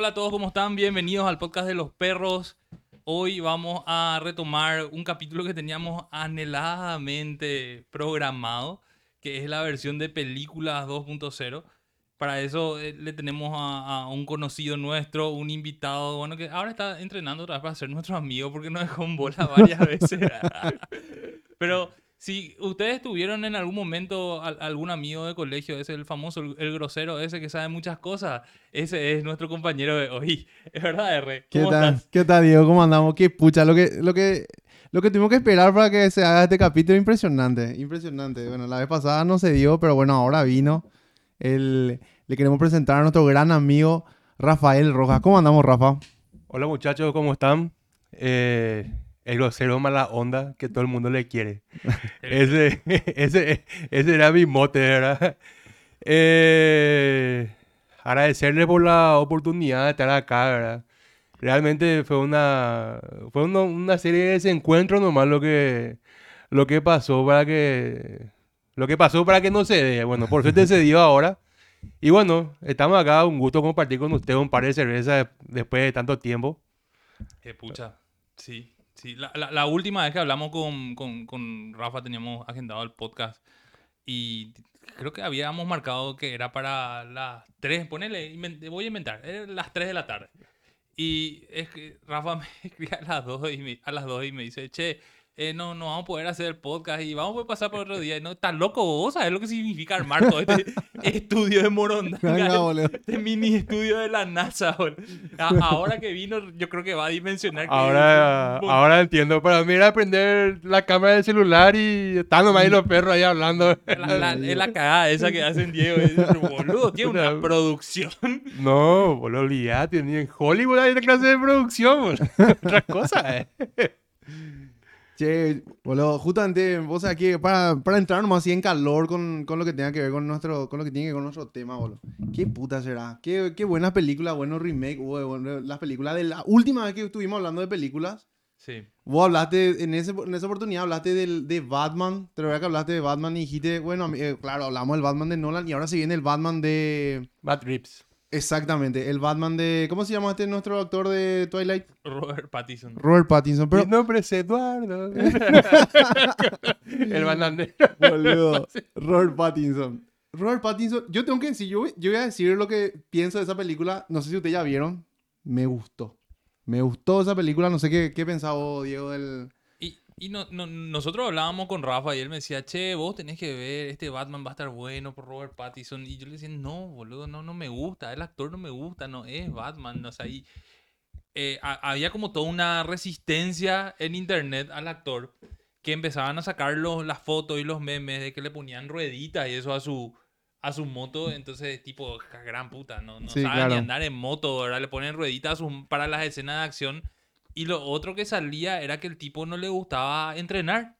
Hola a todos, ¿cómo están? Bienvenidos al podcast de los perros. Hoy vamos a retomar un capítulo que teníamos anheladamente programado, que es la versión de películas 2.0. Para eso eh, le tenemos a, a un conocido nuestro, un invitado, bueno, que ahora está entrenando otra vez para ser nuestro amigo porque nos dejó en bola varias veces. Pero si ustedes tuvieron en algún momento al- algún amigo de colegio, ese el famoso, el, el grosero ese que sabe muchas cosas, ese es nuestro compañero de hoy. Es verdad, R. ¿Qué ¿Cómo tal? estás? ¿Qué tal, Diego? ¿Cómo andamos? Qué pucha, lo que, lo que, lo que tuvimos que esperar para que se haga este capítulo impresionante, impresionante. Bueno, la vez pasada no se dio, pero bueno, ahora vino. El, le queremos presentar a nuestro gran amigo Rafael Rojas. ¿Cómo andamos, Rafa? Hola muchachos, ¿cómo están? Eh, el grosero mala onda que todo el mundo le quiere. ese, ese, ese era mi mote, ¿verdad? Eh, agradecerle por la oportunidad de estar acá, ¿verdad? Realmente fue una, fue una, una serie de desencuentros nomás lo que, lo que pasó para que, lo que pasó para que no se dé. Bueno, por suerte se dio ahora. Y bueno, estamos acá, un gusto compartir con ustedes un par de cervezas después de tanto tiempo. Qué pucha. Sí, sí. La, la- la última vez que hablamos con, con- con Rafa teníamos agendado el podcast y creo que habíamos marcado que era para las 3, ponele, voy a inventar, era las 3 de la tarde. Y es que Rafa me escribe a las 2 y me, a las 2 y me dice, che, eh, no, no vamos a poder hacer el podcast y vamos a poder pasar por otro día. Y no, estás loco vos, ¿sabes lo que significa armar todo este estudio de Morondanga? Este mini estudio de la NASA, boludo. A- Ahora que vino, yo creo que va a dimensionar que Ahora, es ahora entiendo. Para mí era prender la cámara del celular y están nomás ahí los perros ahí hablando. la, la- es la cagada esa que hacen Diego. es- boludo, tiene una Una- producción. No, boludo, olvídate. Ni en Hollywood hay esta clase de producción, boludo. Otra cosa, eh. Che, boludo, justamente, vos sabés que para, para entrar nomás así en calor con, con lo que tenga que ver con nuestro, con lo que tiene que ver con nuestro tema, boludo. ¿Qué puta será? Qué, qué buena película, buenos remake, bueno, las películas de la última vez que estuvimos hablando de películas. Sí. Vos hablaste, en, ese, en esa oportunidad hablaste del, de Batman, te lo que hablaste de Batman y dijiste, bueno, eh, claro, hablamos del Batman de Nolan y ahora se viene el Batman de... Bad Rips. Exactamente, el Batman de... ¿Cómo se llama este nuestro actor de Twilight? Robert Pattinson. Robert Pattinson, pero... Mi nombre es Eduardo. El bananero. Boludo. Robert Pattinson. Robert Pattinson, yo tengo que decir, yo, voy- yo voy a decir lo que pienso de esa película. No sé si ustedes ya vieron. Me gustó. Me gustó esa película. No sé qué, qué pensaba Diego, del... Y, no, no- nosotros hablábamos con Rafa y él me decía, che, vos tenés que ver, este Batman va a estar bueno por Robert Pattinson. Y yo le decía, no, boludo, no, no me gusta, el actor no me gusta, no es Batman. O sea, y, eh, ha- había como toda una resistencia en internet al actor que empezaban a sacar los- las fotos y los memes de que le ponían rueditas y eso a su a su moto, entonces tipo, "Ja, gran puta, no, no Sí, sabe claro. ni andar en moto, ¿verdad? Le ponen rueditas para las escenas de acción y lo otro que salía era que el tipo no le gustaba entrenar,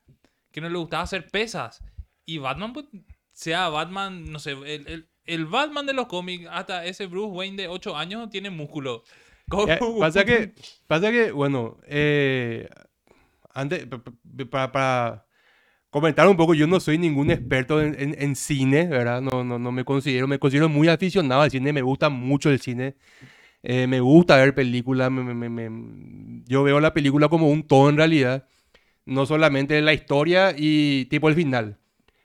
que no le gustaba hacer pesas. Y Batman, pues, sea Batman, no sé, el, el- el Batman de los cómics, hasta ese Bruce Wayne de 8 años tiene músculo. ¿Cómo- Ya, pasa que, pasa que, bueno, eh, antes, pa- pa- para, para comentar un poco, yo no soy ningún experto en, en- en cine, ¿verdad? No, no, no me considero, me considero muy aficionado al cine, me gusta mucho el cine, eh, me gusta ver películas, me- me- me- yo veo la película como un todo en realidad, no solamente la historia y tipo el final.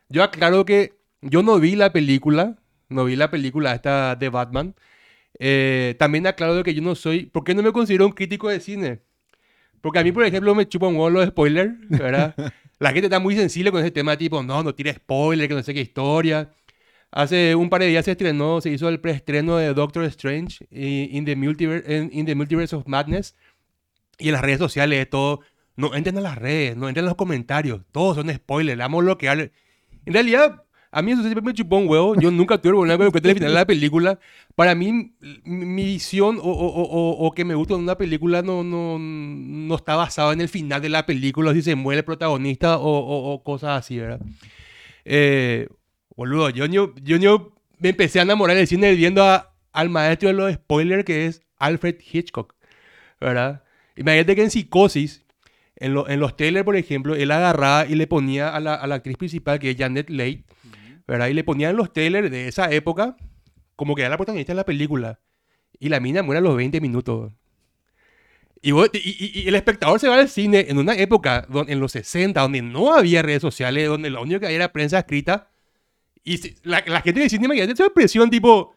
Yo aclaro que yo no vi la película, no vi la película esta de Batman, eh, también aclaro que yo no soy. ¿Por qué no me considero un crítico de cine? Porque a mí, por ejemplo, me chupa un huevo los spoilers, ¿verdad? La gente está muy sensible con ese tema, tipo, no, no tire spoiler, que no sé qué historia. Hace un par de días se estrenó, se hizo el preestreno de Doctor Strange in, the Multiverse, in, the Multiverse of Madness. Y en las redes sociales es todo, no entren a las redes, no entren a los comentarios, todos son spoilers, le vamos a bloquear. En realidad, a mí eso siempre me chupó un huevo. Yo nunca tuve problema con el final de la película. Para mí, mi visión o, o- o- o- que me gusta en una película no, no, no está basado en el final de la película, si se muere el protagonista o cosas así, ¿verdad? Eh, boludo, yo, yo, yo, me empecé a enamorar del cine viendo a- al maestro de los spoilers que es Alfred Hitchcock, ¿verdad? Imagínate que en Psicosis, en, lo- en los trailers, por ejemplo, él agarraba y le ponía a la, a la actriz principal, que es Janet Leigh, ¿verdad? Y le ponían los trailers de esa época como que era la protagonista de la película. y la mina muere a los 20 minutos. Y, vos- y- y- y el espectador se va al cine en una época, donde, en los 60, donde no había redes sociales, donde lo único que había era prensa escrita. Y si- la, la gente del cine, imagínate esa expresión tipo,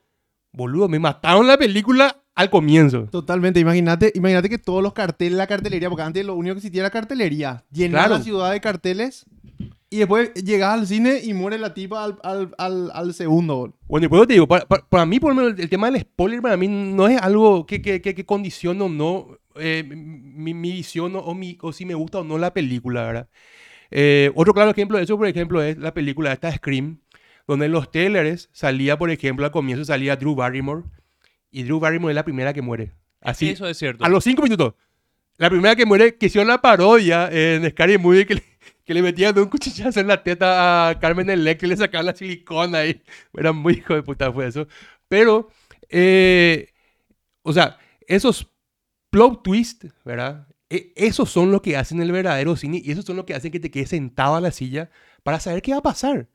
boludo, me mataron la película al comienzo. Totalmente, imagínate, imagínate que todos los carteles, la cartelería, porque antes lo único que existía era cartelería, llenar Claro. la ciudad de carteles y después llegas al cine y muere la tipa al, al, al, al segundo. Bueno, y por eso te digo, para, para- para mí, por lo menos, el tema del spoiler para mí no es algo que, que, que, que condicione o no eh, mi, mi visión o, o mi, o si me gusta o no la película, ¿verdad? Eh, otro claro ejemplo de eso, por ejemplo, es la película esta Scream, donde en los trailers salía, por ejemplo, al comienzo salía Drew Barrymore, y Drew Barrymore es la primera que muere. Así, Eso es cierto. a los cinco minutos. La primera que muere, que hicieron la parodia en Scary Movie, que le, que le metían un cuchillazo en la teta a Carmen Electra y le sacaban la silicona ahí. Era muy hijo de puta fue eso. Pero, eh, o sea, esos plot twist, ¿verdad? E- esos son lo que hacen el verdadero cine y esos son lo que hacen que te quedes sentado a la silla para saber qué va a pasar.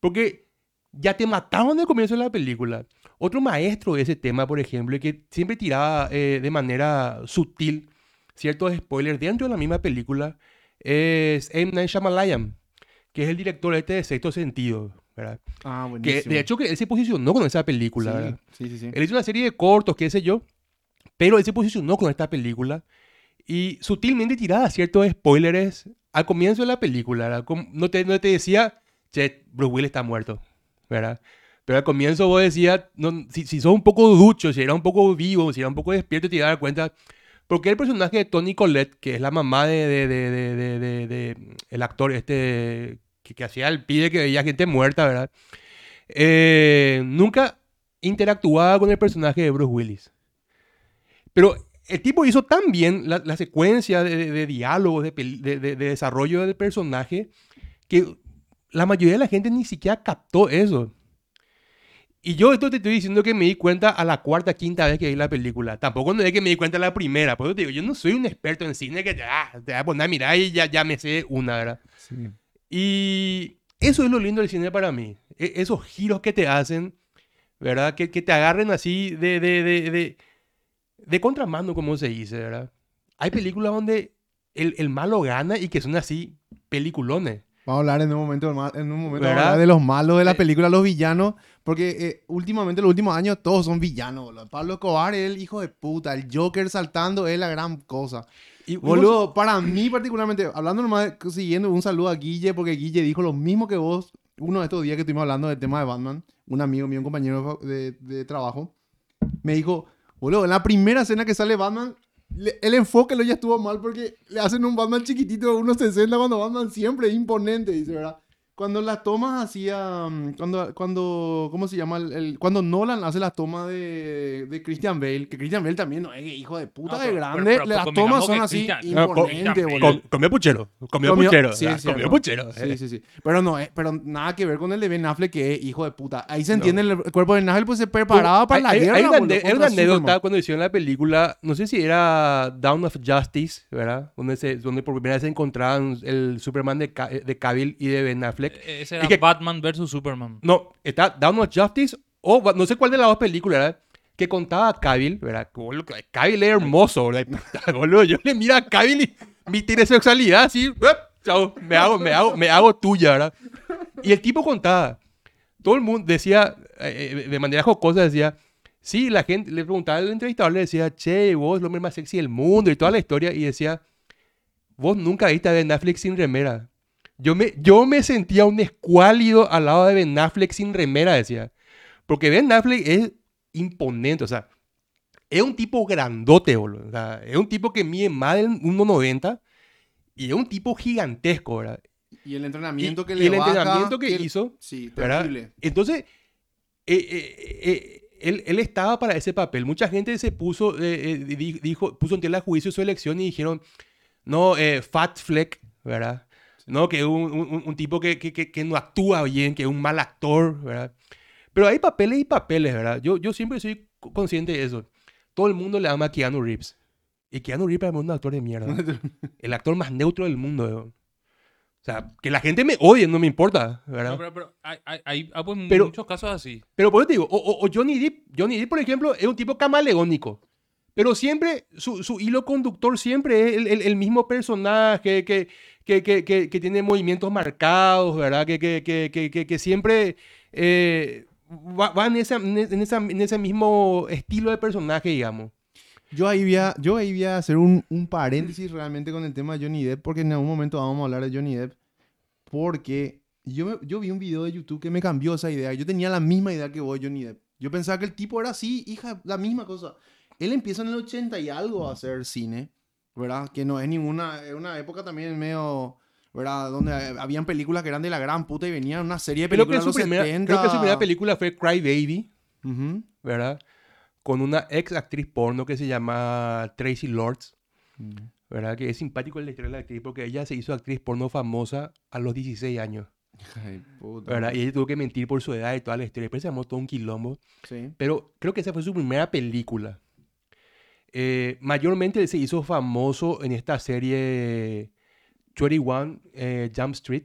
Porque ya te mataron al comienzo de la película. Otro maestro de ese tema, por ejemplo, y que siempre tiraba eh, de manera sutil ciertos spoilers dentro de la misma película, es M. Night Shyamalan, que es el director este de Sexto Sentido, ¿verdad? Ah, Que buenísimo. de hecho que él se posicionó con esa película, ¿verdad? sí, sí, sí, sí. Él hizo una serie de cortos, qué sé yo, pero él se posicionó con esta película y sutilmente tiraba ciertos spoilers al comienzo de la película. No te, no te decía, che, Bruce Willis está muerto, ¿verdad? Pero al comienzo vos decías, no, si, si sos un poco ducho, si eras un poco vivo, si eras un poco despierto, te das cuenta. Porque el personaje de Tony Collette, que es la mamá de, de, de, de, el actor este que, que hacía el pibe que veía gente muerta, ¿verdad? Eh, nunca interactuaba con el personaje de Bruce Willis. Pero el tipo hizo tan bien la, la secuencia de, diálogos, de- de desarrollo del personaje, que la mayoría de la gente ni siquiera captó eso. Y yo esto te estoy diciendo que me di cuenta a la cuarta, quinta vez que vi la película. Tampoco no es que me di cuenta la primera. Por eso te digo, yo no soy un experto en cine que ah, te va a poner a mirar y ya, ya me sé una, ¿verdad? Sí. Y eso es lo lindo del cine para mí. E- esos giros que te hacen, ¿verdad? Que, que te agarren así de, de, de, de, de contramano, como se dice, ¿verdad? Hay películas donde el, el malo gana y que son así peliculones. Vamos a hablar en un momento, de los malos de la película, los villanos, porque eh, últimamente, los últimos años, todos son villanos, boludo. Pablo Escobar es el hijo de puta, el Joker saltando es la gran cosa. Y Boludo, para mí particularmente, hablando nomás, siguiendo un saludo a Guille, porque Guille dijo lo mismo que vos, uno de estos días que estuvimos hablando del tema de Batman, un amigo mío, un compañero de, de trabajo, me dijo, boludo, en la primera escena que sale Batman, el enfoque lo ya estuvo mal porque le hacen un Batman chiquitito de unos 60 cuando Batman siempre es imponente, dice, ¿verdad? Cuando las tomas hacía, mm, cuando, cuando, ¿cómo se llama? El, el- cuando Nolan hace las tomas de, de Christian Bale, que Christian Bale también no es hijo de puta No, de pero- grande, pero- pero las tomas son así Christian- imponentes, boludo. Com- comió puchero. Comió, Comió- puchero. sí, o sea, es comió puchero. Sí, sí, sí. Pero no, es- pero nada que ver con el de Ben Affleck que es hijo de puta. Ahí se No. entiende el cuerpo de Ben Affleck pues se preparaba para la Hay- hay- guerra. Hay una, boludo, ane- hay contra una anécdota Superman. cuando hicieron la película, no sé si era Down of Justice, ¿verdad? Donde, se, donde por primera vez se encontraban el Superman de, Ca- de Cavill y de Ben Affleck. E- Ese Y era que- Batman versus Superman. No, está Down of Justice o no sé cuál de las dos películas, ¿verdad? Que contaba a Cavill, ¿verdad? Cavill es hermoso, ¿verdad? Boludo, yo le miro a Cavill y mi tiene sexualidad así, chao, me hago, me hago, me hago tuya, ¿verdad? Y el tipo contaba, todo el mundo decía, eh, eh, de manera jocosa decía, sí, la gente, le preguntaba al entrevistador, le decía, che, vos el hombre más sexy del mundo y toda la historia, y decía, vos nunca viste a Ben Affleck sin remera. Yo me, yo me sentía un escuálido al lado de Ben Affleck sin remera, decía. Porque Ben Affleck es imponente, o sea, es un tipo grandote, boludo. O sea, es un tipo que mide más de 1,90 y es un tipo gigantesco, ¿verdad? Y el entrenamiento Y- que y le el baja, entrenamiento que el- hizo, Sí, ¿verdad? terrible. Entonces, eh, eh, eh, él, él estaba para ese papel. Mucha gente se puso, di- dijo, puso en tela de juicio su elección y dijeron, no, Fat Fleck, ¿verdad? No, que es un, un- un tipo que, que- que- que no actúa bien, que es un mal actor, ¿verdad? Pero hay papeles y papeles, ¿verdad? Yo, yo siempre soy co- consciente de eso. Todo el mundo le ama a Keanu Reeves. Y Keanu Reeves es un actor de mierda. el actor más neutro del mundo, ¿verdad? O sea, que la gente me odie, no me importa, ¿verdad? No, pero, pero hay, hay, hay- hay, pues, Pero- muchos casos así. Pero por eso te digo, o, o- o Johnny Depp, Johnny Depp, por ejemplo, es un tipo camaleónico. Pero siempre, su, su hilo conductor siempre es el, el- el mismo personaje que, que, que, que, que tiene movimientos marcados, ¿verdad? Que, que, siempre eh, va, va en, esa, en, esa- en ese mismo estilo de personaje, digamos. Yo ahí voy a, yo ahí voy a hacer un, un paréntesis realmente con el tema de Johnny Depp, porque en algún momento vamos a hablar de Johnny Depp, porque yo, yo vi un video de YouTube que me cambió esa idea. Yo tenía la misma idea que vos, Johnny Depp. Yo pensaba que el tipo era así, hija, la misma cosa. Él empieza en el 80 y algo a hacer cine, ¿verdad? Que no es ninguna, es una época también medio, ¿verdad? Donde habían películas que eran de la gran puta y venían una serie de Creo que, películas su primera, 70. creo que su primera película fue Cry Baby. ¿verdad? Con una ex actriz porno que se llama Tracy Lords. ¿verdad? Que es simpático el historia de la actriz porque ella se hizo actriz porno famosa a los 16 años, de puta. ¿verdad? Y ella tuvo que mentir por su edad y toda la historia. Después se llamó todo un quilombo. Sí. Pero creo que esa fue su primera película. Eh, mayormente se hizo famoso en esta serie 21 eh, Jump Street,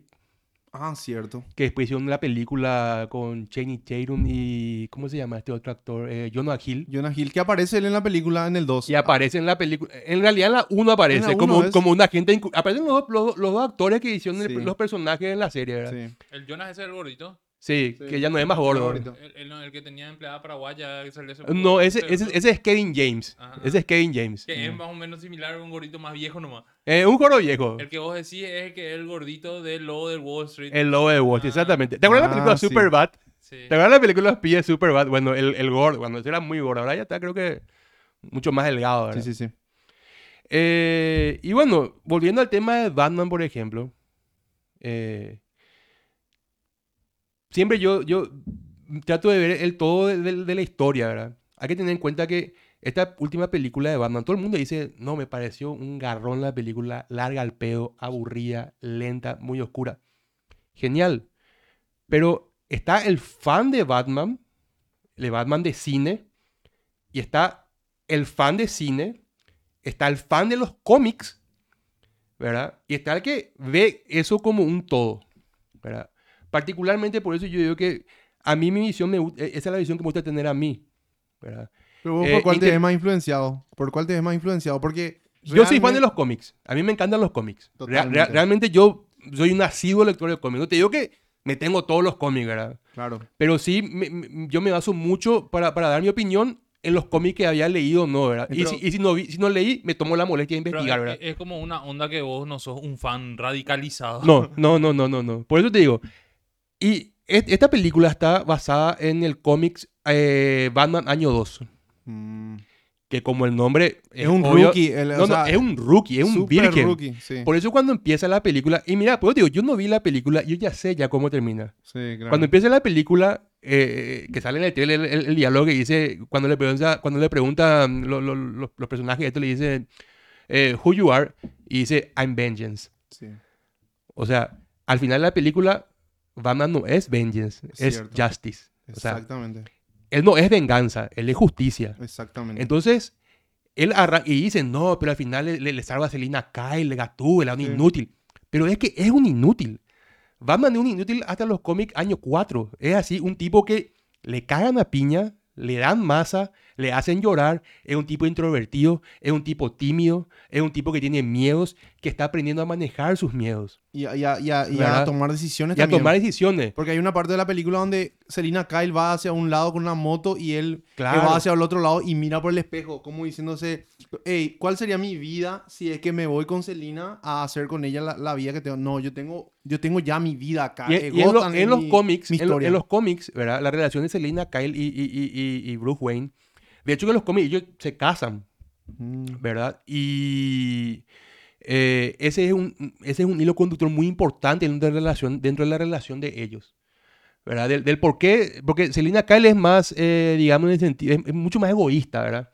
Ah, cierto. que después hicieron la película con Channing Tatum y... ¿Cómo se llama este otro actor? Eh, Jonah Hill. Jonah Hill, que aparece él en la película en el 2. Y aparece en la película. En realidad en la 1 aparece la como, uno es- como un agente. Aparecen los, los- los dos actores que hicieron el- los personajes en la serie, ¿verdad? Sí. El Jonas ese es el gordito. Sí. que ya no es más gordo. Gordito. El, el- no, el que tenía empleada paraguaya. hace No, ese, ese, ese es Kevin James. Ajá. Ese es Kevin James. Que es más o menos similar a un gordito más viejo nomás. Eh, un gordo viejo. El que vos decís es el que es el gordito del lobo del Wall Street. El lobo de Wall Street, Ah. exactamente. ¿Te acuerdas de la película Ah, sí. Superbad? Sí. ¿Te acuerdas de la película Pie Superbad? Bueno, el, el gordo, cuando ese era muy gordo, ahora ya está, creo que mucho más delgado, ¿verdad? Sí, sí, sí. Eh, y bueno, volviendo al tema de Batman, por ejemplo. eh, siempre yo, yo trato de ver el todo de, la historia, ¿verdad? Hay que tener en cuenta que esta última película de Batman, todo el mundo dice, no, me pareció un garrón la película, larga al pedo, aburrida, lenta, muy oscura. Genial. Pero está el fan de Batman, el Batman de cine, y está el fan de cine, está el fan de los cómics, ¿verdad? Y está el que ve eso como un todo, ¿verdad? Particularmente por eso yo digo que a mí mi visión, me, eh, esa es la visión que me gusta tener a mí, ¿verdad? Pero vos, Eh, ¿por cuál te ves más influenciado? ¿Por cuál te ves más influenciado? Porque... Yo soy fan de realmente- los cómics, a mí me encantan los cómics. Realmente yo soy un asiduo lector de cómics. No te digo que me tengo todos los cómics, ¿verdad? Claro. Pero sí, me- me- yo me baso mucho para, para dar mi opinión en los cómics que había leído o no, ¿verdad? Y, Pero- si, y si no vi- si no leí, me tomo la molestia de investigar, es, ¿verdad? es como una onda que vos no sos un fan radicalizado. No, no, no, no, no, no. Por eso te digo. Y et- esta película está basada en el cómics eh, Batman Año 2. Mm. Que como el nombre... Es un obvio- rookie. el- o No, no, sea, es un rookie, es un virgen. rookie. Sí, Por eso cuando empieza la película... Y mira, pues yo digo, yo no vi la película, yo ya sé ya cómo termina. sí, claro. Cuando empieza la película, eh, que sale en el trailer el, el- el diálogo que dice, cuando le pregunta, cuando le preguntan lo- lo- lo- los personajes, esto le dice, eh, who you are, y dice, I'm vengeance. Sí. O sea, al final de la película, Batman no es vengeance, es justice. O sea, Exactamente. él no es venganza, él es justicia. Exactamente. Entonces, él y dice, no, pero al final le, le- le salva a Selina Kyle, Gatúbela, un Sí. inútil. Pero es que es un inútil. Batman es un inútil hasta los cómics año 4. Es así, un tipo que le cagan a piña, le dan masa, le hacen llorar, es un tipo introvertido, es un tipo tímido, es un tipo que tiene miedos, que está aprendiendo a manejar sus miedos y, a- y a, y a- y a ¿Verdad? tomar decisiones y a tomar decisiones. Porque hay una parte de la película donde Selina Kyle va hacia un lado con una moto y él que va hacia el otro lado y mira por el espejo, como diciéndose, hey, ¿cuál sería mi vida si es que me voy con Selina a hacer con ella la, la vida que tengo? No, yo tengo, yo tengo ya mi vida acá. Y, y en, lo- los mi- cómics, mi en, los cómics, ¿verdad? La relación de Selina Kyle y Bruce Wayne. De hecho, que los cómics ellos se casan, Mm, ¿verdad? Y eh, ese, es un, ese es un hilo conductor muy importante dentro de la relación, dentro de, la relación de ellos. ¿Verdad? Del, del por qué. Porque Selina Kyle es más, eh, digamos, en el sentido, es, es mucho más egoísta, ¿verdad?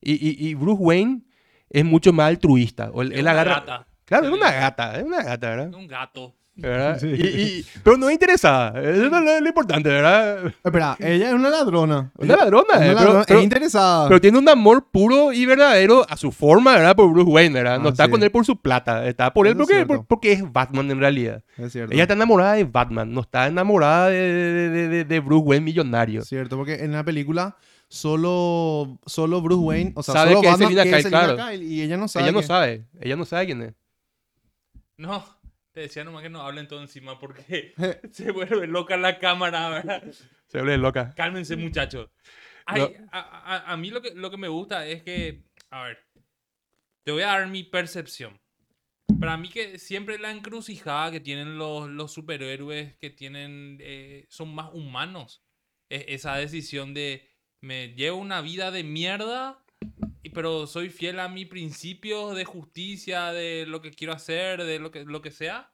Y, y- y Bruce Wayne es mucho más altruista. O él, Es él una agarra. gata. Claro, es una gata, es una gata, ¿verdad? Un gato. ¿Verdad? Sí. Y- y- pero no es interesada. Eso es lo, lo importante, ¿verdad? Espera, ella es una ladrona. Una ladrona, Una eh, ladrona, pero, pero- es interesada. pero tiene un amor puro y verdadero a su forma, ¿verdad? Por Bruce Wayne, ¿verdad? No Ah, está sí. con él por su plata, está por él Eso es porque, por- porque es Batman en realidad. es cierto. Ella está enamorada de Batman, no está enamorada de, de- de- de- de Bruce Wayne millonario. Es cierto, porque en la película solo, solo Bruce Wayne, o sea, Sabe solo que es Batman Selina es Kyle, Selina claro. Kyle, y ella no sabe. ella no que- sabe, ella no sabe quién es. No, te decía nomás que no hablen todo encima porque se vuelve loca la cámara, ¿verdad? Se vuelve loca. Cálmense, muchachos. Ay, No. a, a- a mí lo que, lo que me gusta es que, a ver, te voy a dar mi percepción. Para mí que siempre la encrucijada que tienen los, los superhéroes que tienen eh, son más humanos. Es esa decisión de me llevo una vida de mierda, pero soy fiel a mis principios de justicia, de lo que quiero hacer, de lo que, lo que sea.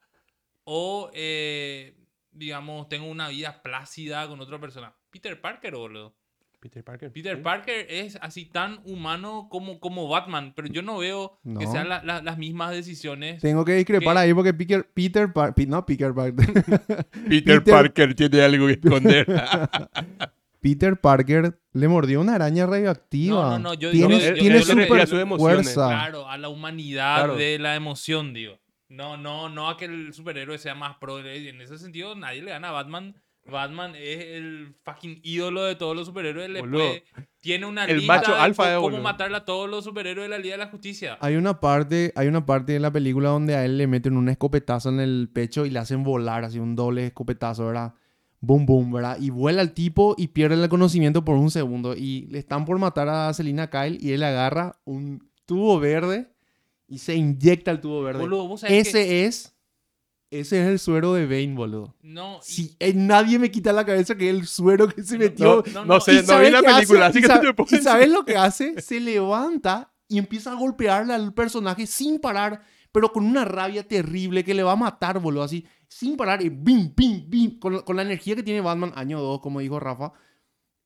O, eh, digamos, tengo una vida plácida con otra persona. Peter Parker, boludo. Peter Parker. Peter sí. Parker es así tan humano como, como Batman, pero yo no veo que No. sean la- la- las mismas decisiones. Tengo que discrepar ¿Qué? ahí porque Peter, Peter Par- Pi- no Peter Parker. Peter, Peter- Parker tiene algo que esconder. Peter Parker le mordió una araña radioactiva. No, no, no, yo- tiene yo- yo- tiene super fuerza. Claro, a la humanidad Claro. de la emoción, digo. No, no, no a que el superhéroe sea más pro. En ese sentido, nadie le gana a Batman. Batman es el fucking ídolo de todos los superhéroes. Le puede- tiene una El lista macho de alfa es, cómo boludo. matarle a todos los superhéroes de la Liga de la Justicia. Hay una parte, hay una parte de la película donde a él le meten un escopetazo en el pecho y le hacen volar así un doble escopetazo, ¿verdad? Boom, boom, ¿verdad? Y vuela el tipo y pierde el conocimiento por un segundo. Y le están por matar a Selina Kyle y él agarra un tubo verde y se inyecta el tubo verde. Boludo, vos sabés que- ese es, ese es el suero de Bane, boludo. No, y- Si eh, nadie me quita la cabeza que el suero que se metió. no, no sé, ¿Y no vi sabes la hace? película, así ¿Y que sa- no te puedo ¿Y sabes lo que hace? Se levanta y empieza a golpearle al personaje sin parar, pero con una rabia terrible que le va a matar, boludo, así, sin parar, y bim, bim, bim, con, con la energía que tiene Batman, año 2, como dijo Rafa,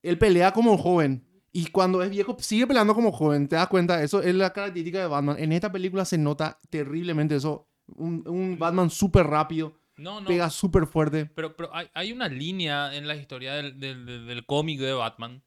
él pelea como joven. Y cuando es viejo, sigue peleando como joven. ¿Te das cuenta? Eso es la característica de Batman. En esta película se nota terriblemente eso. Un, un Batman súper rápido, no, no. pega súper fuerte. Pero, pero hay, hay una línea en la historia del, del- del- del cómic de Batman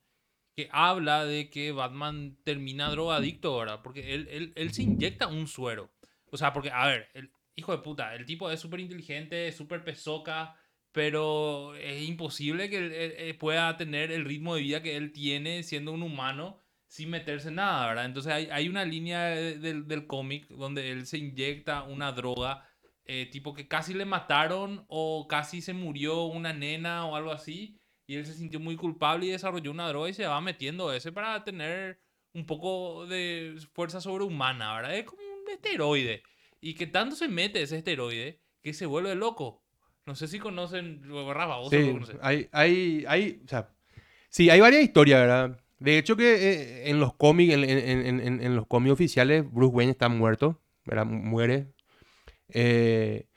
que habla de que Batman termina drogadicto ahora, porque él, él, él se inyecta un suero. O sea, porque, a ver, el hijo de puta, el tipo es súper inteligente, súper pesoca, pero es imposible que él, él- pueda tener el ritmo de vida que él tiene siendo un humano sin meterse en nada, ¿verdad? Entonces hay, hay una línea de- del, del cómic donde él se inyecta una droga eh, tipo que casi le mataron o casi se murió una nena o algo así y él se sintió muy culpable y desarrolló una droga y se va metiendo ese para tener un poco de fuerza sobrehumana, ¿verdad? Es como esteroide y que tanto se mete ese esteroide que se vuelve loco. No sé si conocen, Rafa, vos Sí, lo conoces. hay, hay, hay, o sea, sí, hay varias historias, ¿verdad? De hecho que eh, en los cómics, en, en- en- los cómics oficiales, Bruce Wayne está muerto, ¿verdad? Mu- Muere. Eh,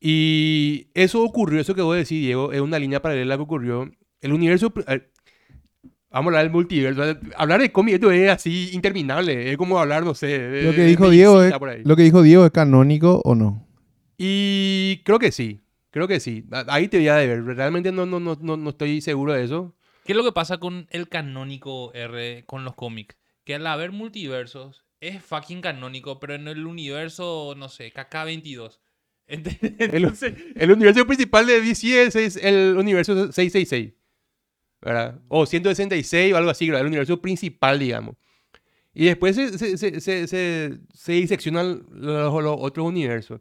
y eso ocurrió, eso que vos decís, Diego, es una línea paralela que ocurrió. El universo... Vamos a hablar del multiverso. Hablar de cómics esto es así interminable. Es como hablar, no sé. Lo que dijo Diego es, lo que dijo Diego es canónico o no. Y creo que sí. Creo que sí. Ahí te voy a deber. Realmente no, no, no, no, no estoy seguro de eso. ¿Qué es lo que pasa con el canónico R con los cómics? Que al haber multiversos es fucking canónico, pero en el universo, no sé, KK22. Ent- Entonces, El universo principal de DC es, es el universo 666. ¿Verdad? O 166 o algo así. El universo principal, digamos. Y después se, se, se, se, se- se diseccionan los, los otros universos.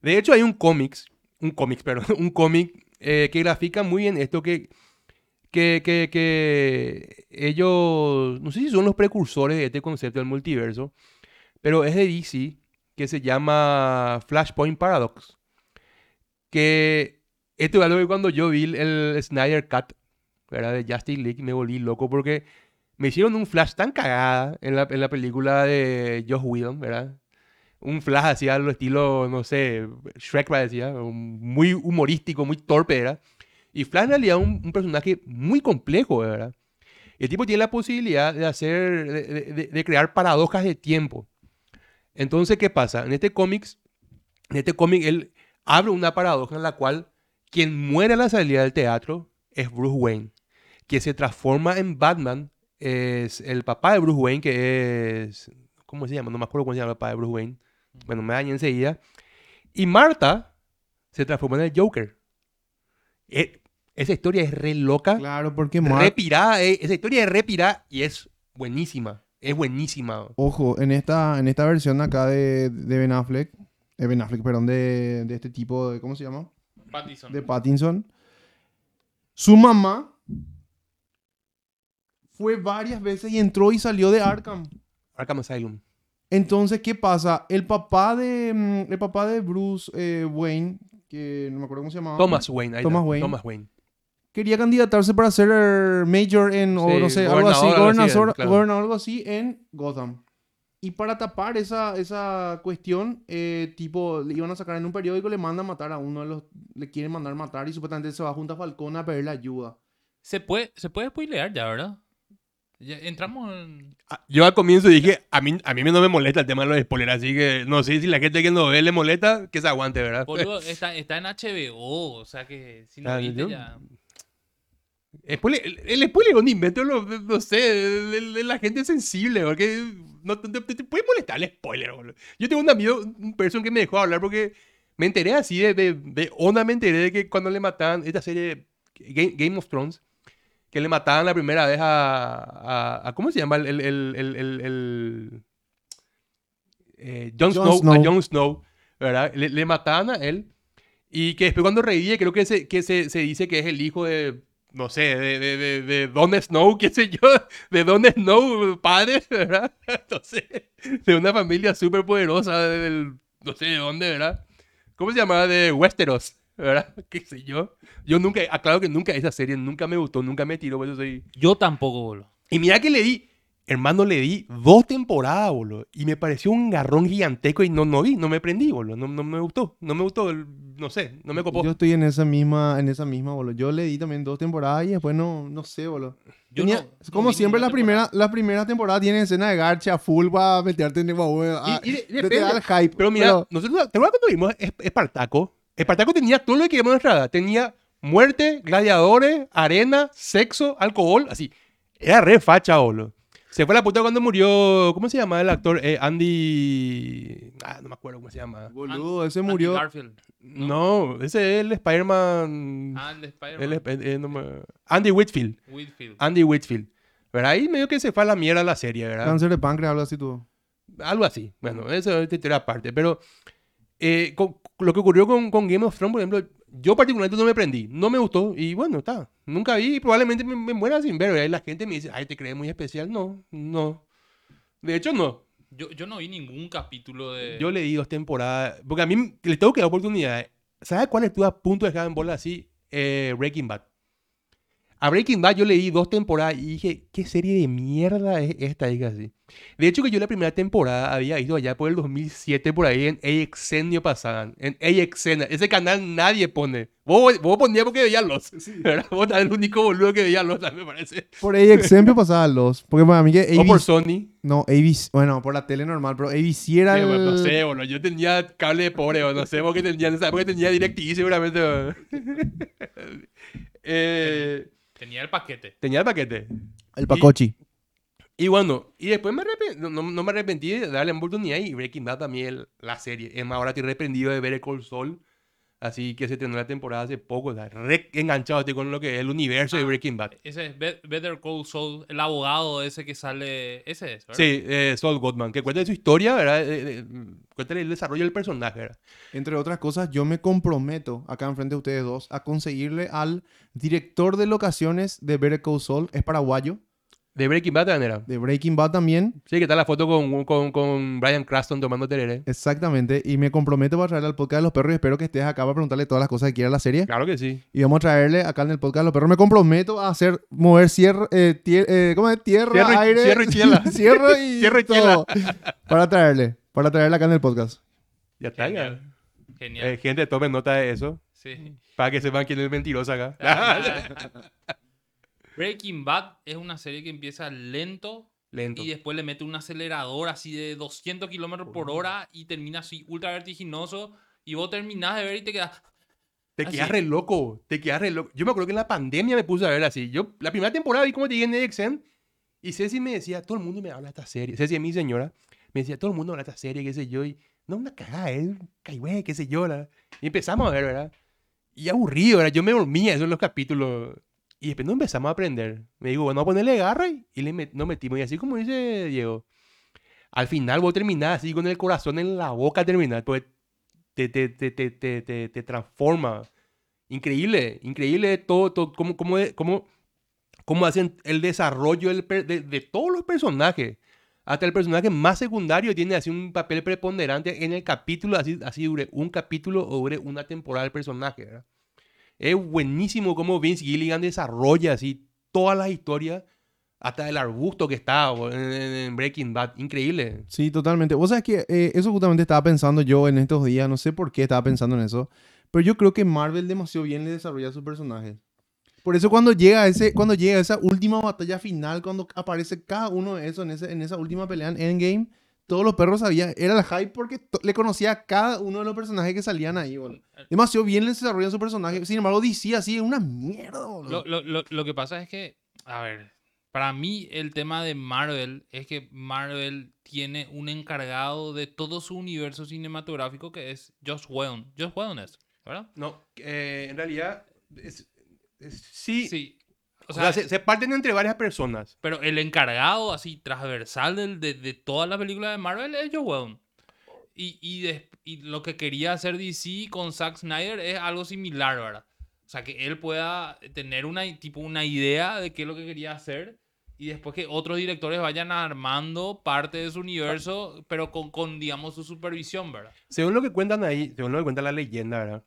De hecho, hay un cómics, un cómics, perdón, un cómic eh, que grafica muy bien esto que, que, que, que ellos, no sé si son los precursores de este concepto del multiverso, pero es de DC, que se llama Flashpoint Paradox. Que esto es algo que cuando yo vi el Snyder Cut, ¿verdad? De Justice League, me volví loco porque me hicieron un flash tan cagada en la, en la película de Josh Whedon, ¿verdad? Un flash así al estilo, no sé, Shrek parecía, muy humorístico, muy torpe, ¿verdad? Y Flash en realidad es un, personaje muy complejo, ¿verdad? El tipo tiene la posibilidad de hacer, de- de crear paradojas de tiempo. Entonces, ¿qué pasa? En este cómics, en este cómic, él abre una paradoja en la cual quien muere a la salida del teatro es Bruce Wayne, que se transforma en Batman, es el papá de Bruce Wayne, que es... ¿Cómo se llama? No me acuerdo cómo se llama el papá de Bruce Wayne. Bueno, me dañé enseguida. Y Marta se transforma en el Joker. Eh, esa historia es re loca, Claro, porque re Mark, pirada, eh, esa historia es re pirada y es buenísima. Es buenísima. ojo, en esta, en esta versión acá de, de Ben Affleck, de Ben Affleck, perdón, de, de este tipo de, ¿cómo se llama? Pattinson. de Pattinson. Su mamá fue varias veces y entró y salió de Arkham. Arkham Asylum. Entonces, ¿qué pasa? El papá de, mm, el papá de Bruce eh, Wayne, que no me acuerdo cómo se llamaba. Thomas Wayne. ahí Thomas Wayne. Thomas Wayne. Quería candidatarse para ser eh, mayor en, o Sí, no sé, algo así, gobernador, algo así, gobernador, claro. gobernador, algo así en Gotham. Y para tapar esa, esa cuestión, eh, tipo, le iban a sacar en un periódico, le mandan matar a uno de los, le quieren mandar matar y supuestamente se va junto a Falcón a pedirle ayuda. Se puede, se puede spoilear ya, ¿verdad? Ya entramos en... Ah, Yo al comienzo dije, a mí, a mí no me molesta el tema de los spoilers, así que no sé si la gente que no ve le molesta, que se aguante, ¿verdad? Boludo, está, está en HBO, o sea que si no Ah, viste yo- ya... Spoiler- el, el spoiler es un invento, lo- no sé, de, la gente sensible, porque no te, te- te puede molestar el spoiler, boludo. Yo tengo un amigo, un person que me dejó hablar porque me enteré así de, de, de onda, me enteré de que cuando le mataban esta serie Game, Game of Thrones, que le mataban la primera vez a, a, a- ¿cómo se llama? El, el, el, eh, Jon Jon Snow, Snow. a Jon Snow, ¿verdad? Le, le mataban a él y que después cuando revive creo que se, que se, se dice que es el hijo de, no sé, de, de, de, de Don Snow, qué sé yo, de Don Snow, padre, ¿verdad? Entonces, de una familia súper poderosa del, no sé de dónde, ¿verdad? ¿Cómo se llamaba? De Westeros, ¿verdad? Qué sé yo. Yo nunca, aclaro que nunca esa serie nunca me gustó, nunca me tiró, por eso soy... Yo tampoco, boludo. Y mira que le di, hermano, le di dos temporadas, boludo. Y me pareció un garrón gigantesco y no, no vi, no me prendí, boludo. No, no me gustó, no me gustó, no sé, no me copó. Yo estoy en esa misma, en esa misma, boludo. Yo le di también dos temporadas y después no, no sé, boludo. Yo Tenía- no- no como siempre, la ninguna primera, temporada. la primera temporada tiene escena de garcha full para meterte en el baúl. ah, Y- y te- te da el hype. Pero mira, nosotros, ¿te acuerdas cuando vimos Es- Espartaco? Espartaco tenía todo lo que nuestra edad. Tenía muerte, gladiadores, arena, sexo, alcohol, así. Era re facha, boludo. Se fue a la puta cuando murió, ¿cómo se llama el actor? Eh, Andy... Ah, no me acuerdo cómo se llama. Boludo, ese Andy murió. Garfield. No, ese es el Spider-Man... Ah, el de el Spider-Man. Sp- eh, no me- Andy Whitfield. Whitfield. Andy Whitfield. ¿Verdad? Ahí medio que se fue a la mierda la serie, ¿verdad? Cáncer de páncreas, algo así tuvo. Algo así. Bueno, eso es historia aparte. Pero eh, con- lo que ocurrió con, con Game of Thrones, por ejemplo, yo particularmente no me prendí. No me gustó. Y bueno, está. Nunca vi y probablemente me, me muera sin ver. Y ahí la gente me dice, ay, ¿te crees muy especial? No, no. De hecho, no. Yo, yo no vi ningún capítulo de... Yo le di dos temporadas. Porque a mí le tengo que dar oportunidad. ¿Sabes cuál estuve a punto de dejar en bola así? Eh, Breaking Bad. A Breaking Bad yo le di dos temporadas y dije, ¿qué serie de mierda es esta? Dije así. De hecho, que yo la primera temporada había ido allá por el 2007 por ahí en AXN pasaban. En AXN. Ese canal nadie pone. Vos, vos ponías porque veías los. ¿verdad? Vos eras el único boludo que veía los, me parece. Por AXN pasaba los. Porque para mí que O por. Sony. No, ABC... Bueno, por la tele normal, pero ABC era Sí, bueno, no sé, boludo. Yo tenía cable de pobre, o no sé, porque tenía, en esa época tenía DirecTV seguramente. eh, Tenía el paquete. tenía el paquete. El Pacochi. Y bueno, y después me arrepen- no, no- me arrepentí de darle oportunidad y Breaking Bad también la serie. Es más, ahora estoy arrepentido de ver el Cold Soul. Así que se terminó la temporada hace poco. o sea, re enganchado estoy con lo que es el universo de Ah. Breaking Bad. Ese es Be- Better Call Saul, el abogado ese que sale... Ese es, ¿verdad? Sí, eh, Saul Goodman, que cuenta de su historia, ¿verdad? Eh, eh, cuenta el desarrollo del personaje, ¿verdad? Entre otras cosas, yo me comprometo acá enfrente de ustedes dos a conseguirle al director de locaciones de Better Call Saul, es paraguayo, De Breaking Bad también era. de Breaking Bad también, Sí, que está la foto con, con, con Brian Cranston tomando tereré. exactamente, y me comprometo para traerle al podcast de los perros y espero que estés acá para preguntarle todas las cosas que quiera la serie. Claro que sí. Y vamos a traerle acá en el podcast de los perros. Me comprometo a hacer, mover cierre, eh, tier- eh, ¿cómo es? Tierra, Cierre y- aire. cierre y chiela. cierre y, Cierre y todo. Para traerle, para traerle acá en el podcast. Ya está, ya. Genial. Genial. Eh, gente, tomen nota de eso. Sí. Para que sepan quién es mentiroso acá. Breaking Bad es una serie que empieza lento Lento. y después le mete un acelerador así de 200 kilómetros por hora y termina así ultra vertiginoso Y vos terminás de ver y te quedas. Te quedas re loco, te quedas re loco. Yo me acuerdo que en la pandemia me puse a ver así. Yo, la primera temporada vi como llegué en EXN y Ceci me decía, todo el mundo me habla de esta serie. Ceci es mi señora, me decía, todo el mundo habla de esta serie, qué sé yo. Y no, una cagada, es caigüe, qué sé yo. la- Y empezamos a ver, ¿verdad? Y aburrido, ¿verdad? Yo me dormía en los capítulos. Y después nos empezamos a aprender. Me digo, bueno, a ponerle garra y, le nos metimos. Y así como dice Diego, al final vos terminás así con el corazón en la boca terminar, porque te, te, te, te, te, transforma. Increíble, increíble todo, todo cómo, cómo, cómo, cómo hacen el desarrollo de, de todos los personajes. Hasta el personaje más secundario tiene así un papel preponderante en el capítulo, así, así dure un capítulo o dure una temporada el personaje. ¿verdad? Es buenísimo cómo Vince Gilligan desarrolla así todas las historias, hasta el arbusto que está en- en Breaking Bad. Increíble. Sí, totalmente. Vos sabés que eh, eso justamente estaba pensando yo en estos días, no sé por qué estaba pensando en eso, pero yo creo que Marvel demasiado bien le desarrolla a sus personajes. Por eso cuando llega ese, cuando llega esa última batalla final, cuando aparece cada uno de esos en, ese, en esa última pelea en Endgame, todos los perros sabían, era el hype porque le conocía a cada uno de los personajes que salían ahí, boludo. Demasiado bien le desarrollan su personaje. Sin embargo, DC así es una mierda, boludo. Lo, lo, lo, lo que pasa es que, a ver, para mí el tema de Marvel es que Marvel tiene un encargado de todo su universo cinematográfico que es Josh Whedon. Josh Whedon es, ¿verdad? No, eh, en realidad, es- es- sí, Sí. O O sea, se, se parten entre varias personas. pero el encargado así transversal del- de, de todas las películas de Marvel es Josh Whedon. Y, y, des- y lo que quería hacer DC con Zack Snyder es algo similar, ¿verdad? O sea, que él pueda tener una, tipo, una idea de qué es lo que quería hacer y después que otros directores vayan armando parte de su universo, pero con, con digamos, su supervisión, ¿verdad? Según lo que cuentan ahí, según lo que cuenta la leyenda, ¿verdad?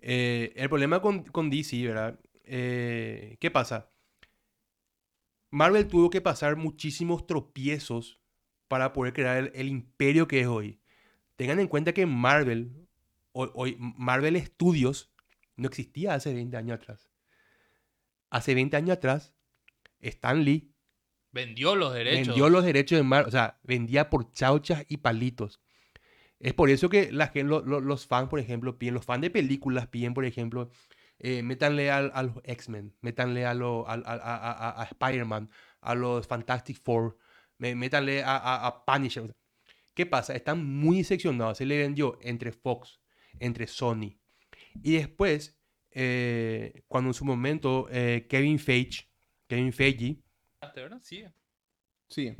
Eh, el problema con, con DC, ¿verdad? Eh, ¿Qué pasa? Marvel tuvo que pasar muchísimos tropiezos para poder crear el, el imperio que es hoy. Tengan en cuenta que Marvel, hoy, hoy- Marvel Studios, no existía hace 20 años atrás. Hace 20 años atrás, Stan Lee Vendió los derechos. Vendió los derechos de Marvel, o sea, vendía por chauchas y palitos. Es por eso que la gen- lo- lo- los fans, por ejemplo, piden, los fans de películas piden, por ejemplo, eh, métanle al- a, los X-Men, métanle a, lo- al- a, a- a- a Spider-Man, a los Fantastic Four, métanle a, a, a Punisher. ¿Qué pasa? Están muy seccionados. Se le vendió entre Fox, entre Sony. Y después, eh, cuando en su momento eh, Kevin Feige, Kevin Feige, ¿verdad? Sí. Sí.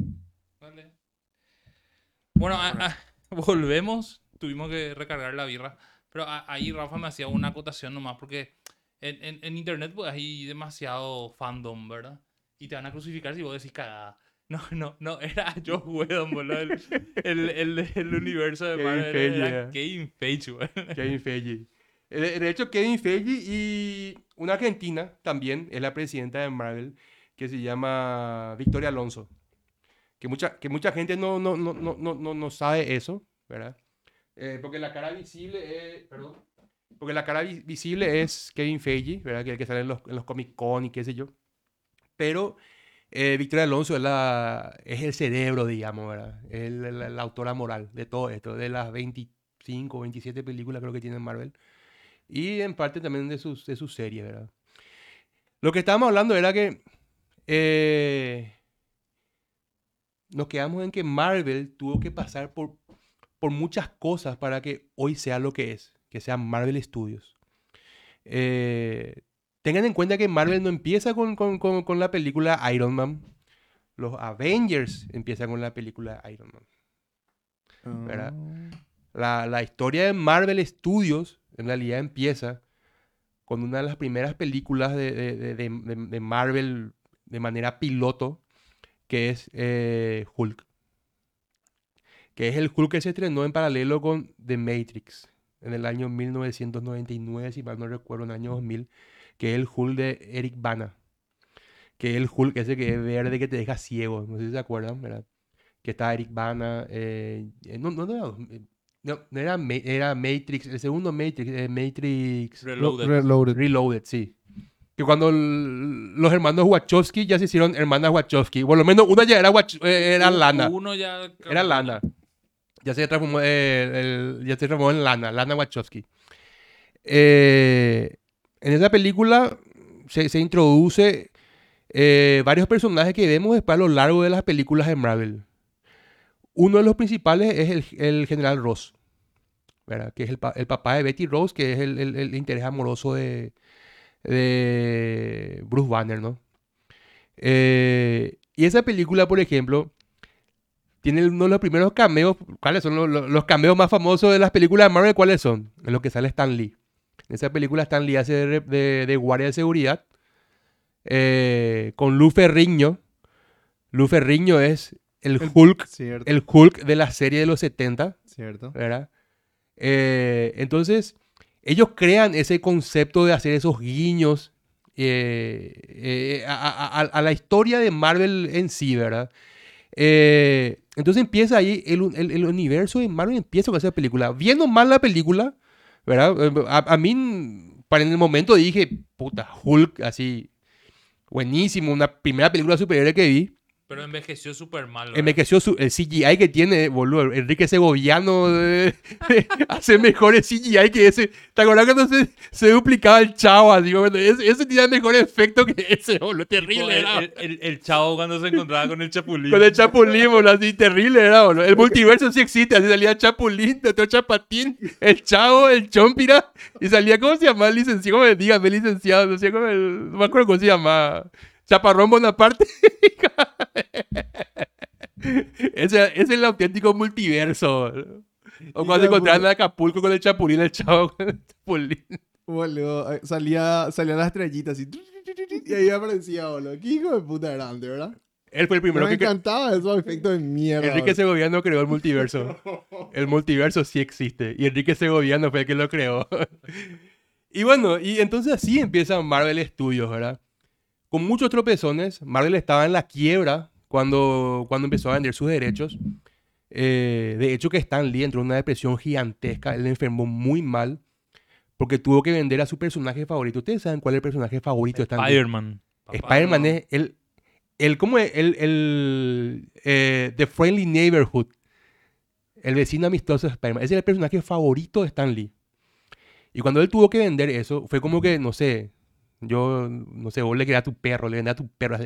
Bueno, a- a- volvemos. Tuvimos que recargar la birra. Pero a- ahí Rafa me hacía una acotación nomás porque en, en- en internet pues hay demasiado fandom, ¿verdad? Y te van a crucificar si vos decís cagada. No, no, no, era Joe Whedon, boludo. El, el, el, el universo de Marvel era. Kevin Feige. Kevin Feige. De, hecho, Kevin Feige y una argentina también es la presidenta de Marvel, que se llama Victoria Alonso. Que mucha, que mucha gente no, no, no, no, no, no sabe eso, ¿verdad? Eh, porque la cara visible es... Perdón. Porque la cara vi- visible es Kevin Feige, ¿verdad? Que que sale en los, en los Comic Con y qué sé yo. Pero eh, Victoria Alonso es, la, es el cerebro, digamos, ¿verdad? Es la autora moral de todo esto, de las 25 o 27 películas creo que tiene Marvel. Y en parte también de sus, de sus series, ¿verdad? Lo que estábamos hablando era que eh, nos quedamos en que Marvel tuvo que pasar por, por muchas cosas para que hoy sea lo que es, que sea Marvel Studios. Eh, tengan en cuenta que Marvel no empieza con, con- con- con la película Iron Man. Los Avengers empiezan con la película Iron Man. ¿Verdad? La, la historia de Marvel Studios en realidad empieza con una de las primeras películas de, de- de- de- de- de Marvel de manera piloto, que es eh, Hulk. Que es el Hulk que se estrenó en paralelo con The Matrix en el año 1999, si mal no recuerdo, en el año 2000, que es el Hulk de Eric Bana. Que es el Hulk ese que es verde que te deja ciego, no sé si se acuerdan, ¿verdad? Que está Eric Bana, eh, no, no, no era, no, no era, Ma- era Matrix, el segundo Matrix, eh, Matrix Reloaded. Reloaded. Reloaded, sí. Que cuando los hermanos Wachowski ya se hicieron hermanas Wachowski, por lo menos una ya era, Wach- eh, era Lana, Uno ya. era Lana. Ya se transformó, eh, el- ya se transformó en Lana, Lana Wachowski. Eh, en esa película se, se introduce eh, varios personajes que vemos después a lo largo de las películas de Marvel. Uno de los principales es el, el general Ross, que es el, el papá de Betty Rose, que es el, el- interés amoroso de, de Bruce Banner, ¿no? Y esa película, por ejemplo, tiene uno de los primeros cameos. ¿Cuáles son los, los- cameos más famosos de las películas de Marvel? ¿Cuáles son? En los que sale Stan Lee. En esa película Stan Lee hace de, de- de guardia de seguridad eh, con Lou Ferrigno. Lou Ferrigno es el Hulk, el Hulk de la serie de los 70. cierto. ¿verdad? Eh, entonces, ellos crean ese concepto de hacer esos guiños eh, eh, a- a la historia de Marvel en sí, ¿verdad? Eh, entonces empieza ahí, el, el- el universo de Marvel empieza con esa película. Viendo mal la película, ¿verdad? Eh, A, mí, para en el momento dije, puta, Hulk, así, buenísimo, una primera película superhéroe que vi. Pero envejeció súper mal. Eh, creció su- el CGI que tiene, boludo. Enrique Segoviano eh, hace mejores CGI que ese. ¿Te acuerdas cuando se, se duplicaba el chavo? Así, bueno, ese, ese tenía mejor efecto que ese, boludo. Terrible el, era. el, el- el chavo cuando se encontraba con el chapulín. Con el chapulín, boludo, así terrible era, boludo. El multiverso sí existe, así salía chapulín, otro chapatín, el chavo, el chompira, y salía, ¿cómo se llama el licenciado? ¿Cómo me dígame, licenciado? No sé cómo el- no me acuerdo cómo se llama. Chaparrón Bonaparte. ese, es el auténtico multiverso. O cuando encontraban en puta. Acapulco con el chapulín, el chavo con el chapulín. Boludo, eh, salía, salía la estrellita así. Y ahí aparecía, boludo. Qué hijo de puta grande, ¿verdad? Él fue el primero me que... cre- encantaba esos efectos de mierda. Enrique. Segoviano creó el multiverso. El multiverso sí existe. Y Enrique Segoviano fue el que lo creó. y bueno, y entonces así empieza Marvel Studios, ¿verdad? Con muchos tropezones. Marvel estaba en la quiebra cuando, cuando empezó a vender sus derechos. Eh, de hecho, que Stan Lee entró en una depresión gigantesca. Él enfermó muy mal porque tuvo que vender a su personaje favorito. ¿Ustedes saben cuál es el personaje favorito de Stan Lee? Spider-Man. Spider-Man es el, el, ¿cómo es? El, el, eh, The Friendly Neighborhood. El vecino amistoso de Spider-Man. Ese es el personaje favorito de Stan Lee. Y cuando él tuvo que vender eso, fue como que, no sé, yo, no sé, vos le querías a tu perro, le vendés a tu perro,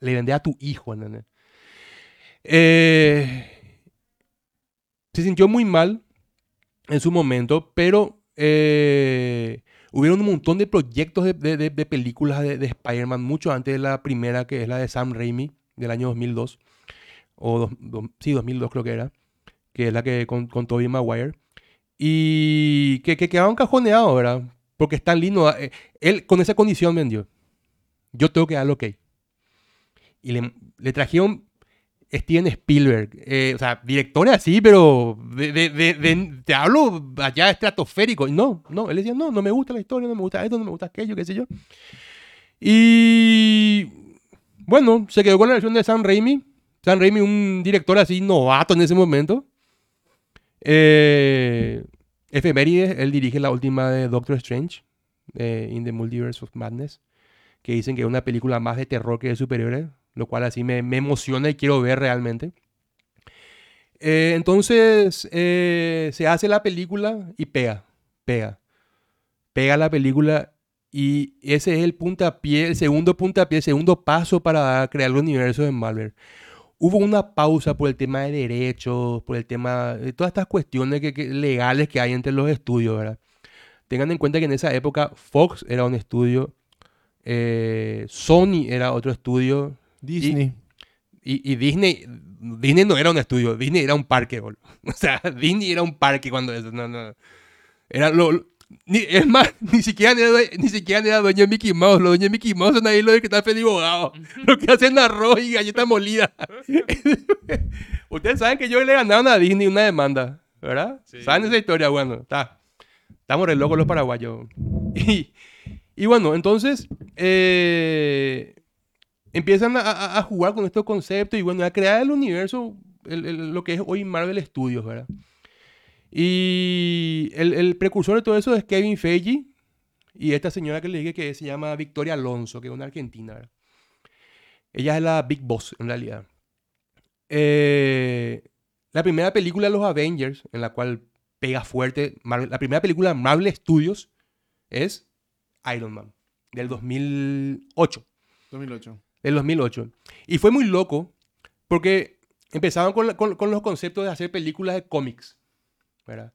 le vendés a tu hijo, ¿entendés? Eh, se sintió muy mal en su momento, pero eh, hubieron un montón de proyectos de, de- de- películas de, de Spider-Man, mucho antes de la primera, que es la de Sam Raimi, del año 2002. O dos- dos- sí, 2002 creo que era. Que es la que con, con Tobey Maguire. Y que, que quedaron cajoneados, ¿verdad? Porque Stan Lee no eh, él con esa condición vendió. Yo tengo que darle ok. Y le, le trajeron Steven Spielberg. eh, o sea, directores así, pero de, de- de- te hablo allá estratosférico. No, no, él decía, no, no me gusta la historia, no me gusta esto, no me gusta aquello, qué sé yo. Y bueno, se quedó con la versión de Sam Raimi. Sam Raimi, un director así novato en ese momento. Eh, Efemérides, él dirige la última de Doctor Strange, eh, In the Multiverse of Madness, que dicen que es una película más de terror que de superhéroes, lo cual así me, me emociona y quiero ver realmente. Eh, entonces, eh, se hace la película y pega, pega. Pega la película y ese es el puntapié, el segundo puntapié, el segundo paso para crear el universo de Marvel. Hubo una pausa por el tema de derechos, por el tema de todas estas cuestiones que- que- legales que hay entre los estudios, ¿verdad? Tengan en cuenta que en esa época Fox era un estudio, eh, Sony era otro estudio Disney. y, y Disney, Disney no era un estudio, Disney era un parque, boludo. O sea, Disney era un parque cuando eso, no, no. Era lo, lo- ni- es más, ni siquiera, era, ni siquiera era dueño de Mickey Mouse. Los dueños de Mickey Mouse son ahí los que están feliz bogado. Los que hacen arroz y galletas molidas. Ustedes saben que yo le ganaron a Disney una demanda, ¿verdad? Sí. ¿Saben esa historia? Bueno, está. Estamos re locos los paraguayos. Y, y bueno, entonces eh, empiezan a, a- jugar con estos conceptos y bueno, a crear el universo, el- el- lo que es hoy Marvel Studios, ¿verdad? Y el, el precursor de todo eso es Kevin Feige y esta señora que le dije que se llama Victoria Alonso, que es una argentina, ¿verdad? Ella es la Big Boss, en realidad. Eh, la primera película de los Avengers, en la cual pega fuerte, Marvel- la primera película de Marvel Studios es Iron Man, del 2008. 2008. Del 2008. Y fue muy loco porque empezaban con, la- con- con los conceptos de hacer películas de cómics. ¿verdad?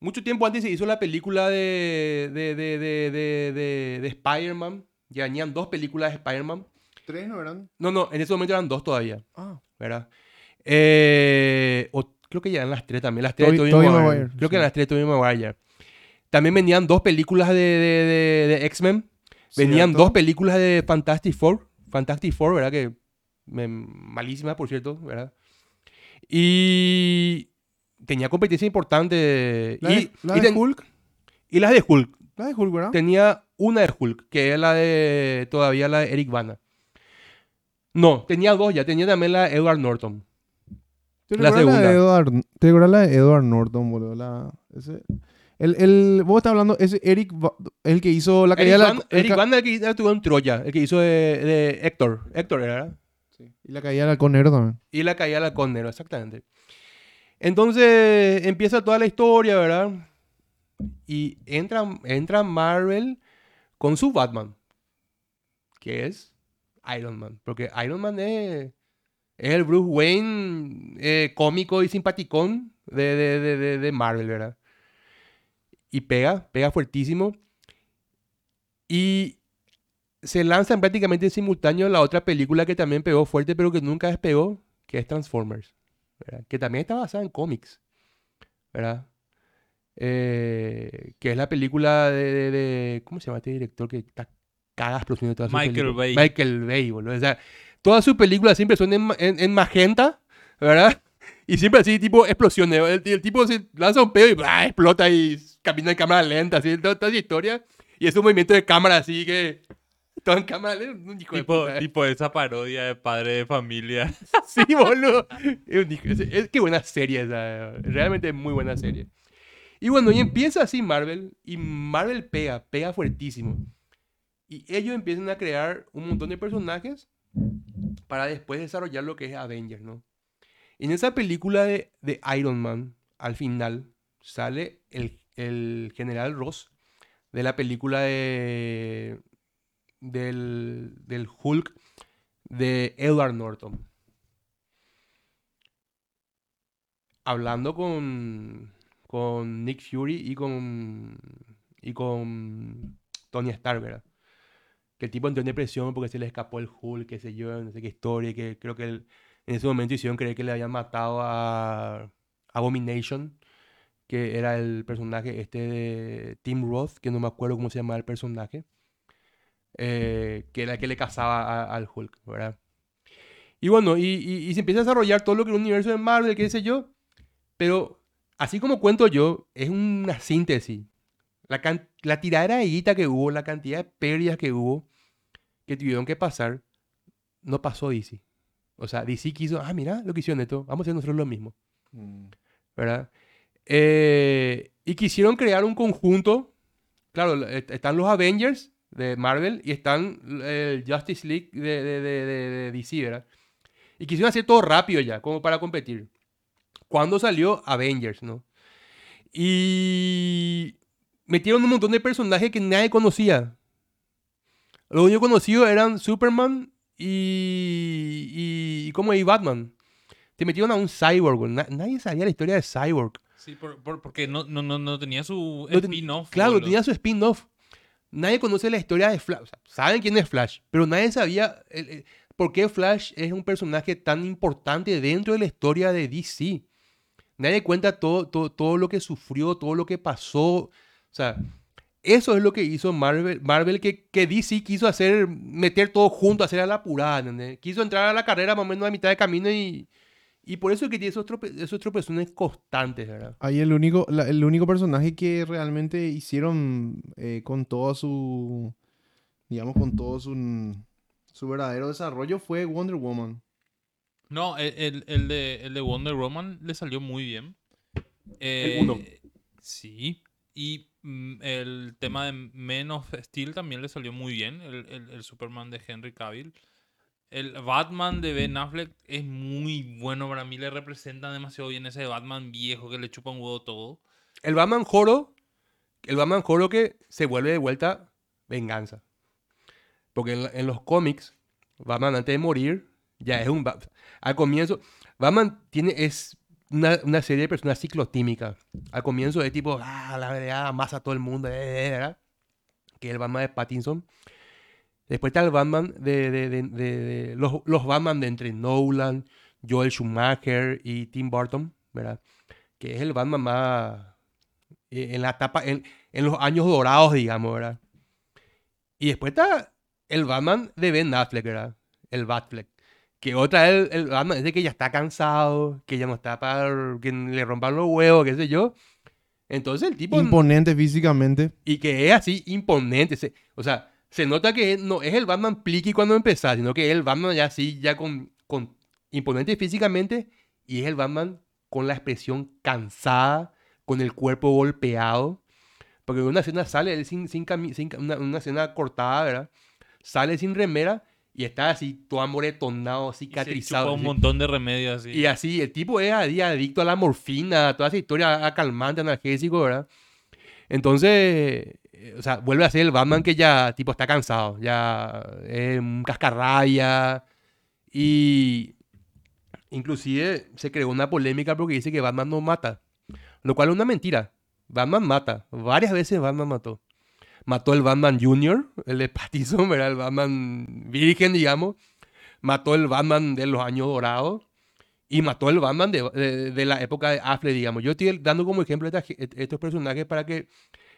Mucho tiempo antes se hizo la película de, de, de, de, de, de- de Spider-Man. Ya venían dos películas de Spider-Man. ¿Tres no eran? No, no, en ese momento eran dos todavía. Ah. ¿verdad? Eh, o creo que ya eran las tres también. Las tres de Tobey- Maguire. Maguire, Creo que eran las tres de Tobey Maguire. También venían dos películas de, de, de- de X-Men. Venían Cierto. dos películas de Fantastic Four. Fantastic Four, ¿verdad? Que me- malísima, por cierto, ¿verdad? Y tenía competencia importante. ¿La y, de, la y de ten- Hulk? y las de Hulk. La de Hulk, ¿verdad? Tenía una de Hulk, que es la de. Todavía la de Eric Bana. No, tenía dos ya. Tenía también la de Edward Norton. ¿Te la segunda. de Edward, ¿Te recuerdas la de Edward Norton, boludo? La, ese, el, el, vos estás hablando, ese Eric, el que hizo la caída Eric, de la... El Eric Bana, el que estuvo en Troya, el que hizo de, de Héctor. Héctor era, ¿verdad? Sí, Y la caída del halcón negro también. Y la caída de la Conero, exactamente. Entonces empieza toda la historia, ¿verdad? Y entra, entra Marvel con su Batman, que es Iron Man. Porque Iron Man es, es el Bruce Wayne eh, cómico y simpaticón de, de, de, de- de Marvel, ¿verdad? Y pega, pega fuertísimo. Y se lanza prácticamente en simultáneo la otra película que también pegó fuerte, pero que nunca despegó, que es Transformers, ¿verdad? Que también está basada en cómics, ¿verdad? Eh, que es la película de, de- de- ¿Cómo se llama este director que está caga explosión todas sus Michael películas? Bay. Michael Bay, boludo. O sea, todas sus películas siempre son en, en- en magenta, ¿verdad? Y siempre así, tipo, explosiones. El, el tipo se lanza un pedo y ¡blah! explota y camina en cámara lenta, así, toda, toda esa historia. Y es un movimiento de cámara así que... Todo en cámara lenta. Un hijo de Tipo, puta. tipo esa parodia de padre de familia. Sí, boludo. Es, un hijo- es- es- qué buena serie esa. Realmente muy buena serie. Y bueno, y empieza así Marvel. Y Marvel pega, pega fuertísimo. Y ellos empiezan a crear un montón de personajes para después desarrollar lo que es Avengers, ¿no? En esa película de, de Iron Man, al final, sale el, el general Ross de la película de, del, del Hulk de Edward Norton. Hablando con, con Nick Fury y con, y con Tony Stark, ¿verdad? Que el tipo entró en depresión porque se le escapó el Hulk, qué sé yo, no sé qué historia, que creo que en ese momento hicieron creer que le habían matado a Abomination, que era el personaje este de Tim Roth, que no me acuerdo cómo se llamaba el personaje, eh, que era el que le cazaba al Hulk, ¿verdad? Y bueno, y, y- y se empieza a desarrollar todo lo que es el universo de Marvel, qué sé yo, pero así como cuento yo, es una síntesis. La, can- la tiradera de guita que hubo, la cantidad de pérdidas que hubo, que tuvieron que pasar, no pasó DC. O sea, DC quiso, ah, mira lo que hicieron esto, vamos a hacer nosotros lo mismo, ¿verdad? Eh, y quisieron crear un conjunto, claro, la- est- están los Avengers de Marvel y están el Justice League de, de, de- DC, ¿verdad? Y quisieron hacer todo rápido ya, como para competir. Cuando salió Avengers, ¿no? Y metieron un montón de personajes que nadie conocía. Lo único conocido eran Superman y, y, y como y Batman. Te metieron a un cyborg, nadie sabía la historia de Cyborg. Sí, por- por- porque no, no, no, tenía su No spin-off. Claro, boludo. tenía su spin-off. Nadie conoce la historia de Flash. O sea, saben quién es Flash, pero nadie sabía el- el- por qué Flash es un personaje tan importante dentro de la historia de DC. Nadie cuenta todo, todo, todo lo que sufrió, todo lo que pasó. O sea, eso es lo que hizo Marvel, Marvel que, que DC quiso hacer, meter todo junto, hacer a la apurada, ¿entendés? Quiso entrar a la carrera más o menos a mitad de camino y, y por eso es que tiene esos, trope- esos tropezones constantes, ¿verdad? Ahí el único, la- el único personaje que realmente hicieron eh, con todo su, digamos, con todo su, su verdadero desarrollo fue Wonder Woman. No, el, el- el de, el de Wonder Woman le salió muy bien. Eh, uno. Sí. Y mm, el tema de Men of Steel también le salió muy bien. El, el- el Superman de Henry Cavill. El Batman de Ben Affleck es muy bueno para mí. Le representa demasiado bien ese Batman viejo que le chupa un huevo todo. El Batman Joro, el Batman Joro que se vuelve de vuelta venganza. Porque en, los cómics, Batman antes de morir, ya es un... Ba- Al comienzo, Batman tiene, es una, una serie de personas ciclotímicas. Al comienzo es tipo, ah, la verdad, masa a todo el mundo, eh, eh, ¿verdad? Que es el Batman de Pattinson. Después está el Batman de, de- de- de- los, los Batman de entre Nolan, Joel Schumacher y Tim Burton, ¿verdad? Que es el Batman más eh, en la etapa, en, en los años dorados, digamos, ¿verdad? Y después está el Batman de Ben Affleck, ¿verdad? El Batfleck. Que otra es el, el Batman ese que ya está cansado, que ya no está para que le rompan los huevos, qué sé yo. Entonces el tipo... Imponente físicamente. Y que es así imponente. o sea, se nota que no es el Batman pliqui cuando empezás, sino que es el Batman ya así, ya con, con imponente físicamente, y es el Batman con la expresión cansada, con el cuerpo golpeado. Porque en una escena sale él sin, sin, cami- sin una, una escena cortada, ¿verdad? Sale sin remera y está así todo amoretonado, Y se cicatrizado. chupa un así. montón de remedios así. Y así, el tipo es adicto a la morfina, a toda esa historia a calmante, analgésico, ¿verdad? Entonces, eh, o sea, vuelve a ser el Batman que ya, tipo, está cansado, ya es un cascarrabia. Y inclusive se creó una polémica porque dice que Batman no mata, lo cual es una mentira. Batman mata, varias veces Batman mató. Mató el Batman Jr., el de Pattinson, ¿verdad? El Batman virgen, digamos. Mató el Batman de los años dorados. Y mató el Batman de, de- la época de Affleck, digamos. Yo estoy dando como ejemplo esta estos personajes para que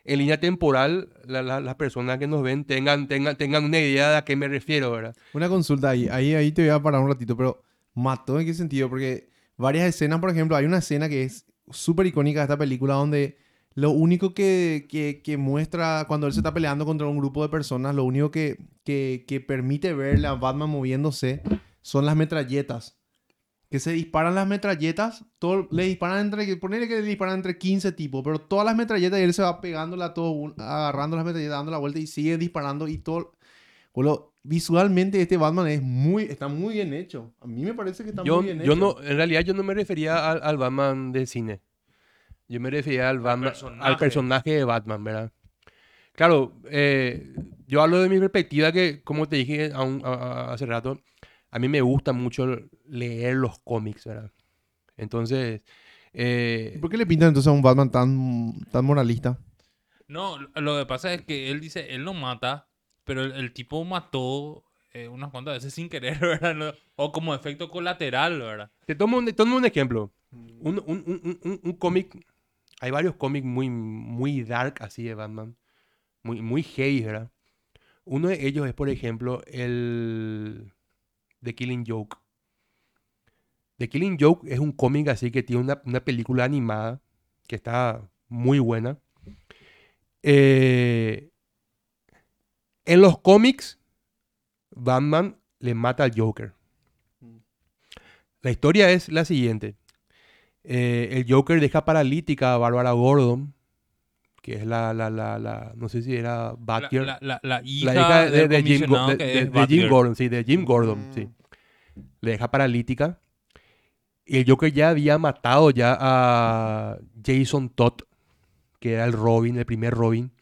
en línea temporal la- la- las personas que nos ven tengan, tengan, tengan una idea de a qué me refiero, ¿verdad? Una consulta ahí, ahí, ahí te voy a parar un ratito, pero ¿mató en qué sentido? Porque varias escenas, por ejemplo, hay una escena que es súper icónica de esta película donde lo único que, que- que muestra cuando él se está peleando contra un grupo de personas, lo único que, que, que permite verle a Batman moviéndose son las metralletas. Que se disparan las metralletas, todo, le disparan entre, ponele que le disparan entre 15 tipos, pero todas las metralletas y él se va pegándola a todo, agarrando las metralletas, dando la vuelta y sigue disparando y todo, Boludo, visualmente este Batman es muy, está muy bien hecho. A mí me parece que está Yo, muy bien yo hecho. no, en realidad yo no me refería al, al Batman del cine. Yo me refería al, Batman, al personaje. personaje de Batman, ¿verdad? Claro, eh, yo hablo de mi perspectiva que, como te dije a un- a- a- hace rato, a mí me gusta mucho leer los cómics, ¿verdad? Entonces, eh, ¿Por qué le pintan entonces a un Batman tan, tan moralista? No, lo- que pasa es que él dice, él no mata, pero el, el tipo mató eh, unas cuantas veces sin querer, ¿verdad? No- o como efecto colateral, ¿verdad? Te tomo un, te tomo un ejemplo. Un, un- un- un- un- un cómic. Hay varios cómics muy, muy dark así de Batman. Muy, muy heavy, ¿verdad? Uno de ellos es, por ejemplo, el. The Killing Joke. The Killing Joke es un cómic así que tiene una, una película animada que está muy buena. Eh, en los cómics, Batman le mata al Joker. La historia es la siguiente. Eh, el Joker deja paralítica a Bárbara Gordon, que es la, la, la, la- no sé si era Batgirl. la- hija, de, del de Jim, de- de- de Jim. Gordon, sí, de Jim Gordon, sí. Le deja paralítica. Y el Joker ya había matado ya a Jason Todd, que era el Robin, el primer Robin.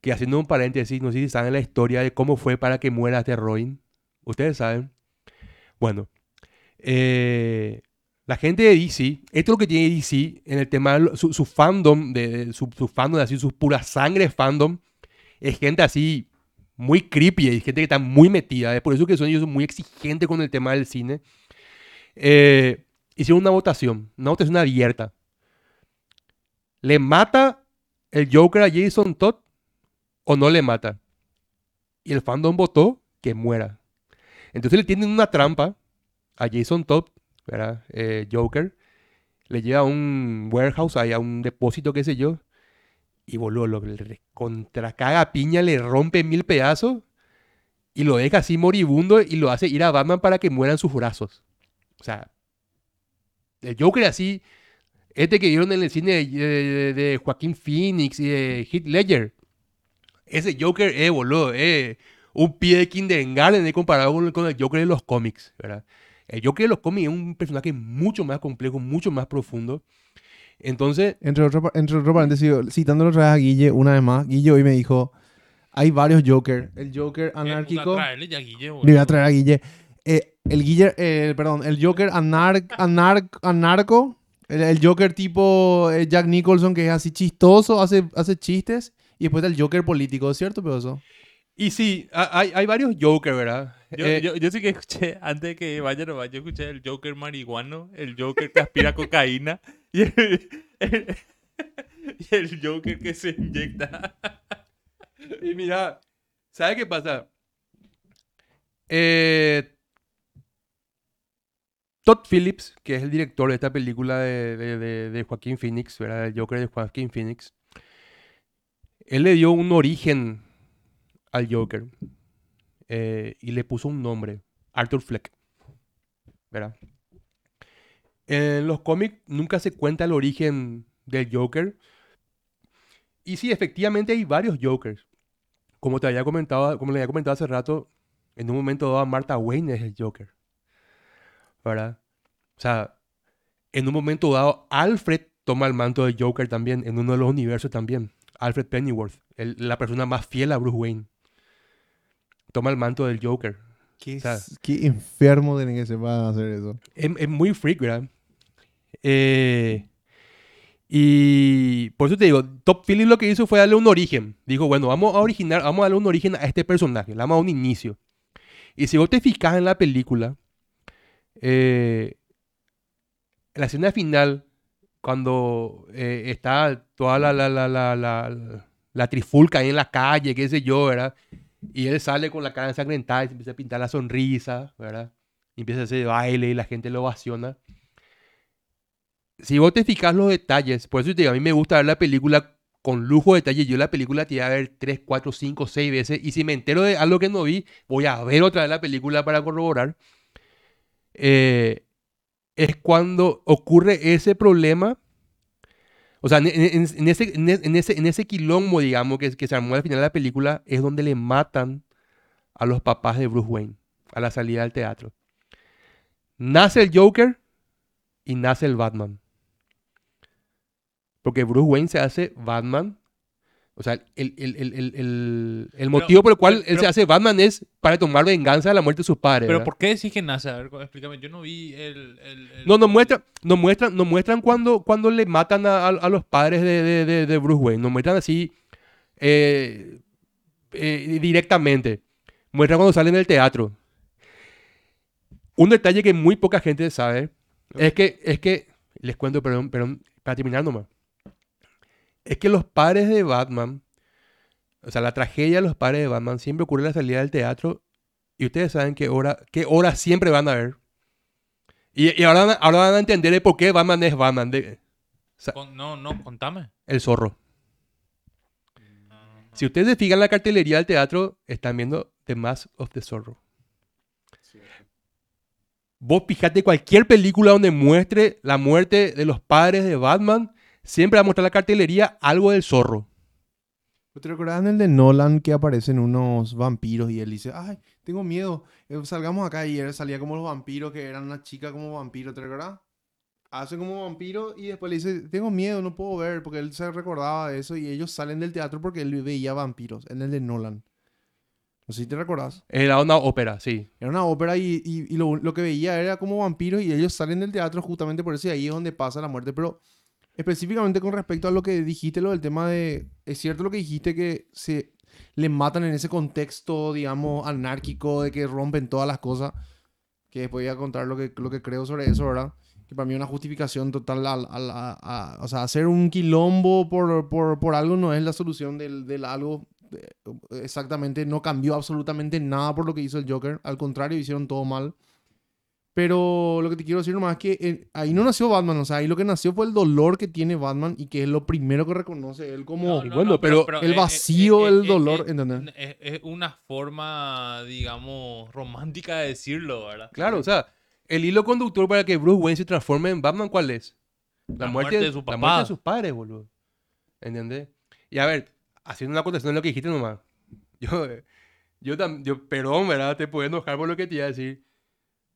Que haciendo un paréntesis, no sé si saben la historia de cómo fue para que muera este Robin. Ustedes saben. Bueno, eh, la gente de DC, esto es lo que tiene DC en el tema, su, su fandom, de, su, fandom, así, su pura sangre fandom, es gente así muy creepy, es gente que está muy metida, es por eso que son ellos muy exigentes con el tema del cine. Eh, hicieron una votación, una votación abierta. ¿Le mata el Joker a Jason Todd o no le mata? Y el fandom votó que muera. Entonces le tienen una trampa a Jason Todd, ¿verdad? Eh, Joker. Le lleva a un warehouse, ahí a un depósito, qué sé yo. Y boludo, lo contra caga piña, le rompe mil pedazos. Y lo deja así moribundo y lo hace ir a Batman para que muera en sus brazos. O sea, el Joker así, este que vieron en el cine de, de- de Joaquín Phoenix y de Heath Ledger. Ese Joker es, boludo, es un pie de kindergarten comparado con el, con el Joker de los cómics, ¿verdad? El Joker de los cómics es un personaje mucho más complejo, mucho más profundo. Entonces, Entre otros entre otro paréntesis, citándolo otra vez a Guille, una vez más, Guille hoy me dijo, hay varios Joker. El Joker anárquico... Ya, Guille, Le voy a traer a Guille. Eh, el Guille, eh, perdón, el Joker anar, anar- anarco, el, el Joker tipo eh, Jack Nicholson que es así chistoso, hace, hace chistes, y después el Joker político, ¿es cierto, Pedoso? y sí, ha- hay, hay varios Joker, ¿verdad? Yo, Eh, yo, yo sí que escuché, antes de que vaya nomás, yo escuché el Joker marihuano, el Joker que aspira cocaína y el, el- y el Joker que se inyecta. Y mira, ¿sabes qué pasa? Eh, Todd Phillips, que es el director de esta película de, de- de- de Joaquín Phoenix, ¿verdad? El Joker de Joaquín Phoenix. Él le dio un origen al Joker eh, y le puso un nombre, Arthur Fleck, ¿verdad? En los cómics nunca se cuenta el origen del Joker. Y sí, efectivamente hay varios Jokers. Como te había comentado, como le había comentado hace rato, en un momento dado Martha Wayne es el Joker. ¿Verdad? O sea, en un momento dado Alfred toma el manto de Joker también, en uno de los universos también. Alfred Pennyworth, el- la persona más fiel a Bruce Wayne. Toma el manto del Joker. Qué, O sea, qué enfermo tiene que ser para hacer eso. Es, es muy freak, ¿verdad? Eh, y por eso te digo, Top Phillips lo que hizo fue darle un origen. Dijo, bueno, vamos a originar, vamos a darle un origen a este personaje, le vamos a dar un inicio. Y si vos te fijas en la película, eh, la escena final, cuando eh, está toda la, la, la, la, la, trifulca ahí en la calle, qué sé yo, ¿verdad? Y él sale con la cara ensangrentada y se empieza a pintar la sonrisa, ¿verdad? Y empieza a hacer baile y la gente lo ovaciona. Si vos te fijas los detalles, por eso digo, a mí me gusta ver la película con lujo de detalle. Yo la película te iba a ver 3, 4, 5, 6 veces. Y si me entero de algo que no vi, voy a ver otra vez la película para corroborar. Eh, es cuando ocurre ese problema. O sea, en, en- en ese, en, ese quilombo, digamos, que, que se armó al final de la película, es donde le matan a los papás de Bruce Wayne a la salida del teatro. Nace el Joker y nace el Batman. Porque Bruce Wayne se hace Batman. O sea, el, el- el- el- motivo por el cual pero- él se hace Batman es para tomar venganza de la muerte de sus padres. Pero ¿verdad? ¿por qué decís que nace? A ver, explícame. Yo no vi el... No, nos muestran, nos muestran, nos muestran cuando, cuando le matan a, a- a los padres de, de- de- de Bruce Wayne. Nos muestran así eh, eh, directamente. Muestran cuando salen del teatro. Un detalle que muy poca gente sabe es que, es que, les cuento, perdón, perdón, para terminar nomás. Es que los padres de Batman, o sea, la tragedia de los padres de Batman siempre ocurre a la salida del teatro y ustedes saben qué hora, qué hora siempre van a ver. Y, y ahora, van a- ahora van a entender el por qué Batman es Batman, de, no, no, contame. el zorro. Si ustedes se fijan en la cartelería del teatro, están viendo The Mask of the Zorro. Vos fijate cualquier película donde muestre la muerte de los padres de Batman, siempre va a mostrar la cartelería algo del zorro. ¿Te recordás en el de Nolan que aparecen unos vampiros y él dice, ay, tengo miedo, eh, salgamos acá y él salía como los vampiros que eran una chica como vampiro, ¿te recordás? Hace como vampiro y después le dice, tengo miedo, no puedo ver, porque él se recordaba de eso y ellos salen del teatro porque él veía vampiros, en el de Nolan. No sé si te recordás. Era una ópera, sí. Era una ópera y, y- y lo, lo que veía era como vampiros y ellos salen del teatro justamente por eso y ahí es donde pasa la muerte. Pero específicamente con respecto a lo que dijiste, lo del tema de... Es cierto lo que dijiste que se le matan en ese contexto, digamos, anárquico, de que rompen todas las cosas. Que después voy a contar lo que, lo que creo sobre eso, ¿verdad? Que para mí una justificación total al- al- a, a- O sea, hacer un quilombo por, por, por algo no es la solución del, del algo eh, exactamente no cambió absolutamente nada por lo que hizo el Joker. Al contrario, hicieron todo mal. Pero lo que te quiero decir nomás es que eh, ahí no nació Batman. O sea, ahí lo que nació fue el dolor que tiene Batman y que es lo primero que reconoce él como... Y bueno, pero el eh, vacío, el dolor, ¿entendés? Es, es una forma, digamos, romántica de decirlo, ¿verdad? Claro, o sea, el hilo conductor para que Bruce Wayne se transforme en Batman, ¿cuál es? La muerte de su La papá. muerte de sus padres, boludo. ¿Entendés? Y a ver, haciendo una contestación de lo que dijiste nomás. Yo, eh, Yo también, yo, perdón, ¿verdad? Te puedo enojar por lo que te iba a decir.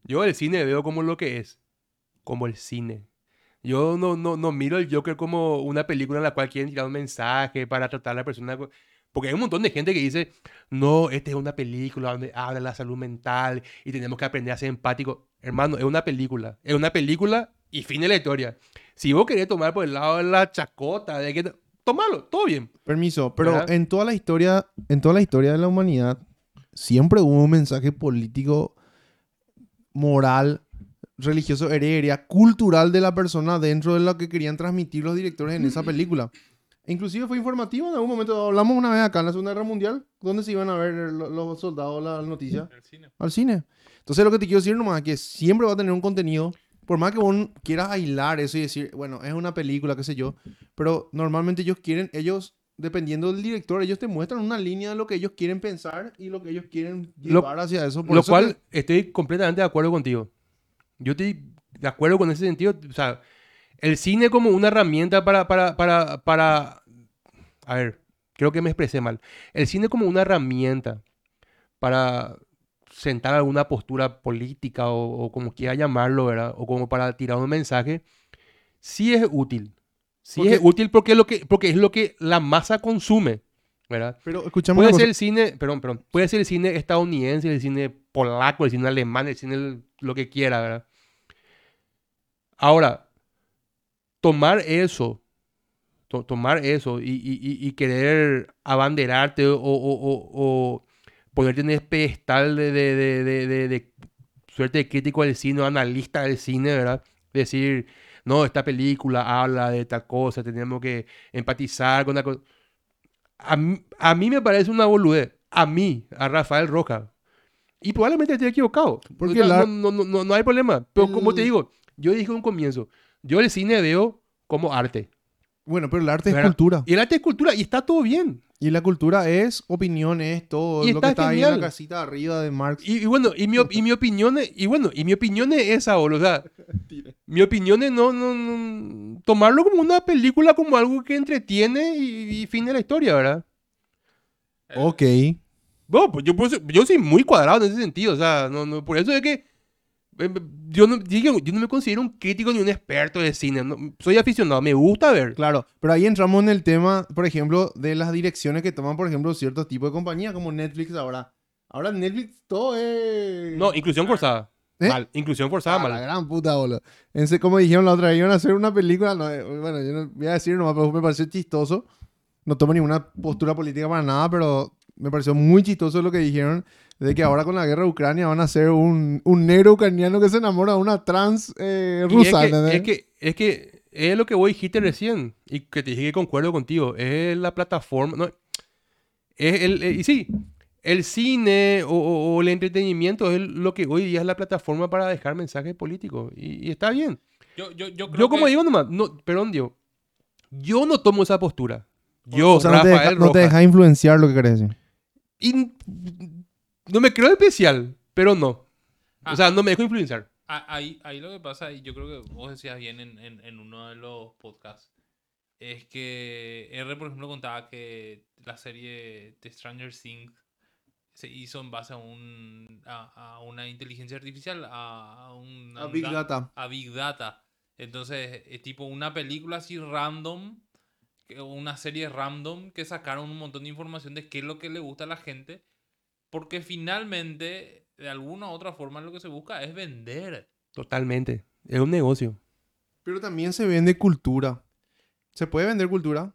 Yo el cine veo como lo que es. Como el cine. Yo no, no, no miro el Joker como una película en la cual quieren tirar un mensaje para tratar a la persona. Porque hay un montón de gente que dice, no, esta es una película donde habla de la salud mental y tenemos que aprender a ser empático. Hermano, es una película. Es una película y fin de la historia. Si vos querés tomar por el lado de la chacota, de que... Tomalo, todo bien. Permiso, pero ¿Verdad? en toda la historia, en toda la historia de la humanidad, siempre hubo un mensaje político, moral, religioso, heredia, cultural de la persona dentro de lo que querían transmitir los directores en esa película. Inclusive fue informativo en algún momento. Hablamos una vez acá en la Segunda Guerra Mundial, donde se iban a ver lo- los soldados las noticias El cine. al cine. Entonces lo que te quiero decir nomás es que siempre va a tener un contenido, por más que vos quieras aislar eso y decir, bueno, es una película, qué sé yo, pero normalmente ellos quieren, ellos, dependiendo del director, ellos te muestran una línea de lo que ellos quieren pensar y lo que ellos quieren Lo- llevar hacia eso. Por Lo eso cual que- estoy completamente de acuerdo contigo. Yo estoy de acuerdo con ese sentido. O sea, el cine como una herramienta para, para, para, para... A ver, creo que me expresé mal. El cine como una herramienta para sentar alguna postura política o, o como quiera llamarlo, ¿verdad? O como para tirar un mensaje, sí es útil. Sí es útil porque es, lo que, porque es lo que la masa consume, ¿verdad? Pero escuchame Puede ser cosa. el cine, perdón, perdón, puede ser el cine estadounidense, el cine polaco, el cine alemán, el cine el- lo que quiera, ¿verdad? Ahora, tomar eso, to- tomar eso y, y- y- querer abanderarte o, o- o- o ponerte en ese pedestal de, de, de, de- de- de suerte de crítico del cine o analista del cine, ¿verdad? Decir, no, esta película habla de tal cosa, tenemos que empatizar con la cosa. A mí, a mí me parece una boludez. A mí, a Rafael Roja. Y probablemente esté equivocado. Porque O sea, la- no, no, no, no hay problema. Pero como te digo, yo dije en un comienzo, yo el cine veo como arte. Bueno, pero el arte es cultura. Y el arte es cultura y está todo bien. Y la cultura es opinión, es todo Y lo que está está ahí en genial. la casita arriba de Marx. Y, y bueno, y mi, y mi opinión es, y bueno, y mi opinión es esa. O sea, mi opinión es no, no, no- tomarlo como una película, como algo que entretiene y, y fin de la historia, ¿verdad? Ok. Bueno, pues yo, por eso- yo soy muy cuadrado en ese sentido, o sea, no, no, por eso es que yo no, yo no me considero un crítico ni un experto de cine, no, soy aficionado, me gusta ver. Claro, pero ahí entramos en el tema, por ejemplo, de las direcciones que toman, por ejemplo, ciertos tipos de compañías como Netflix ahora. Ahora Netflix todo es... No, inclusión forzada. ¿Eh? Mal, inclusión forzada, Ah, la mal. gran puta, boludo. En ese- como dijeron la otra vez, iban a hacer una película, no, eh, bueno, yo no voy a decir nomás, pero me pareció chistoso. No tomo ninguna postura política para nada, pero me pareció muy chistoso lo que dijeron de que ahora con la guerra de Ucrania van a hacer un, un negro ucraniano que se enamora de una trans eh, Y rusa. es, que, es que es que es lo que vos dijiste recién y que te dije que concuerdo contigo, es la plataforma, no, es el, eh, y sí, el cine o, o- o el entretenimiento es lo que hoy día es la plataforma para dejar mensajes políticos y, y está bien. Yo, yo, yo creo Yo como que- digo nomás, no, perdón, Dios. Yo no tomo esa postura. Yo, o sea, no te, Rafael deja, no te Rojas. deja influenciar lo que querés decir. Y no me creo especial, pero no. Ah. O sea, no me dejo influenciar. Ah, Ahí, ahí lo que pasa, y yo creo que vos decías bien en, en, en uno de los podcasts, es que R, por ejemplo, contaba que la serie The Stranger Things se hizo en base a, un, a, a una inteligencia artificial, a, a un A Big Data. a Big Data. Entonces, es tipo una película así random, una serie random que sacaron un montón de información de qué es lo que le gusta a la gente, porque finalmente, de alguna u otra forma, lo que se busca es vender. Totalmente. Es un negocio. Pero también se vende cultura. ¿Se puede vender cultura?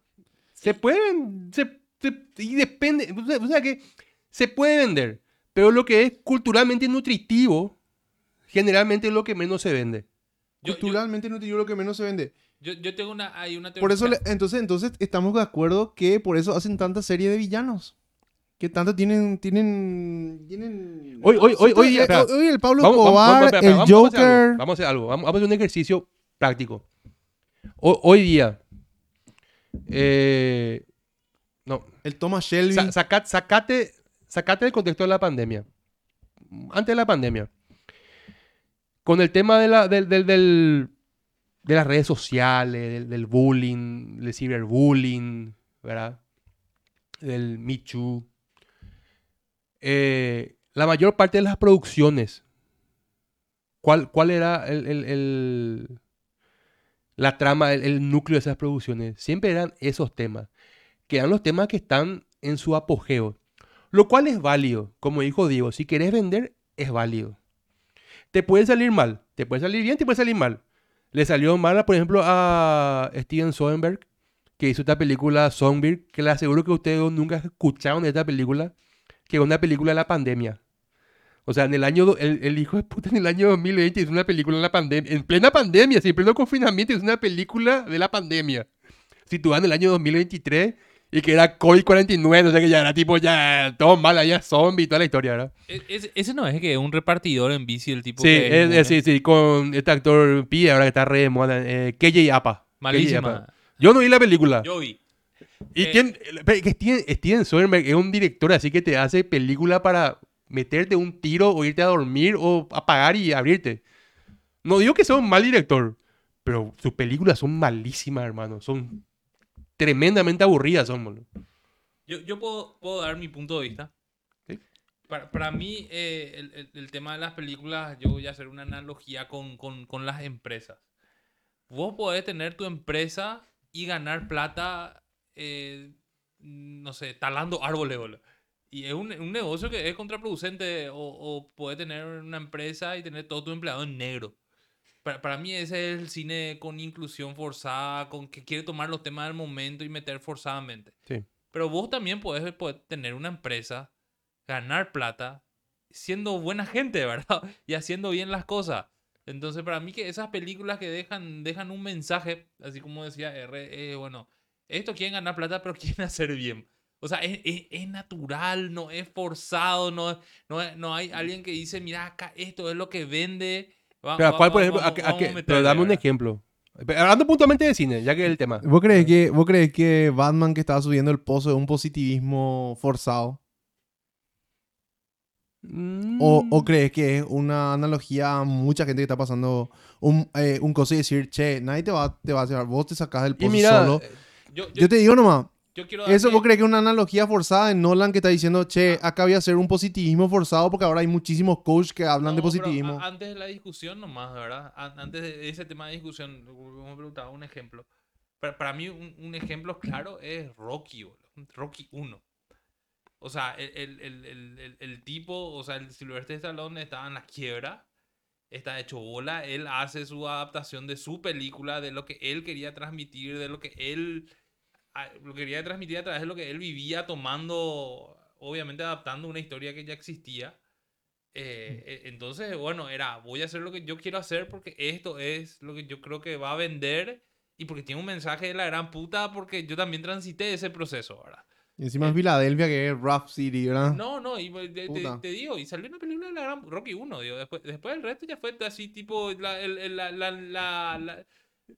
Se pueden. Se, se- y depende. O sea, o sea que se puede vender. Pero lo que es culturalmente nutritivo, generalmente es lo que menos se vende. Yo, yo, Culturalmente te digo lo que menos se vende. Yo, yo tengo una, hay una Por eso, teoría- le- entonces, entonces estamos de acuerdo que por eso hacen tanta serie de villanos. Que tanto tienen, tienen, tienen... Hoy- hoy- hoy- hoy- espera. hoy el Pablo Vamos, vamos, Escobar, vamos, espera, espera, el vamos- vamos a hacer algo. Joker. Vamos a hacer algo. Vamos, a hacer un ejercicio práctico. Ho- hoy día. eh, no. El Thomas Shelby. Sa- saca- sacate, sacate del contexto de la pandemia. Antes de la pandemia. Con el tema de, la, del, del- del- de las redes sociales, del, bullying, del ciberbullying, ¿verdad? Del Me Too. eh, la mayor parte de las producciones, ¿cuál, cuál era el, el- la trama, el, el núcleo de esas producciones? Siempre eran esos temas, que eran los temas que están en su apogeo, lo cual es válido, como dijo Diego, si querés vender, es válido. Te puede salir mal, te puede salir bien, te puede salir mal. Le salió mal, por ejemplo, a Steven Soderbergh, que hizo esta película Songbird, que le aseguro que ustedes nunca escucharon de esta película, que es una película de la pandemia. O sea, en el año, el hijo de puta en el año 2020 hizo una película en la pandemia, en plena pandemia, sí, en pleno confinamiento, hizo una película de la pandemia. Situada en el año 2023 y que era COVID-49, o sea que ya era tipo, ya, todo mal, ya zombie y toda la historia, ¿verdad? E- ese- ese no es que es un repartidor en bici el tipo Sí, que es- es- sí, sí, con este actor P, ahora que está re de moda, eh, KJ Apa. KJ Malísima. Apa. Yo no vi la película. Yo vi. Y Eh, tiene- pero que Steven, Steven Soderbergh es un director así que te hace película para meterte un tiro o irte a dormir o apagar y abrirte. No digo que sea un mal director, pero sus películas son malísimas, hermano. Son tremendamente aburridas, son. boludo. Yo, yo puedo, puedo dar mi punto de vista. Sí. Para, para mí, eh, el, el- el tema de las películas, yo voy a hacer una analogía con, con- con las empresas. Vos podés tener tu empresa y ganar plata, eh, no sé, talando árboles, boludo. Y es un, un negocio que es contraproducente. O, o podés tener una empresa y tener todo tu empleado en negro. Para, para mí ese es el cine con inclusión forzada, con que quiere tomar los temas del momento y meter forzadamente. Sí. Pero vos también podés, podés tener una empresa, ganar plata, siendo buena gente, ¿verdad? Y haciendo bien las cosas. Entonces, para mí que esas películas que dejan, dejan un mensaje, así como decía R, eh, bueno, esto quieren ganar plata, pero quieren hacer bien. O sea, es, es- es natural, no es forzado, no, no, no hay alguien que dice, mira, acá esto es lo que vende. Pero, ¿cuál, por ejemplo? vamos- a qué- a vamos qué- a meterle, pero dame un ejemplo. Hablando puntualmente de cine, ya que es el tema. ¿Vos crees que, vos crees que Batman que estaba subiendo el pozo de un positivismo forzado? ¿O, o Mm. crees que es una analogía a mucha gente que está pasando un, eh, un cosa y decir, che, nadie te va, te va a hacer, vos te sacás del Y pozo mira, solo? Yo, yo, Yo te digo nomás, yo quiero ¿eso vos crees que es una analogía forzada de Nolan que está diciendo, che, acá voy a hacer un positivismo forzado porque ahora hay muchísimos coaches que hablan de No, positivismo? antes de la discusión nomás, ¿verdad? An- Antes de ese tema de discusión, me preguntaba un ejemplo. Para, para mí un, un ejemplo claro es Rocky, boludo. Rocky 1. O sea, el, el, el- el tipo, o sea, el Silvestre Stallone estaba en la quiebra, está hecho bola, él hace su adaptación de su película, de lo que él quería transmitir, de lo que él lo quería transmitir a través de lo que él vivía, tomando, obviamente adaptando una historia que ya existía. Eh, e- entonces, bueno, era, voy a hacer lo que yo quiero hacer porque esto es lo que yo creo que va a vender y porque tiene un mensaje de la gran puta porque yo también transité ese proceso, ¿verdad? Y encima es Filadelfia que es Rough City, ¿verdad? No, no, y pues, te, te- te digo, y salió una película de la gran Rocky 1, digo, después, después el resto ya fue así tipo, la, el- el- la, la, la- la-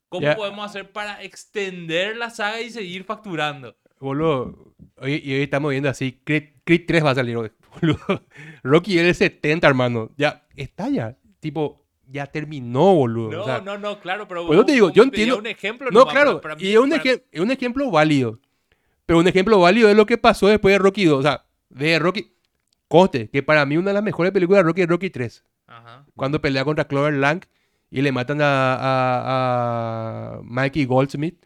¿cómo podemos hacer para extender la saga y seguir facturando? Boludo, hoy, y hoy estamos viendo así, Creed, Creed 3 va a salir hoy, boludo. Rocky es el 70, hermano. Ya, está ya. Tipo, ya terminó, boludo. No, o sea, no, no, claro, pero pues yo te digo, yo entiendo- un ejemplo No, nomás, claro, para- para y mí- es un, para- ejem- es un ejemplo válido. Pero un ejemplo válido es lo que pasó después de Rocky 2. O sea, de Rocky. Coste, que para mí una de las mejores películas de Rocky es Rocky 3. Ajá. Cuando pelea contra Clover Lang y le matan a, a, a Mikey Goldsmith.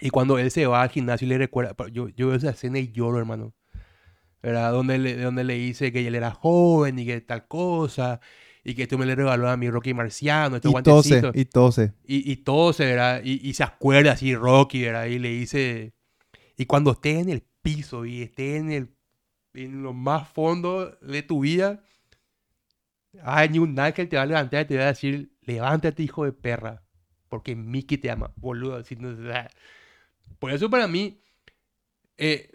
Y cuando él se va al gimnasio y le recuerda. Yo, yo veo esa escena y lloro, hermano. ¿Verdad? Donde le, donde le dice que él era joven y que tal cosa. Y que esto me le regaló a mi Rocky Marciano, estos Y tose, guantecitos. y tose. Y, y todo se verá, y, y se acuerda así Rocky, ¿verdad? Y le dice, y cuando esté en el piso y esté en el en lo más fondo de tu vida, hay un ángel te va a levantar y te va a decir, levántate hijo de perra, porque Mickey te ama, boludo. Por eso para mí, eh,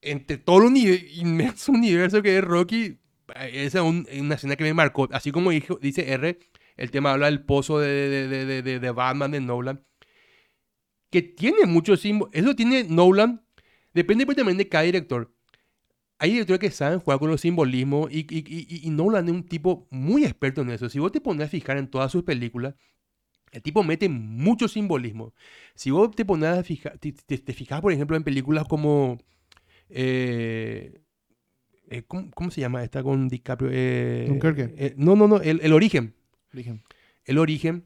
entre todo el inmenso universo que es Rocky, esa es un- una escena que me marcó. Así como dice R, el tema habla del pozo de- de Batman, de Nolan, que tiene muchos símbolos. Eso tiene Nolan, depende pues también de cada director. Hay directores que saben jugar con los simbolismos y, y, y- y Nolan es un tipo muy experto en eso. Si vos te pones a fijar en todas sus películas, el tipo mete mucho simbolismo. Si vos te pones a fijar, te, te- te fijas, por ejemplo, en películas como eh, eh, ¿cómo, cómo se llama esta con DiCaprio? Eh, eh, no, no, no, el, el origen. El origen.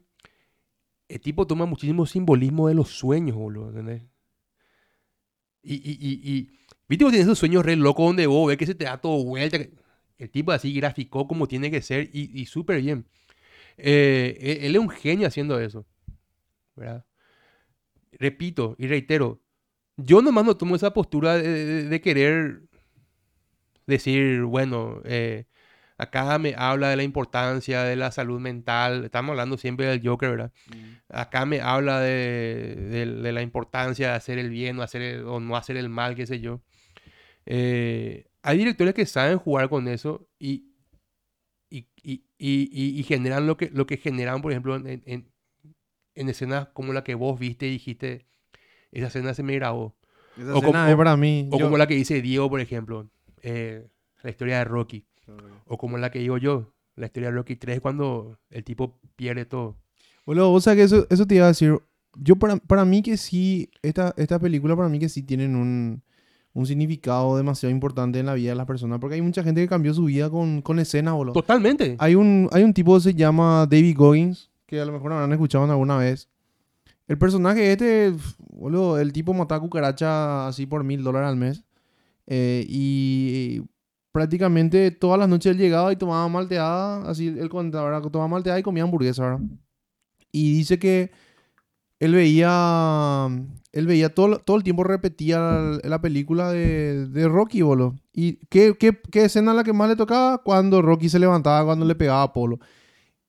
El tipo toma muchísimo simbolismo de los sueños, boludo, ¿entendés? Y, y, y, y viste vos tienes esos sueños re locos donde vos ves que se te da todo vuelta. El tipo así graficó como tiene que ser y, y súper bien. Eh, él, él es un genio haciendo eso. ¿verdad? Repito y reitero, yo nomás no tomo esa postura de, de- de querer decir, bueno, eh, acá me habla de la importancia de la salud mental. Estamos hablando siempre del Joker, ¿verdad? Acá me habla de, de- de la importancia de hacer el bien o, hacer el- o no hacer el mal, qué sé yo. Eh, hay directores que saben jugar con eso y, y, y- y- generan lo que, lo que generan, por ejemplo, en, en- en escenas como la que vos viste y dijiste, esa escena se me grabó. Esa O como- es para mí. O yo- como la que dice Diego, por ejemplo, eh, la historia de Rocky. O como la que digo yo, la historia de Rocky 3 cuando el tipo pierde todo. Boludo, vos sabés que eso, eso te iba a decir. Yo para, para mí que sí, esta, esta película para mí que sí tienen un, un significado demasiado importante en la vida de las personas. Porque hay mucha gente que cambió su vida con, con escenas, boludo. Totalmente. Hay un, hay un tipo que se llama David Goggins, que a lo mejor habrán escuchado alguna vez. El personaje este, boludo, el tipo mataba cucaracha así por mil dólares al mes. Eh, y prácticamente todas las noches él llegaba y tomaba malteada, así él contaba, tomaba malteada y comía hamburguesa, ¿verdad? Y dice que él veía, él veía todo, todo el tiempo repetía la, la película de, de Rocky, boludo. ¿Y qué, qué, qué escena la que más le tocaba? Cuando Rocky se levantaba, cuando le pegaba a Apolo.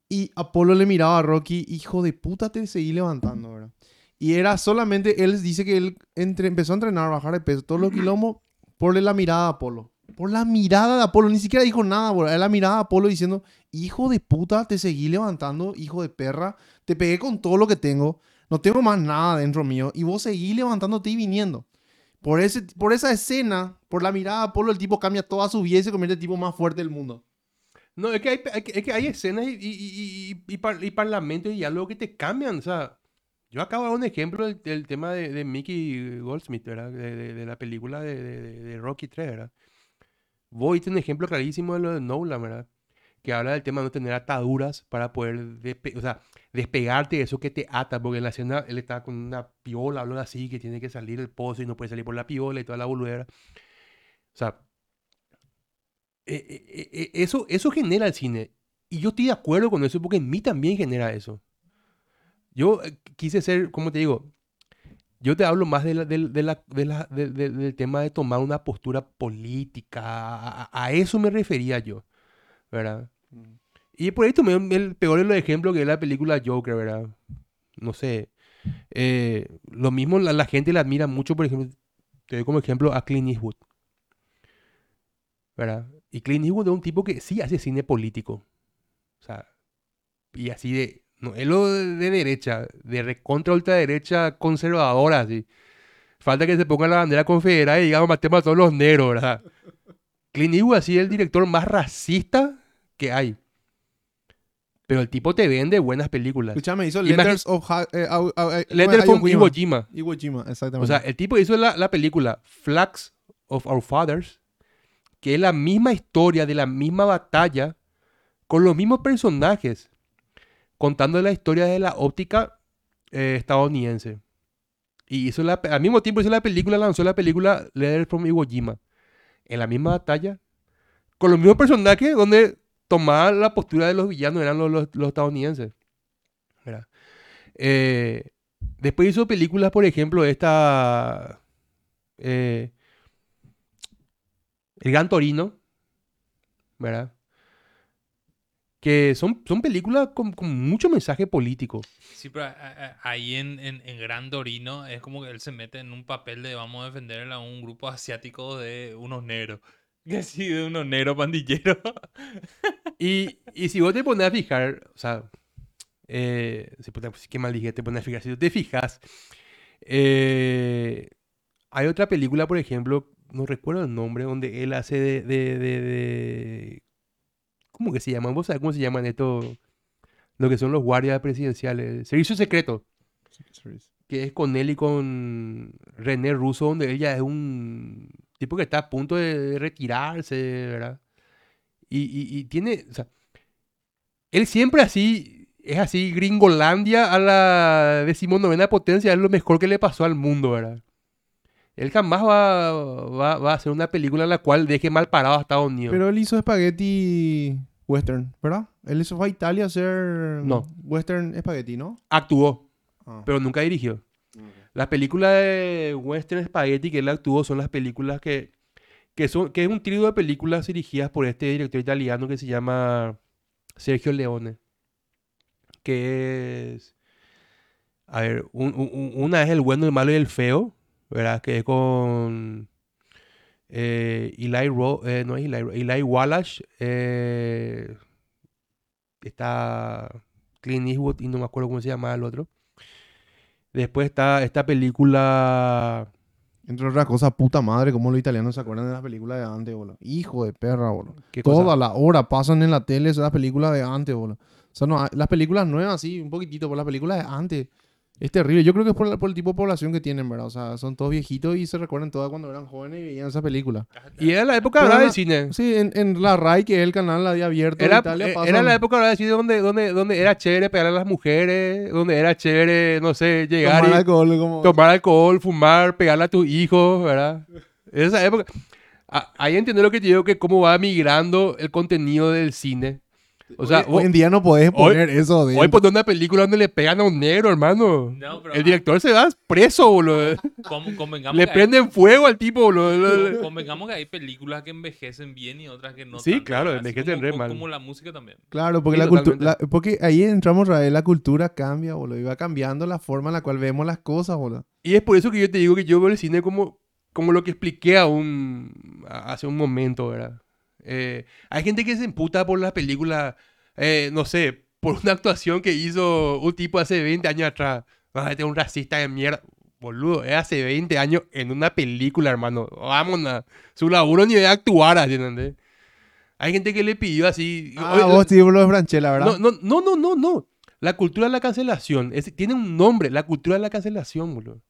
Y Apolo le miraba a Rocky, hijo de puta, te seguí levantando, ¿verdad? Y era solamente, él dice que él empezó a entrenar, a bajar de peso, todos los quilombos, por la mirada de Apolo. Por la mirada de Apolo, ni siquiera dijo nada, boludo. Era la mirada de Apolo diciendo, hijo de puta, te seguí levantando, hijo de perra, te pegué con todo lo que tengo, no tengo más nada dentro mío, y vos seguís levantándote y viniendo. Por, ese, por esa escena, por la mirada de el tipo cambia toda su vida y se convierte en el tipo más fuerte del mundo. No, es que hay, es que hay escenas y, y, y, y, par- que te cambian. O sea, yo acabo de dar un ejemplo del, tema de, de Mickey Goldsmith, ¿verdad? De, la película de, Rocky 3, ¿verdad? Vos diste un ejemplo clarísimo de lo de Nolan, ¿verdad? Que habla del tema de no tener ataduras para poder o sea, despegarte de eso que te ata. Porque en la escena él está con una piola, algo así, que tiene que salir del pozo y no puede salir por la piola y toda la boludera. O sea, eh, eso, eso genera el cine. Y yo estoy de acuerdo con eso porque en mí también genera eso. Yo eh, quise ser, como te digo, yo te hablo más de la- del- tema de tomar una postura política. A, eso me refería yo, ¿verdad? Y por ahí tomé el peor de los ejemplos que es la película Joker, ¿verdad? No sé. eh, lo mismo la, gente la admira mucho, por ejemplo, te doy como ejemplo a Clint Eastwood. ¿verdad? Y Clint Eastwood es un tipo que sí hace cine político. O sea, y así de. No, es lo de, de derecha, de recontra ultraderecha conservadora, así. Falta que se ponga la bandera confederada y digamos, matemos a todos los negros, ¿verdad? Clint Eastwood así es el director más racista que hay. Pero el tipo te vende buenas películas. Escuchame, hizo Letters of... Ha- eh, Letter from Jima. Iwo Jima. Iwo Jima, exactamente. O sea, el tipo hizo la, la película Flags of Our Fathers, que es la misma historia de la misma batalla, con los mismos personajes, contando la historia de la óptica eh, estadounidense. Y hizo la, al mismo tiempo hizo la película, lanzó la película Letter from Iwo Jima, en la misma batalla, con los mismos personajes, donde tomaba la postura de los villanos, eran los, los- estadounidenses. Eh, Después hizo películas, por ejemplo, esta. eh, El Gran Torino. ¿Verdad? Que son, son películas con, mucho mensaje político. Sí, pero ahí en, en, en Gran Torino es como que él se mete en un papel de vamos a defender a un grupo asiático de unos negros. Que sí, de unos negros pandilleros. Y, y si vos te pones a fijar, o sea, eh, si pone- qué mal dije, te pones a fijar, si tú te fijas, eh, hay otra película, por ejemplo, no recuerdo el nombre, donde él hace de, de, de, de- ¿cómo que se llaman? ¿Vos sabés cómo se llaman estos? Lo que son los guardias presidenciales, servicio secreto. que es con él y con René Russo, donde ella es un tipo que está a punto de retirarse, ¿verdad? Y, y, y tiene, o sea, él siempre así, es así, Gringolandia a la decimonovena potencia, es lo mejor que le pasó al mundo, ¿verdad? Él jamás va, va, va a hacer una película en la cual deje mal parado a Estados Unidos. Pero él hizo espagueti western, ¿verdad? Él hizo fue a Italia a hacer No. western espagueti, ¿no? Actuó, Ah. pero nunca dirigió. Las películas de Western Spaghetti que él actuó son las películas que, que, son, que es un trío de películas dirigidas por este director italiano que se llama Sergio Leone. Que es. A ver, un- un- un- una es El bueno, el malo y el feo, ¿verdad? Que es con. eh, Eli Ro- eh, no es Eli, Eli eh, está Clint Eastwood y no me acuerdo cómo se llama el otro. Después está esta película. Entre otras cosas, puta madre, cómo los italianos se acuerdan de las películas de antes, boludo. Hijo de perra, boludo. ¿qué cosa? Toda la hora pasan en la tele esas películas de antes, boludo. O sea, no, las películas nuevas, sí, un poquitito, por las películas de antes. Es terrible. Yo creo que es por, la- por el tipo de población que tienen, ¿verdad? O sea, son todos viejitos y se recuerdan todas cuando eran jóvenes y veían esa película. Y era la época la- del cine. Sí, en, en la RAI, que es el canal la de abierto Era, de Italia, eh, pasan- era la época ¿verdad? del cine donde, donde, donde era chévere pegar a las mujeres, donde era chévere, no sé, llegar tomar y alcohol, como... tomar alcohol, fumar, pegarle a tus hijos, ¿verdad? Esa época. Ah, ahí entiendo lo que te digo, que cómo va migrando el contenido del cine. O sea, hoy, vos- hoy en día no podés hoy- poner eso de... hoy pones una película donde le pegan a un negro, hermano. No, pero el director se va preso, boludo. con- convengamos, Le que prenden fuego al tipo, boludo. hay, convengamos que hay películas que envejecen bien y otras que no. Sí, tanto, claro, envejecen como- re como- mal. Como la música también. Claro, porque, Sí, la cultu- totalmente. la- porque ahí entramos, Rael, la cultura cambia, boludo. Y va cambiando la forma en la cual vemos las cosas, boludo. Y es por eso que yo te digo que yo veo el cine como, como lo que expliqué a un, a- hace un momento, ¿verdad? Eh, hay gente que se emputa por la película, eh, no sé, por una actuación que hizo un tipo hace 20 años atrás. Ah, este es un racista de mierda. Boludo, es hace 20 años en una película, hermano. Vámonos. Su laburo ni de actuar, ¿entiendes? Hay gente que le pidió así. Ah, vos sí, lo de Franchella, ¿verdad? no, no, no, no, no, no. La cultura de la cancelación. es- tiene un nombre, la cultura de la cancelación, boludo.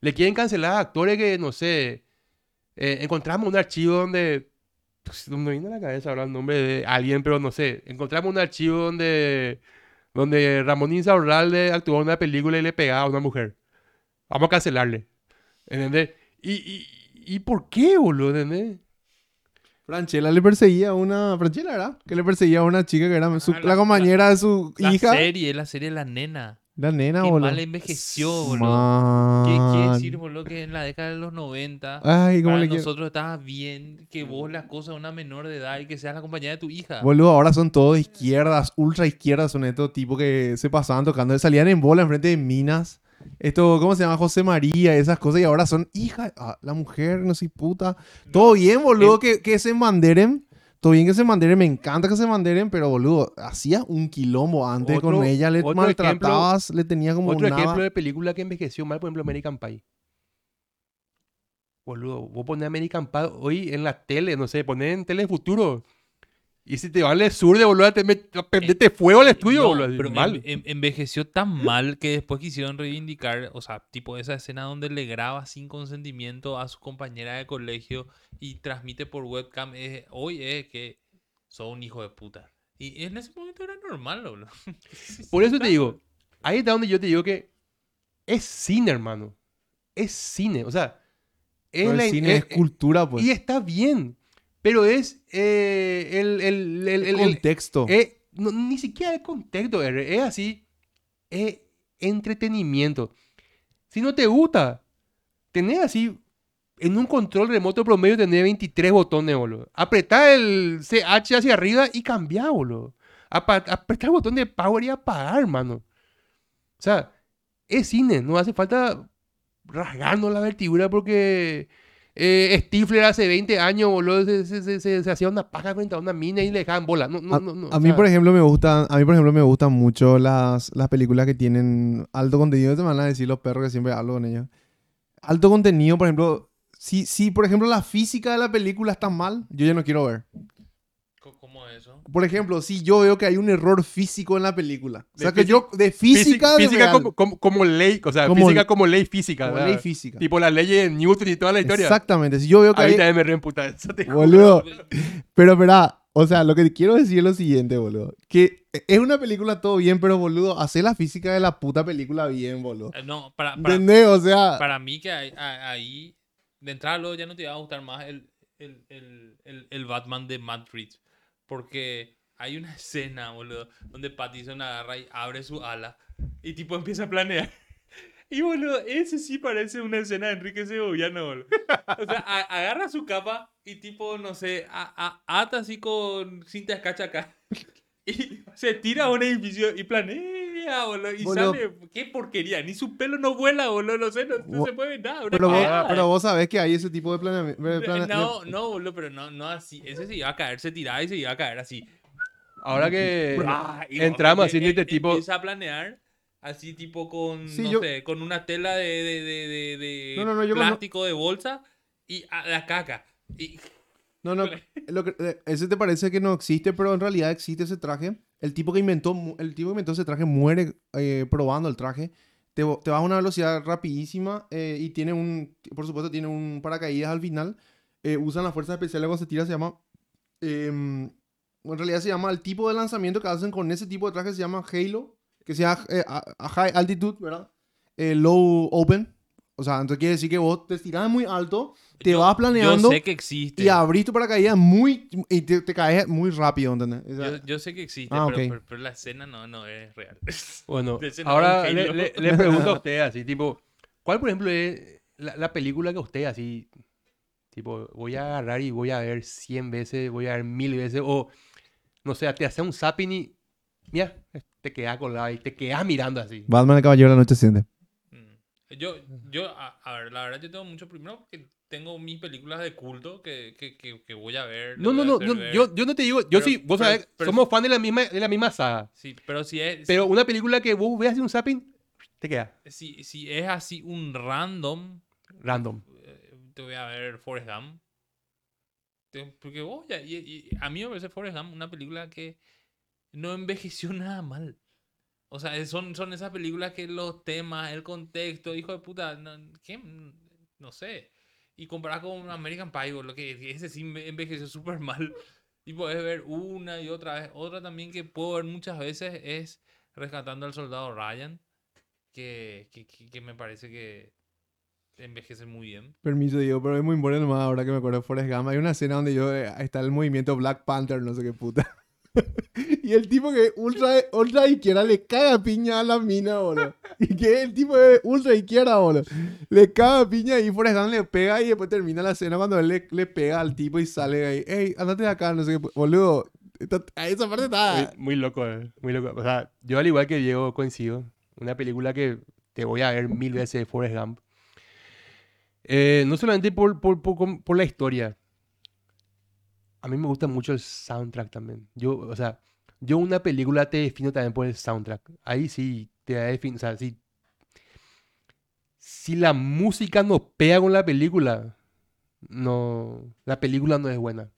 Le quieren cancelar a actores que, no sé, eh, encontramos un archivo donde... pues, no me viene a la cabeza ahora el nombre de alguien, pero no sé. Encontramos un archivo donde, donde Ramón Insaurralde actuó en una película y le pegaba a una mujer. Vamos a cancelarle. ¿Entendés? ¿Y, y, y por qué, boludo? ¿Entendés? Franchella le perseguía a una... Franchella, ¿verdad? Que le perseguía a una chica que era su- Ah, la, la- compañera de su La hija. serie, la serie La Nena. La nena, Qué boludo. mal envejeció, boludo. ¿Qué quiere decir, boludo? Que en la década de los 90, Ay, ¿cómo para le nosotros estaba bien que vos la cosa de una menor de edad y que seas la compañía de tu hija. Boludo, ahora son todos izquierdas, ultra izquierdas, son estos tipos que se pasaban tocando, salían en bola enfrente de minas. Esto, ¿cómo se llama? José María, esas cosas, y ahora son hija, ah, la mujer, no sé, puta. Todo bien, boludo, que, que se manderen. Todo bien que se manderen, me encanta que se manderen, pero boludo, hacías un quilombo antes Otro- con ella, le maltratabas, le tenías como Otro nada. ejemplo de película que envejeció mal, por ejemplo, American Pie. Boludo, vos ponés American Pie hoy en la tele, no sé, ponés en Telefuturo. Y si te vale sur de boludo, te prendete fuego al estudio, No, boludo. pero mal. en- en- envejeció tan mal que después quisieron reivindicar, o sea, tipo esa escena donde le graba sin consentimiento a su compañera de colegio y transmite por webcam. es- hoy es que sos un hijo de puta. Y en ese momento era normal, boludo. Por eso te digo, ahí está donde yo te digo que es cine, hermano. Es cine, o sea, es Pero el la- cine es, eh, cultura, pues. Y está bien, pero es eh, el, el, el- el- contexto. Eh, no, ni siquiera el contexto, R, es así. Es entretenimiento. Si no te gusta, tenés así. En un control remoto promedio tenés 23 botones, boludo. Apretá el CH hacia arriba y cambiá, boludo. Apretá el botón de power y apagar, hermano. O sea, es cine. No hace falta rasgarnos la vertidura porque eh, Stifler hace 20 años, boludo, se, se- se- se- hacía una paja frente a una mina y le dejaban bola. No, no, A, no, no, a mí, por ejemplo, me gustan, a mí, por ejemplo, me gustan mucho las, las películas que tienen alto contenido. Te van a decir los perros que siempre hablo con ellos. Alto contenido, por ejemplo, si, si por ejemplo la física de la película está mal, yo ya no quiero ver. Co- ¿Cómo es eso? Por ejemplo, si yo veo que hay un error físico en la película. O sea, que yo, de física, de física real, como, como, como ley, o sea, Como- física como ley física. como ¿verdad? ley física. Tipo la ley de Newton y toda la historia. Exactamente. Si yo veo que A mí hay... me reemputa eso. te juro. Boludo. Pero, espera, o sea, lo que quiero decir es lo siguiente, boludo. Que es una película todo bien, pero, boludo, hacer la física de la puta película bien, boludo. Eh, No, para, para, ¿Entendés? O sea... para mí que ahí, de entrada luego ya no te va a gustar más el, el, el, el, el Batman de Matt Reeves. Porque hay una escena, boludo, donde Pattinson agarra y abre su ala y tipo empieza a planear. Y boludo, ese sí parece una escena de Enrique Segoviano, boludo. O sea, agarra su capa y tipo, no sé, a- ata así con cinta escacha acá. Y se tira a un edificio y planea, boludo. Y Boludo. sale, qué porquería. Ni su pelo no vuela, boludo. No sé, no, se mueve nada. una Pero vos, cagada. pero vos sabés que hay ese tipo de planeamiento. No, no, boludo, pero no, no así. Ese se iba a caer, se tiraba y se iba a caer así. Ahora que Ah, y entramos así en em- este em- tipo... Empieza a planear así tipo con, Sí, no yo- sé, con una tela de, de, de, de, de No, no, no, yo cuando- plástico de bolsa y a la caca. Y, No, no, lo que, eh, ese te parece que no existe, pero en realidad existe ese traje. El tipo que inventó, el tipo que inventó ese traje muere eh, probando el traje. Te, te vas a una velocidad rapidísima eh, y tiene un, por supuesto, tiene un paracaídas al final. Eh, usan las fuerzas especiales cuando se tira, se llama, em, en realidad se llama, el tipo de lanzamiento que hacen con ese tipo de traje se llama Halo, que se llama eh, a, a high altitude, ¿verdad? Eh, low open. O sea, entonces quiere decir que vos te tirás muy alto, te yo- vas planeando Yo sé que existe. y abrís tu paracaídas muy. y te, te caes muy rápido, ¿entendés? O sea, Yo, yo sé que existe, Ah, pero, ok. pero, pero la escena no, no es real. Bueno, ahora le, le- le pregunto a usted así, tipo, ¿cuál por ejemplo es la, la película que usted así, tipo, voy a agarrar y voy a ver 100 veces, voy a ver mil veces, o no sé, te hace un zapping y, mira, te quedas colgado y te quedas mirando así. Batman el Caballero de la Noche Asciende. Yo, yo, a, a ver, la verdad, yo tengo mucho primero porque tengo mis películas de culto que, que, que, que voy a ver. No, no, no, yo, yo no te digo, yo Pero- sí, vos pero- sabés, pero- somos fan de la misma, de la misma saga, Sí, pero si es, pero una película que vos veas un zapping, te queda si, si es así un random, random. eh, te voy a ver Forrest Gump. Porque vos y a mí me parece Forrest Gump una película que no envejeció nada mal. O sea, son, son esas películas que los temas, el contexto, hijo de puta, no, ¿qué? No sé. Y comparar con American Pie, lo que ese sí envejeció súper mal. Y puedes ver una y otra vez. Otra también que puedo ver muchas veces es Rescatando al Soldado Ryan, que, que, que- que me parece que envejece muy bien. Permiso, Diego, pero es muy bueno nomás ahora que me acuerdo de Forrest Gump. Hay una escena donde yo eh, está el movimiento Black Panther, no sé qué puta. y el tipo que ultra, ultra izquierda le caga piña a la mina, boludo. Y que el tipo de ultra izquierda, boludo. Le caga piña y Forrest Gump le pega y después termina la escena cuando él le, le pega al tipo y sale ahí. Ey, andate de acá, no sé qué. Boludo, esta- a esa parte está... Muy, muy loco, eh, muy loco. O sea, yo al igual que Diego coincido. Una película que te voy a ver mil veces de Forrest Gump. Eh, no solamente por, por, por, por la historia. A mí me gusta mucho el soundtrack también. Yo, o sea, yo una película te defino también por el soundtrack. Ahí sí te defino, o sea, si, si la música no pega con la película, no, la película no es buena.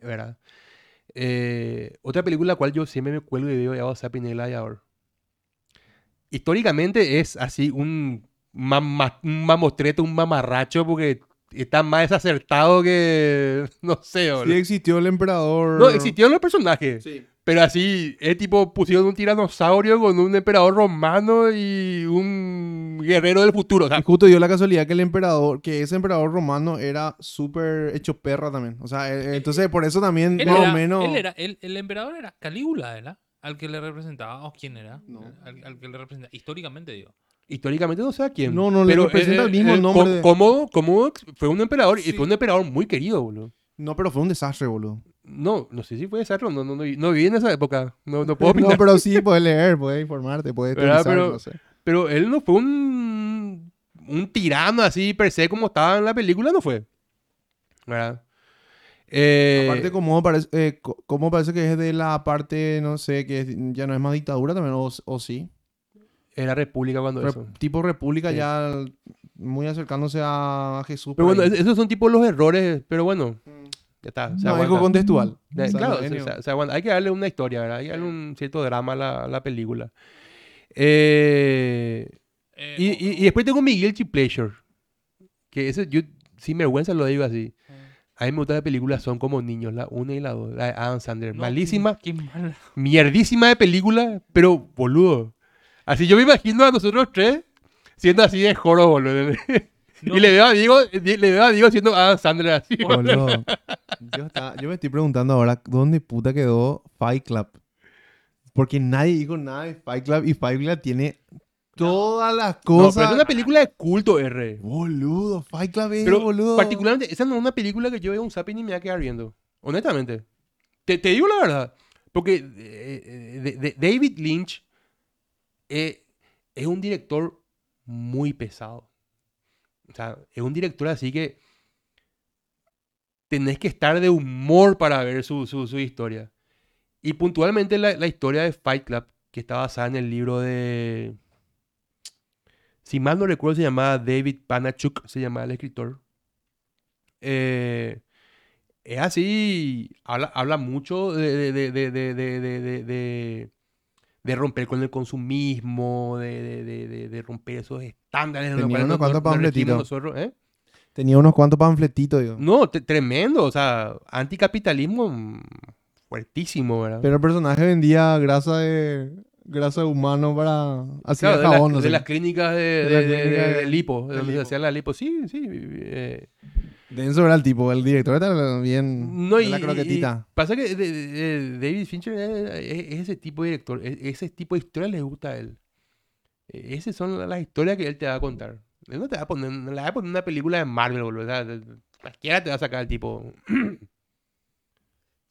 ¿Verdad? Eh, otra película la cual yo siempre me cuelgo y veo el Gladiador. Históricamente es así un, mama- un un mamarracho, porque está más desacertado que. No sé, Sí boludo. existió el emperador... No, existieron los personajes. Sí. Pero así, es tipo, pusieron un tiranosaurio con un emperador romano y un guerrero del futuro. O sea, Y justo dio la casualidad que el emperador, que ese emperador romano era súper hecho perra también. O sea, eh, entonces por eso también Él más era- o menos... él era- él- el emperador era Calígula, ¿verdad? Al que le representaba. ¿O quién era? No. Al, al que le representaba. Históricamente, digo. Históricamente no sé a quién. No, no, le representa el mismo nombre Com- de- Cómodo, Cómodo fue un emperador Sí. y fue un emperador muy querido, boludo. No, pero fue un desastre, boludo. No, no sé si fue desastre, no, no, no, no viví en esa época. No, no puedo No, pero sí, puedes leer, puedes informarte, puedes teorizar, Pero- no sé. Pero él no fue un, un tirano así per se como estaba en la película, no fue. ¿Verdad? Eh, Aparte, como parece, eh, co- como parece que es de la parte, no sé, que ya no es más dictadura también, o, o sí. Era república cuando Re- eso. tipo república Sí. ya muy acercándose a Jesús. Pero bueno, ahí. esos son tipo los errores, pero bueno, Ya está. se No, algo contextual. De- O sea, claro, se- se- se hay que darle una historia, ¿verdad? Hay que darle un cierto drama a la, a la película. Eh, Eh, y, y- y después tengo mi Guilty Pleasure. Que ese, yo sin vergüenza lo digo así. A mí me gustan las películas, son como niños, la 1 y la 2. La de Adam Sandler. no, Malísima, Qué, qué mala. mierdísima de película, pero boludo. Así yo me imagino a nosotros tres siendo así de joro, boludo. No. Y le veo a Diego, le veo a Diego siendo Adam Sandler así. Boludo. Yo, estaba- yo me estoy preguntando ahora, ¿dónde puta quedó Fight Club? Porque nadie dijo nada de Fight Club y Fight Club tiene todas las No, pero cosas. es una película de culto, R. Boludo, Fight Club es, Pero boludo. particularmente, esa no es una película que yo veo un zapping y me va a quedar viendo. Honestamente. Te, te digo la verdad. Porque eh, eh, de- de- David Lynch eh, es un director muy pesado. O sea, es un director así que tenés que estar de humor para ver su, su- historia. Y puntualmente la, la historia de Fight Club, que está basada en el libro de... Si mal no recuerdo, se llamaba David Panachuk, se llamaba el escritor. Eh, es así, habla, habla mucho de, de, de, romper con el consumismo, de, de, de- de- romper esos estándares. Tenía unos nos- cuantos panfletitos. nosotros, ¿eh? Tenía unos cuantos panfletitos, digo. No, tremendo, o sea, anticapitalismo mm, fuertísimo, ¿verdad? Pero el personaje vendía grasa de grasa de humano para hacer Claro, de, las- no de sé. las clínicas de, De de, la clínica de- lipo, donde se la lipo. Sí, sí. eh, Denso era el tipo, el director era bien No, y, la croquetita. y pasa que de- de- de- David Fincher es, es- es ese tipo de director, es- ese tipo de historia le gusta a él. E- Esas son la- las historias que él te va a contar. Él no te va a poner, no le va a poner una película de Marvel, boludo. cualquiera te va a sacar el tipo.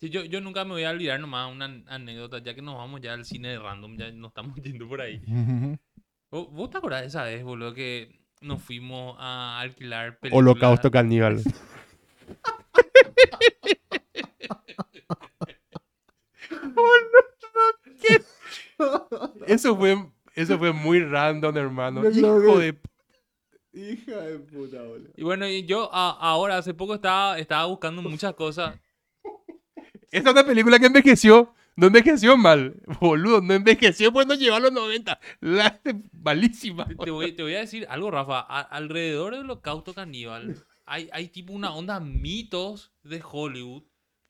Sí, yo, yo nunca me voy a olvidar nomás una anécdota, ya que nos vamos ya al cine de random, ya nos estamos yendo por ahí. ¿Vos, vos te acordás de esa vez, boludo, que nos fuimos a alquilar películas? Holocausto caníbal. Eso fue, eso fue muy random, hermano. Hijo que- de Hija de puta, boludo. Y bueno, y yo a- ahora, hace poco estaba, estaba buscando muchas cosas. Esta es una película que envejeció. No envejeció mal. Boludo, no envejeció pues no llegó a los 90. La malísima. Te voy, te voy a decir algo, Rafa. A- alrededor del holocausto caníbal hay, hay tipo una onda mitos de Hollywood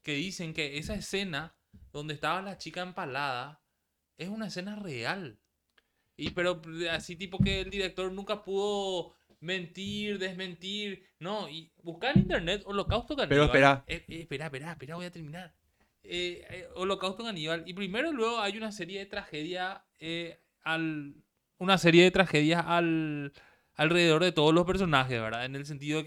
que dicen que esa escena donde estaba la chica empalada es una escena real. Y pero así tipo que el director nunca pudo mentir, desmentir. No, y buscar en internet holocausto caníbal. Pero espera. Eh, eh, espera, espera, espera, voy a terminar. Eh, eh, holocausto caníbal. Y primero luego hay una serie de tragedias eh, al... Una serie de tragedias al, alrededor de todos los personajes, ¿verdad? En el sentido de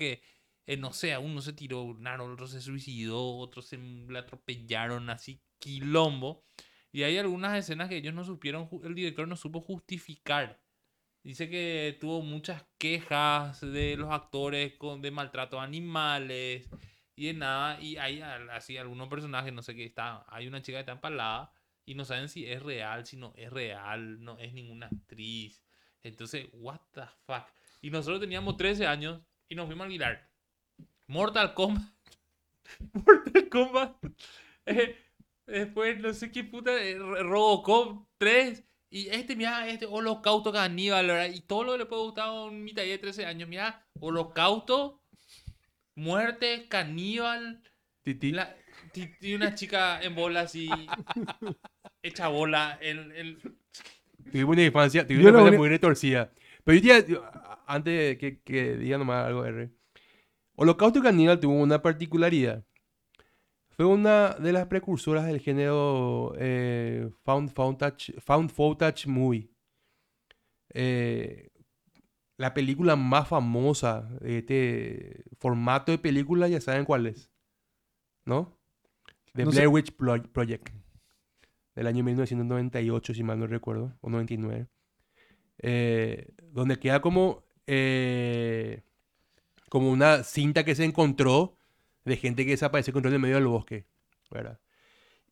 que, no sé, uno se tiró un árbol, otro se suicidó, otro se le atropellaron, así, quilombo. Y hay algunas escenas que ellos no supieron, el director no supo justificar. Dice que tuvo muchas quejas de los actores con, de maltrato a animales y de nada. Y hay así algunos personajes, no sé qué, está, hay una chica que está empalada y no saben si es real, si no es real, no es ninguna actriz. Entonces, what the fuck. Y nosotros teníamos 13 años y nos fuimos a alquilar Mortal Kombat. Mortal Kombat. Eh, después, no sé qué puta, eh, Ro- Robocop 3. Y este, mira, este Holocausto Caníbal, ¿verdad? Y todo lo que le puede gustar a un mitad de 13 años, mira, Holocausto, muerte, caníbal, Titi. la- ti- y una chica en bola así, hecha bola. El, el- Tuvimos una infancia, tuvimos Yo una lo infancia muy retorcida. Pero yo te diría, yo- a- antes de que, que diga nomás algo, R. Holocausto Caníbal tuvo una particularidad. Fue una de las precursoras del género eh, found, footage, found footage movie. Eh, la película más famosa de este formato de película, ya saben cuál es. ¿No? The No sé. Blair Witch Pro- Project. Del año 1998, si mal no recuerdo. O 99. Eh, donde queda como... eh, como una cinta que se encontró de gente que desapareció en el medio del bosque, ¿verdad?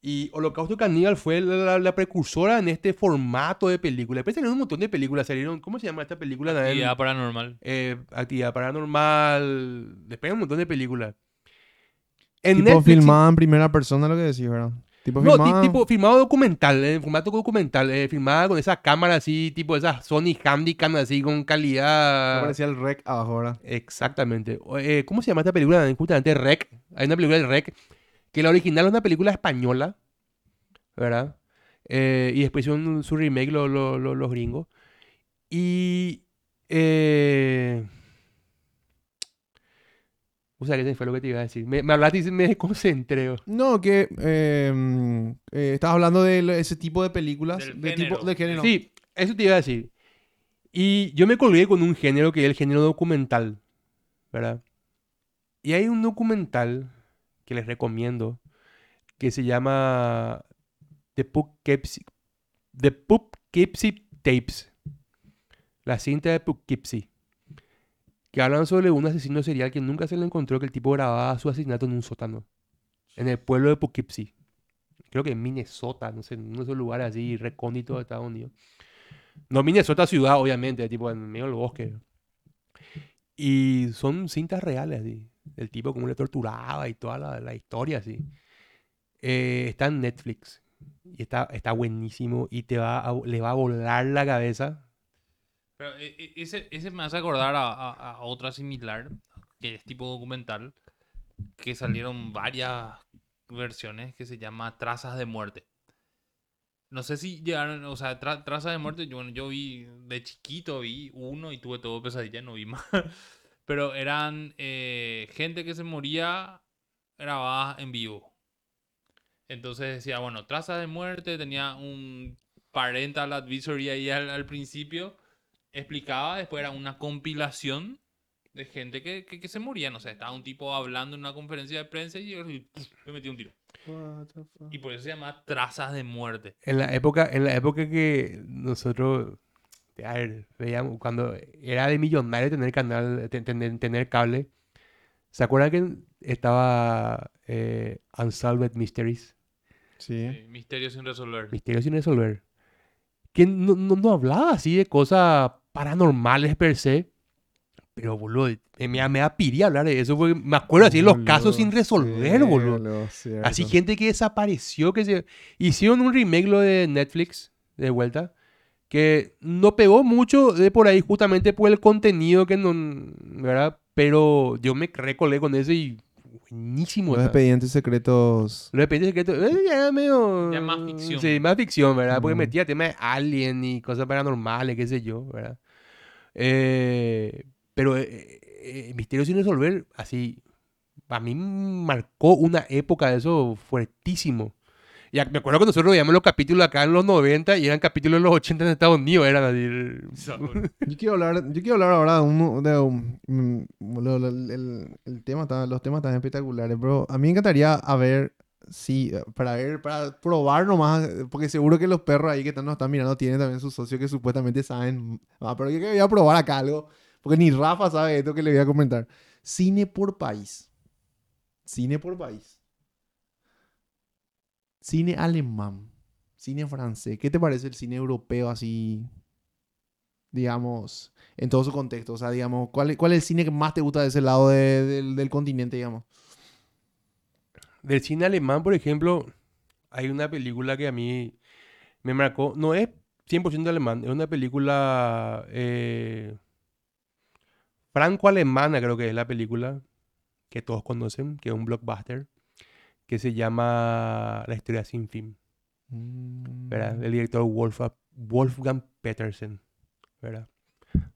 Y Holocausto Caníbal fue la, la- la precursora en este formato de película. Después salieron un montón de películas. Salieron, ¿cómo se llama esta película? Actividad paranormal. Eh, Actividad Paranormal. Después hay un montón de películas. En tipo Netflix, filmada en primera persona, lo que decís, ¿verdad? Tipo No, filmada. tipo filmado documental, en formato documental, eh, filmada con esa cámara así, tipo esas Sony Handycam así con Me calidad. parecía el rec abajo, ¿verdad? Exactamente. Eh, ¿Cómo se llama esta película? Justamente Rec. Hay una película de Rec que la original es una película española, ¿verdad? Eh, y después hicieron su remake lo- lo- lo- los gringos. Y... Eh... O sea, que fue lo que te iba a decir. Me, me hablaste y me desconcentré. No, que eh, eh, estás hablando de ese tipo de películas. Del de tipo de género. Sí, eso te iba a decir. Y yo me colgué con un género que es el género documental, ¿verdad? Y hay un documental que les recomiendo que se llama The Poughkeepsie, The Poughkeepsie Tapes. La cinta de Poughkeepsie. Que hablan sobre un asesino serial que nunca se le encontró que el tipo grababa su asesinato en un sótano. En el pueblo de Poughkeepsie. Creo que en Minnesota, no sé, en uno de esos lugares así recónditos de Estados Unidos. No Minnesota ciudad, obviamente, tipo en medio del bosque. Y son cintas reales, así. El tipo como le torturaba y toda la, la historia, así. Eh, está en Netflix. Y está, está buenísimo. Y te va a- le va a volar la cabeza. Pero e- e- ese, ese me hace acordar a, a- otra similar, que es tipo documental, que salieron varias versiones que se llama Trazas de Muerte. No sé si llegaron, o sea, tra- Trazas de Muerte, bueno, yo vi de chiquito, vi uno y tuve todo pesadilla, no vi más. Pero eran eh, gente que se moría grabada en vivo. Entonces decía, bueno, Trazas de Muerte, tenía un parental advisory ahí al, al principio explicaba, después era una compilación de gente que, que, que se moría, no sé, estaba un tipo hablando en una conferencia de prensa y, y, ¡puf! le metió un tiro. Y por eso se llama trazas de muerte. En la época, en la época que nosotros a ver, veíamos, cuando era de millonario tener canal, te- tener, tener cable, ¿se acuerdan que estaba eh, Unsolved Mysteries? Sí. Eh, misterio sin resolver. Misterios sin resolver. Que no, no, no hablaba así de cosas paranormales per se. Pero, boludo, me, da- me da piría hablar de eso. Porque me acuerdo así de los casos sin resolver, Sí, boludo. cierto. Así gente que desapareció, que se... Hicieron un remake lo de Netflix, de vuelta, que no pegó mucho de por ahí justamente por el contenido que no... ¿Verdad? Pero yo me recolé con ese y... Buenísimo. Los expedientes secretos. Los expedientes secretos, eh, ya era medio... Ya más ficción. Sí, más ficción, ¿verdad? Porque Mm. metía temas de alien y cosas paranormales, qué sé yo, ¿verdad? Eh, pero eh, eh, Misterio sin resolver, así, a mí marcó una época de eso fuertísimo. Me acuerdo que nosotros veíamos los capítulos acá en los 90 y eran capítulos en los 80 en Estados Unidos, eran así. Yo quiero hablar, yo quiero hablar ahora de uno de un- mm, el, el tema, está- los temas están espectaculares, pero a mí me encantaría a ver si para ver, para probar nomás, porque seguro que los perros ahí que están, nos están mirando tienen también sus socios que supuestamente saben, ah, pero yo que voy a probar acá algo, porque ni Rafa sabe esto que le voy a comentar. Cine por país. Cine por país. Cine alemán. Cine francés. ¿Qué te parece el cine europeo así? digamos, en todo su contexto. O sea, digamos, ¿cuál, es el cine que más te gusta de ese lado de- del, del continente, digamos? Del cine alemán, por ejemplo, hay una película que a mí me marcó. No es 100% alemán, es una película eh, franco-alemana, creo que es la película que todos conocen, que es un blockbuster, que se llama La historia sin fin, ¿verdad? El director Wolfgang, Wolfgang Petersen, ¿verdad?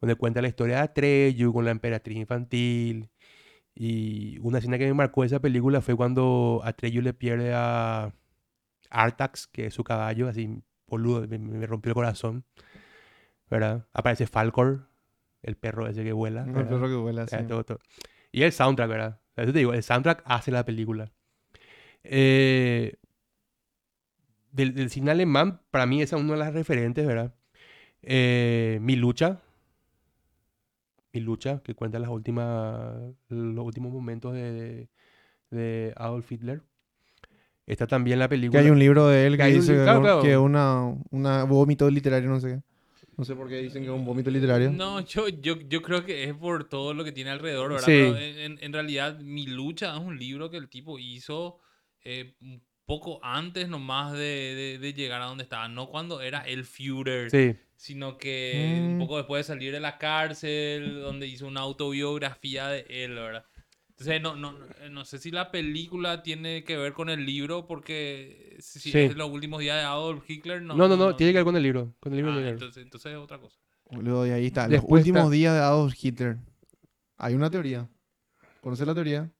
Donde cuenta la historia de Atreyu con la emperatriz infantil. Y una escena que me marcó esa película fue cuando Atreyu le pierde a Artax, que es su caballo, así, boludo, me, me rompió el corazón, ¿verdad? Aparece Falcor, el perro ese que vuela. El perro que vuela, sí. Ya, todo, todo. Y el soundtrack, ¿verdad? Eso te digo, el soundtrack hace la película. Eh, del, del cine alemán, para mí esa es una de las referentes, ¿verdad? Eh, Mi lucha. Mi lucha, que cuenta las últimas, los últimos momentos de, de Adolf Hitler. Está también la Que película. hay un libro de él Que que un claro, claro. que una, una vómito literario, no sé qué. No sé por qué dicen que es un vómito literario. No, yo, yo, yo creo que es por todo lo que tiene alrededor, ¿verdad? Sí. Pero en, en- en realidad, Mi Lucha es un libro que el tipo hizo eh, un poco antes nomás de, de- de llegar a donde estaba. No cuando era el Führer, Sí. sino que un Mm. poco después de salir de la cárcel, donde hizo una autobiografía de él, ¿verdad? Entonces, no, no, no- no sé si la película tiene que ver con el libro, porque si Sí. es los últimos días de Adolf Hitler, no. No, no, no, tiene que ver con el libro. Con el libro Ah, entonces, entonces es otra cosa. Boludo, y ahí está. Los Después últimos está- días de Adolf Hitler. Hay una teoría. ¿Conoces la teoría?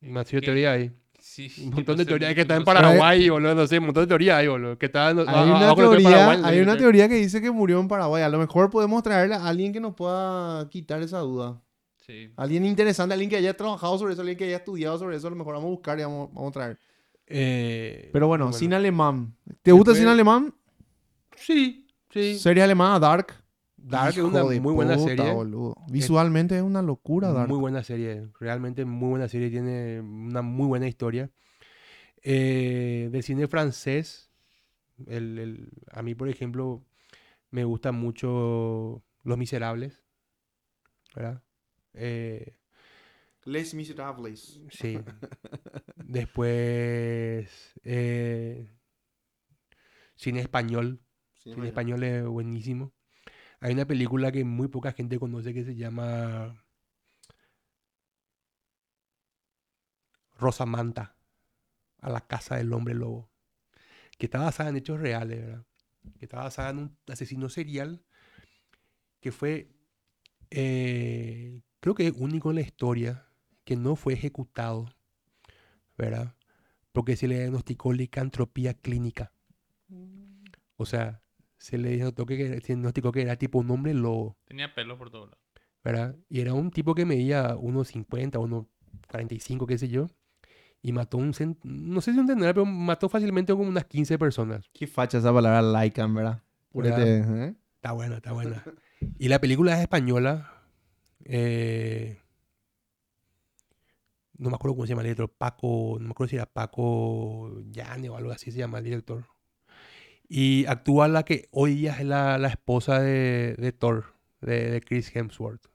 ¿Qué? teoría ahí. Sí, Un montón de teorías que están en entonces- Paraguay, boludo. No sé, un montón de teorías ahí, boludo. Que están. Hay una, teoría, Paraguay, hay una que- teoría que dice que murió en Paraguay. A lo mejor podemos traerle a alguien que nos pueda quitar esa duda. Sí. Alguien interesante, alguien que haya trabajado sobre eso, alguien que haya estudiado sobre eso. A lo mejor vamos a buscar y vamos, vamos a traer. Eh, Pero bueno, cine alemán. ¿Te gusta cine alemán? Sí, sí. Serie alemana, Dark. Dark es una de muy buena puta, serie. boludo. Visualmente es una locura, Dark. Muy buena serie, realmente muy buena serie, tiene una muy buena historia. Eh, del cine francés, el- el- a mí, por ejemplo, me gusta mucho Los Miserables, ¿verdad? Eh, Les Miserables. sí. Después, eh, cine español, cine español es buenísimo. Hay una película que muy poca gente conoce que se llama Rosamanta, a la casa del hombre lobo, que está basada en hechos reales, ¿verdad? Que está basada en un asesino serial que fue, eh, creo que es único en la historia que no fue ejecutado, ¿verdad? Porque se le diagnosticó licantropía clínica. O sea, se le diagnosticó que, se diagnosticó que era tipo un hombre lobo, Tenía pelos por todos lados. ¿verdad? Y era un tipo que medía unos 50, unos 45, qué sé yo. Y mató un, cen- no sé si un centenar, pero mató fácilmente como unas 15 personas. Qué facha esa palabra Lycan, ¿verdad? Purete, ¿eh? Está buena, está buena. Y la película es española. eh, no me acuerdo cómo se llama el director. Paco, no me acuerdo si era Paco Llane o algo así se llama el director. Y actúa la que hoy día es la, la esposa de, de Thor, de, de Chris Hemsworth.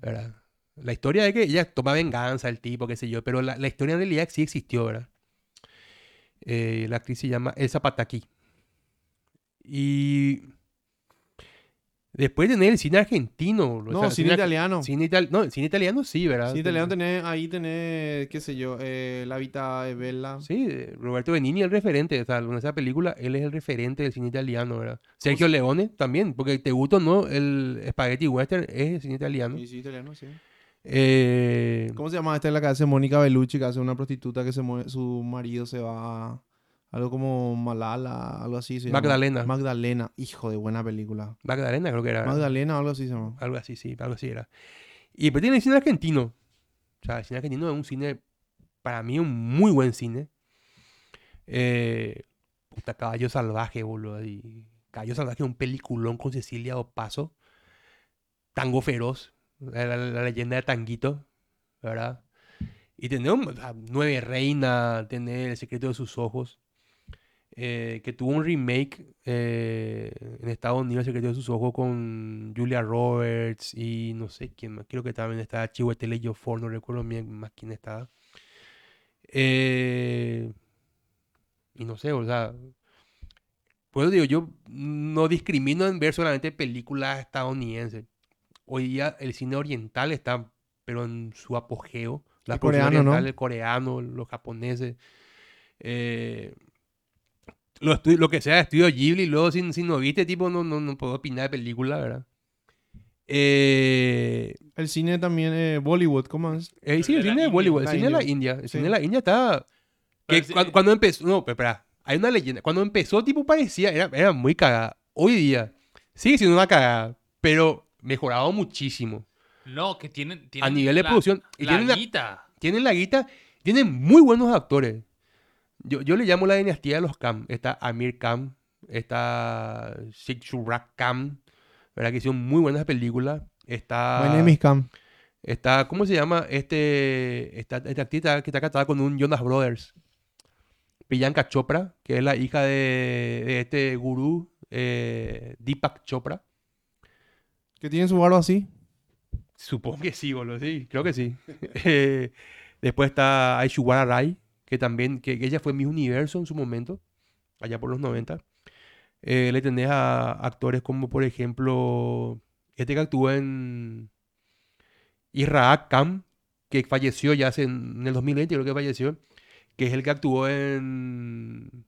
¿Verdad? La historia de que ella toma venganza, el tipo, qué sé yo, pero la, la historia en realidad sí existió, ¿verdad? Eh, la actriz se llama Elsa Pataki. Y después de tener el cine argentino, o No, sea, cine italiano. Cine, ital- no, cine italiano sí, ¿verdad? Cine italiano tenés, ahí tenés, qué sé yo, eh, La Vita de Bella. Sí, Roberto Benigni es el referente, o sea, en esa película él es el referente del cine italiano, ¿verdad? Sergio Leone también, porque te gusta o no, el Spaghetti Western es el cine italiano. Sí, sí, italiano, sí. Eh, ¿Cómo se llama esta es la que hace Mónica Bellucci, que hace una prostituta que se mueve, su marido se va algo como Malala, algo así se llama. Magdalena. Magdalena, hijo de buena película. Magdalena creo que era. Magdalena, algo así se llama. Algo así, sí, algo así era. Y pues tiene el cine argentino. O sea, el cine argentino es un cine, para mí, un muy buen cine. Eh, puta, Caballo Salvaje, boludo. Y Caballo Salvaje es un peliculón con Cecilia Opaso. Tango Feroz. La, la- la leyenda de Tanguito, ¿verdad? Y tener un- o sea, Nueve Reina, tener El secreto de sus ojos. Eh, que tuvo un remake eh, en Estados Unidos, El secreto de sus ojos, con Julia Roberts y no sé quién más. Creo que también estaba Chiwetel Ejiofor, no recuerdo bien más quién estaba. Eh, y no sé, o sea, por eso digo, yo no discrimino en ver solamente películas estadounidenses. Hoy día el cine oriental está, pero en su apogeo. La El coreano, ¿no? el coreano, los japoneses. eh, lo, estu- lo que sea, estudio Ghibli, luego si, si no viste, tipo, no, no, no puedo opinar de película, ¿verdad? Eh, El cine también, eh, Bollywood, ¿cómo es? eh, sí, de el cine de. Bollywood, el cine de la India. El Sí. cine de la India está... Que sí- cuando, cuando empezó... No, pero espera. Hay una leyenda. Cuando empezó, tipo, parecía... Era, era muy cagada. Hoy día sigue siendo una cagada, pero mejorado muchísimo. No, que tienen, A tienen nivel de la- producción. Y la tienen la, guita. tienen la guita. Tienen muy buenos actores. Yo, yo le llamo la dinastía de los Khan. Está Amir Khan. Está Shikshurak Khan. ¿Verdad? Que hicieron muy buenas películas. Está... My name is Cam. Está, ¿cómo se llama? Este, esta, esta actriz que está casada con un Jonas Brothers. Priyanka Chopra, que es la hija de, de este gurú eh, Deepak Chopra. Que tiene su barba así. Supongo que sí, boludo, sí, creo que sí. Eh, después está Aishwarya Rai, que también, que, que ella fue mi universo en su momento, allá por los 90. Eh, le tenés a actores como, por ejemplo, este que actuó en Israaq Khan, que falleció ya hace en, en el 2020, creo que falleció, que es el que actuó en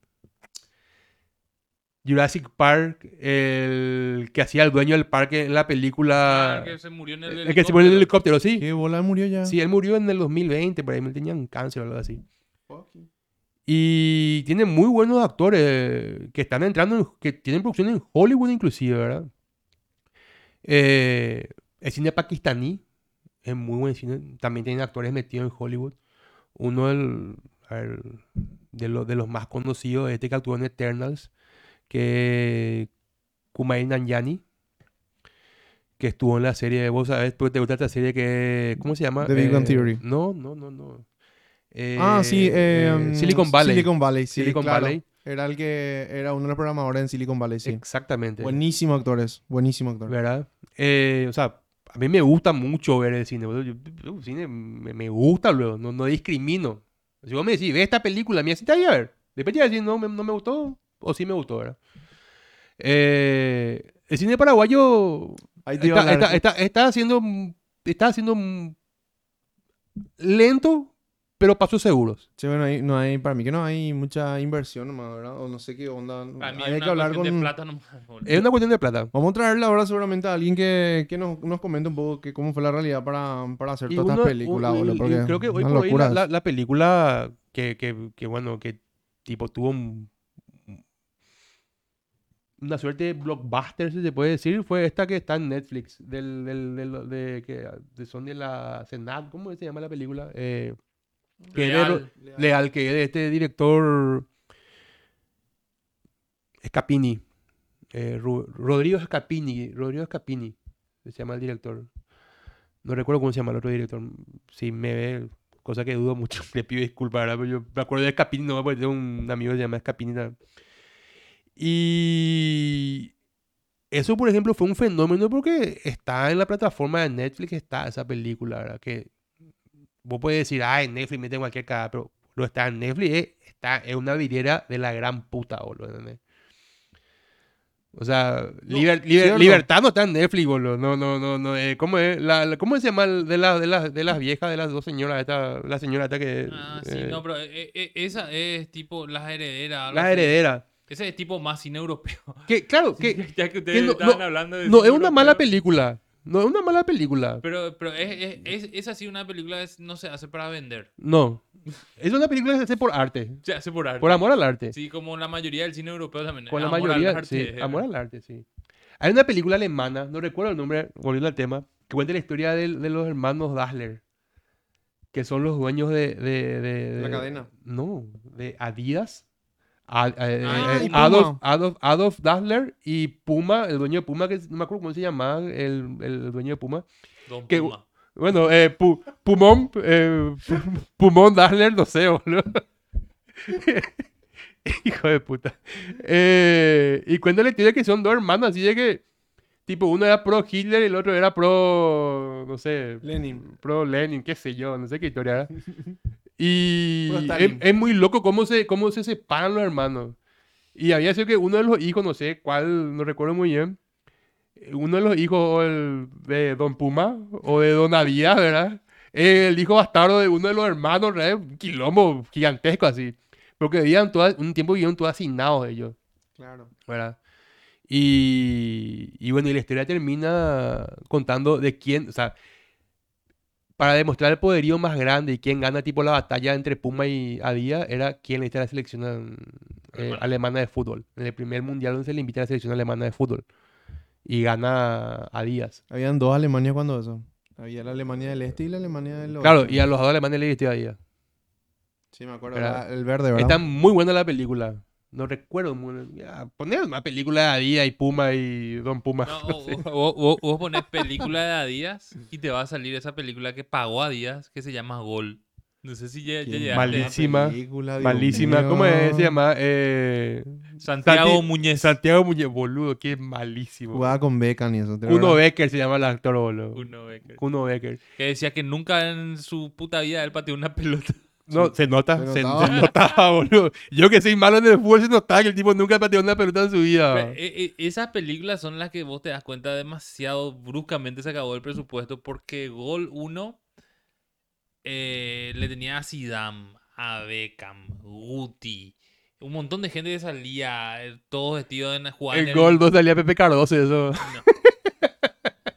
Jurassic Park, el que hacía el dueño del parque en la película... Ah, que se murió en el el que se murió en el helicóptero. helicóptero, sí. Que bola murió ya. Sí, él murió en el 2020, por ahí me tenían cáncer o algo así. Y tiene muy buenos actores que están entrando, en- que tienen producción en Hollywood inclusive, ¿verdad? Eh, el cine pakistaní es muy buen cine. También tienen actores metidos en Hollywood. Uno del- a ver, de, los de los más conocidos, este que actuó en Eternals, que Kumail Nanjiani, que estuvo en la serie, vos sabés, porque te gusta esta serie que, ¿cómo se llama? The Big Bang Eh, Theory. No, no, no, no. Ah, sí. Eh, eh, eh, Silicon Valley. Silicon Valley, sí. Silicon claro. Valley. Era el que era uno de los programadores en Silicon Valley, sí. Exactamente. Buenísimo actores, buenísimo actor. ¿Verdad? Eh, o sea, a mí me gusta mucho ver el cine. Yo- yo- el cine me, me gusta luego, no, no discrimino. Si vos me decís, ve esta película, mía, sí te voy a ver. Después te voy a decir, no, me- no me gustó o sí me gustó, ¿verdad? Eh, el cine paraguayo está, está, está, está haciendo, está haciendo lento, pero pasos seguros. Sí, bueno, ahí no hay, para mí que no hay mucha inversión nomás, ¿verdad? O no sé qué onda. Para mí hay una que hablar cuestión con... de plata nomás. Es una cuestión de plata. Vamos a traerle ahora seguramente a alguien que, que nos, nos comente un poco que cómo fue la realidad para, para hacer Y todas estas películas, boludo, porque creo que hoy por hoy la, la- es. la película que, que, que, bueno, que tipo tuvo un- una suerte de blockbuster, si se puede decir, fue esta que está en Netflix, del, del, del- de, que de- son de la Senat, ¿cómo se llama la película? Eh, que es de. Leal, que es de este director Scapini, eh, Ru- Rodrigo Scapini, Rodrigo Scapini, se llama el director. No recuerdo cómo se llama el otro director. Si me ve, cosa que dudo mucho, le pido disculpas, ¿verdad? Pero yo me acuerdo de Scapini, no porque tengo un amigo que se llama Scapini. ¿verdad? Y eso, por ejemplo, fue un fenómeno porque está en la plataforma de Netflix, está esa película, ¿verdad? Que vos puedes decir, ah, en Netflix meten cualquier cara, pero lo está en Netflix, eh, está, es una vidriera de la gran puta, boludo. ¿entendés? O sea, liber- liber- cierto. Libertad no está en Netflix, boludo. No, no, no, no. eh, ¿cómo es? La, la- ¿Cómo se llama el de, la- de, las- de las viejas, de las dos señoras? Esta, la señora esta que... Ah, sí, eh, no, pero eh, eh, esa es tipo las herederas. algo la así. heredera. Ese es tipo más cine europeo. Que, claro, que ya que ustedes no- estaban no- hablando de no es una mala película. No es una mala película. Pero, pero es, es, es, es así una película es- no se hace para vender. No. Es una película que se hace por arte. Se hace por arte. Por amor al arte. Sí, como la mayoría del cine europeo también. Con la Amor al mayoría, arte, sí, eh. amor al arte, sí. Hay una película alemana, no recuerdo el nombre, volviendo al tema, que cuenta la historia de, los hermanos Dassler, que son los dueños de... de, de- La de- cadena. No, de Adidas. Eh, Ah, eh. Adolf, Adolf, Adolf Dassler y Puma, el dueño de Puma, que no me acuerdo cómo se llamaba el, el dueño de Puma. Don que- Puma. Bueno, eh, Pu- Pumón, eh, Pu- Pumón Dassler, no sé, boludo. Hijo de puta. Eh, y cuenta la historia que son dos hermanos, así de que, tipo, uno era pro Hitler y el otro era pro, no sé, Lenin. pro Lenin, qué sé yo, no sé qué historia era. Y es, es muy loco cómo se, cómo se separan los hermanos. Y había sido que uno de los hijos, no sé cuál, no recuerdo muy bien, uno de los hijos el de Don Puma o de Don Adidas, ¿verdad? El hijo bastardo de uno de los hermanos, ¿verdad? Un quilombo gigantesco así. Porque vivían todas, un tiempo vivieron todos hacinados ellos, Claro. ¿verdad? Y, y bueno, y la historia termina contando de quién, o sea, para demostrar el poderío más grande y quién gana tipo la batalla entre Puma y Adidas, era quién le invita a la selección eh, Alemana. de fútbol. En el primer mundial donde se le invita a la selección alemana de fútbol. Y gana Adidas. Habían dos Alemanias cuando eso. Había la Alemania del Este y la Alemania del Oeste. Claro, y a los dos alemanes le vistió Adidas. Sí, me acuerdo. Era- la- el verde, ¿verdad? Está muy buena la película. No recuerdo Poner una película de Adidas y Puma y Don Puma. No, sé. vos, vos- vos pones película de Adidas y te va a salir esa película que pagó Adidas que se llama Gol. No sé si ya, ya. Malísima, película, Malísima. mío. ¿Cómo es? Se llama? Eh, Santiago Santi- Muñez. Santiago Muñez, boludo, que malísimo. Jugaba con Beckham y eso. ¿te Kuno acuerdas? Becker se llama el actor, boludo. Uno Becker. Kuno Becker. Que decía que nunca en su puta vida él pateó una pelota. No, se nota, se se, notaba. se notaba, boludo. Yo que soy malo en el fútbol, se notaba que el tipo nunca pateó una pelota en su vida. Pero, eh, eh, esas películas son las que vos te das cuenta demasiado bruscamente se acabó el presupuesto porque Gol 1 eh, le tenía a Zidane, a Beckham, Guti, un montón de gente que salía, eh, todos vestidos en jugar. en el gol 2 salía Pepe Cardoso, eso.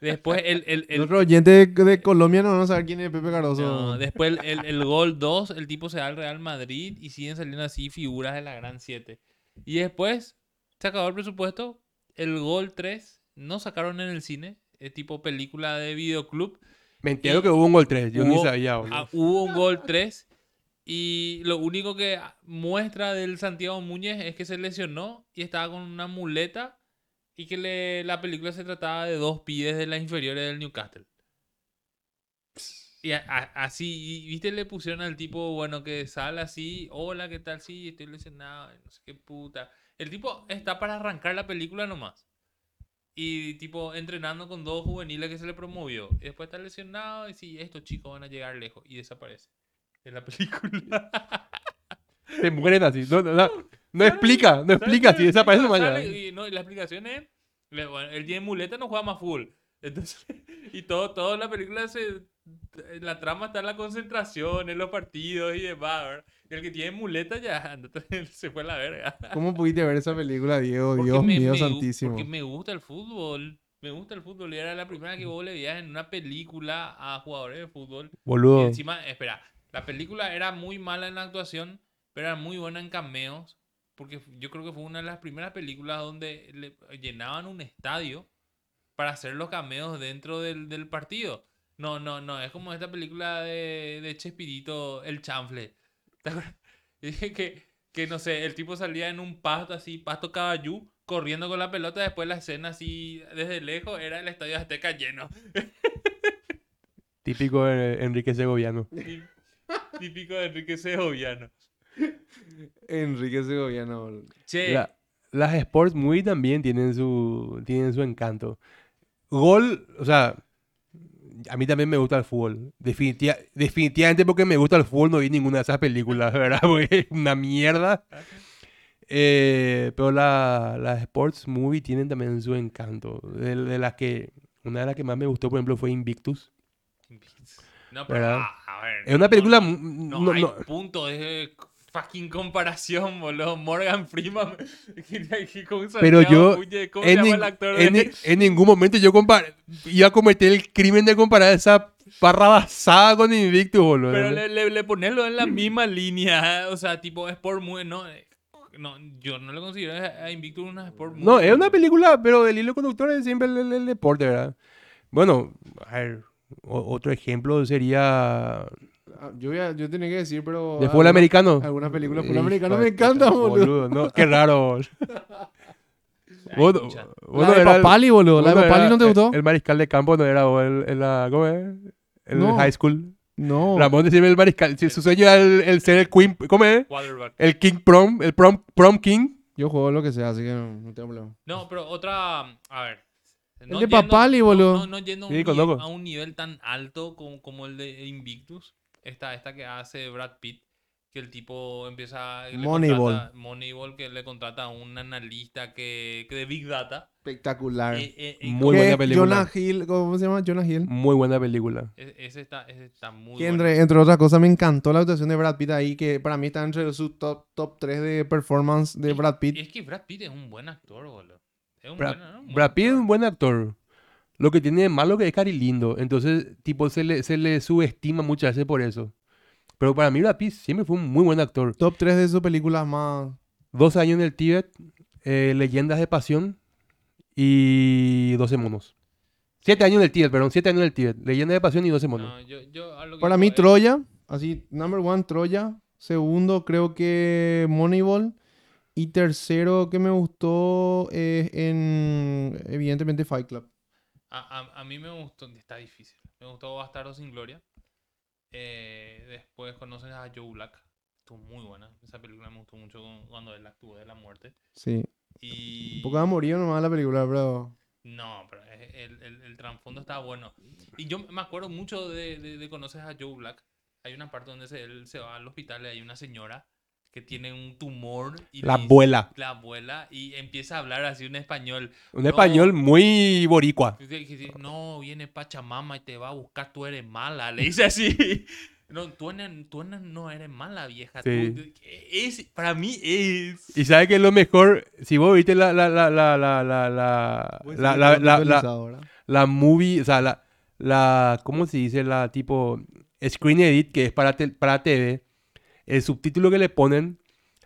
Después el, el, el- Nuestro oyente de, de Colombia no van a saber quién es Pepe Cardoso. no, después el, el- el gol 2, el tipo se da al Real Madrid y siguen saliendo así figuras de la Gran 7. Y después se acabó el presupuesto, el gol 3 no sacaron en el cine, es tipo película de videoclub. Me entero que hubo un gol 3, yo ni Hubo- sabía, boludo. Ah, hubo un gol 3 y lo único que muestra del Santiago Muñez es que se lesionó y estaba con una muleta y que le- la película se trataba de dos pies de las inferiores del Newcastle. Y a- a- así, y, viste, le pusieron al tipo, bueno, que sale así, hola, ¿qué tal? Sí, estoy lesionado, no sé qué puta. El tipo está para arrancar la película nomás. Y tipo, entrenando con dos juveniles que se le promovió. Y después está lesionado y sí, estos chicos van a llegar lejos. Y desaparece de la película. Se mueren así. No, no, no, no explica, no explica, si desaparece sale y, no, y la explicación es, el día en muleta no juega más full. Entonces, y todo, toda la película se, la trama está en la concentración, en los partidos y demás, ¿verdad? Y el que tiene muleta ya se fue a la verga. ¿Cómo pudiste ver esa película, Diego? Porque Dios me- mío me santísimo. Porque me gusta el fútbol. Me gusta el fútbol. Y era la primera que vos le veías en una película a jugadores de fútbol. Y Boludo. encima, espera, la película era muy mala en la actuación, pero era muy buena en cameos. Porque yo creo que fue una de las primeras películas donde le llenaban un estadio para hacer los cameos dentro del, del partido. No, no, no, es como esta película de, de Chespirito, El Chanfle. ¿Te acuerdas? Dije que, que, no sé, el tipo salía en un pasto así, pasto caballú, corriendo con la pelota, después la escena así, desde lejos, era el estadio Azteca lleno. Típico de Enrique Segoviano. Típico de Enrique Segoviano. Enrique Segoviano. Che, La- las sports movie también tienen su, tienen su encanto. Gol, o sea, a mí también me gusta el fútbol. Definitiva- definitivamente porque me gusta el fútbol no vi ninguna de esas películas, ¿verdad? Porque es una mierda. Eh, pero la- las sports movie tienen también su encanto. De, de las que, una de las que más me gustó, por ejemplo, fue Invictus. no, pero, ¿verdad? ah, a ver. Es una película... No, mu- no no- hay no- punto de fucking comparación, boludo. Morgan Freeman. Pero yo, Muñe, ¿Cómo se en, llama nin- el actor? en de- ni- en ningún momento yo iba a cometer el crimen de comparar esa parrabasada con Invictus, boludo. Pero le, le, le ponerlo en la misma línea. ¿eh? O sea, tipo sport muy. No, eh, no, yo no le considero a Invictus una sport muy. No, es una película, pero el hilo conductor es siempre el, el- el deporte, ¿verdad? Bueno, a ver, o- otro ejemplo sería Yo, voy a- yo tenía que decir, pero. de fútbol americano. Algunas películas de fútbol americano me encantan, boludo. No, qué raro. Vos- la de Papali, boludo. La de no Papali no te gustó. El, mariscal de campo no era vos, el, el, la- ¿cómo es? El No. high school. No. Ramón decime el mariscal. Si su sueño era el, el ser el queen, ¿cómo es? El king prom, el prom, prom king. Yo juego lo que sea, así que no, no tengo problema. No, pero otra. A ver. El de Papali, boludo. No, no yendo a un, Sí, ni- conozco. a un nivel tan alto como, como el de Invictus. Esta, esta que hace Brad Pitt. Que el tipo empieza. Moneyball. contrata- Moneyball, que le contrata a un analista que, que de Big Data. Espectacular. Eh, eh, eh, Muy buena película. Jonah Hill, ¿cómo se llama? Jonah Hill. Muy buena película. e- Ese está, ese está muy Que entre, entre otras cosas me encantó la actuación de Brad Pitt ahí, que para mí está entre sus top, top 3 de performance de Brad Pitt. y Es que Brad Pitt es un buen actor, boludo. Es un Brad, buen, ¿no? un buen Brad Pitt es un buen actor. Lo que tiene de malo que es cari lindo. Entonces, tipo, se le, se le subestima muchas veces por eso. Pero para mí Brad Pitt siempre fue un muy buen actor. Top 3 de sus películas más... Dos años en el Tíbet, eh, Leyendas de Pasión y 12 monos. Siete años en el Tíbet, perdón, siete años en el Tíbet. Leyendas de Pasión y 12 monos. No, yo, yo a lo que Para mí es- Troya, así, number one Troya. Segundo creo que Moneyball. Y tercero que me gustó es en, evidentemente, Fight Club. A, a- a mí me gustó, está difícil. Me gustó Bastardo sin Gloria. Eh, después conoces a Joe Black. Estuvo muy buena. Esa película me gustó mucho cuando él actuó de la muerte. Sí. Y... Un poco amorío nomás la película, pero... No, pero el, el, el trasfondo está bueno. Y yo me acuerdo mucho de, de, de conoces a Joe Black. Hay una parte donde se, él se va al hospital y hay una señora que tiene un tumor. Y La dice- abuela. La abuela. Y empieza a hablar así un español. Un No. español muy boricua. Dice- dice, No, viene Pachamama y te va a buscar, tú eres mala. Le dice así. No, tú, eres- tú eres- no eres mala, vieja. tú- Sí. es, para mí es... Y sabe que lo mejor, si vos viste la, la, la, la, la, la, la, Pues la, la, la, la, movie, o sea, la, la, ¿cómo se dice? La tipo screen edit, que es para TV, el subtítulo que le ponen,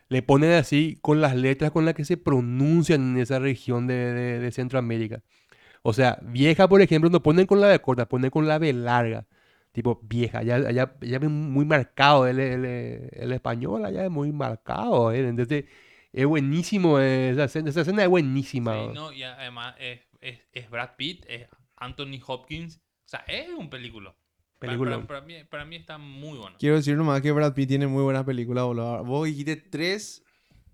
le ponen así con las letras con las que se pronuncian en esa región de, de, Centroamérica. O sea, vieja, por ejemplo, no ponen con la B corta, ponen con la B larga. Tipo, vieja, allá, allá es muy marcado el, el, el español, allá es muy marcado. ¿eh? Es buenísimo, eh, esa, escena- esa escena es buenísima. Sí, ¿no? y además es, es, es Brad Pitt, es Anthony Hopkins. O sea, es un película. Para- Película. Para, para mí, para mí está muy bueno. Quiero decir nomás que Brad Pitt tiene muy buenas películas, boludo. Vos dijiste tres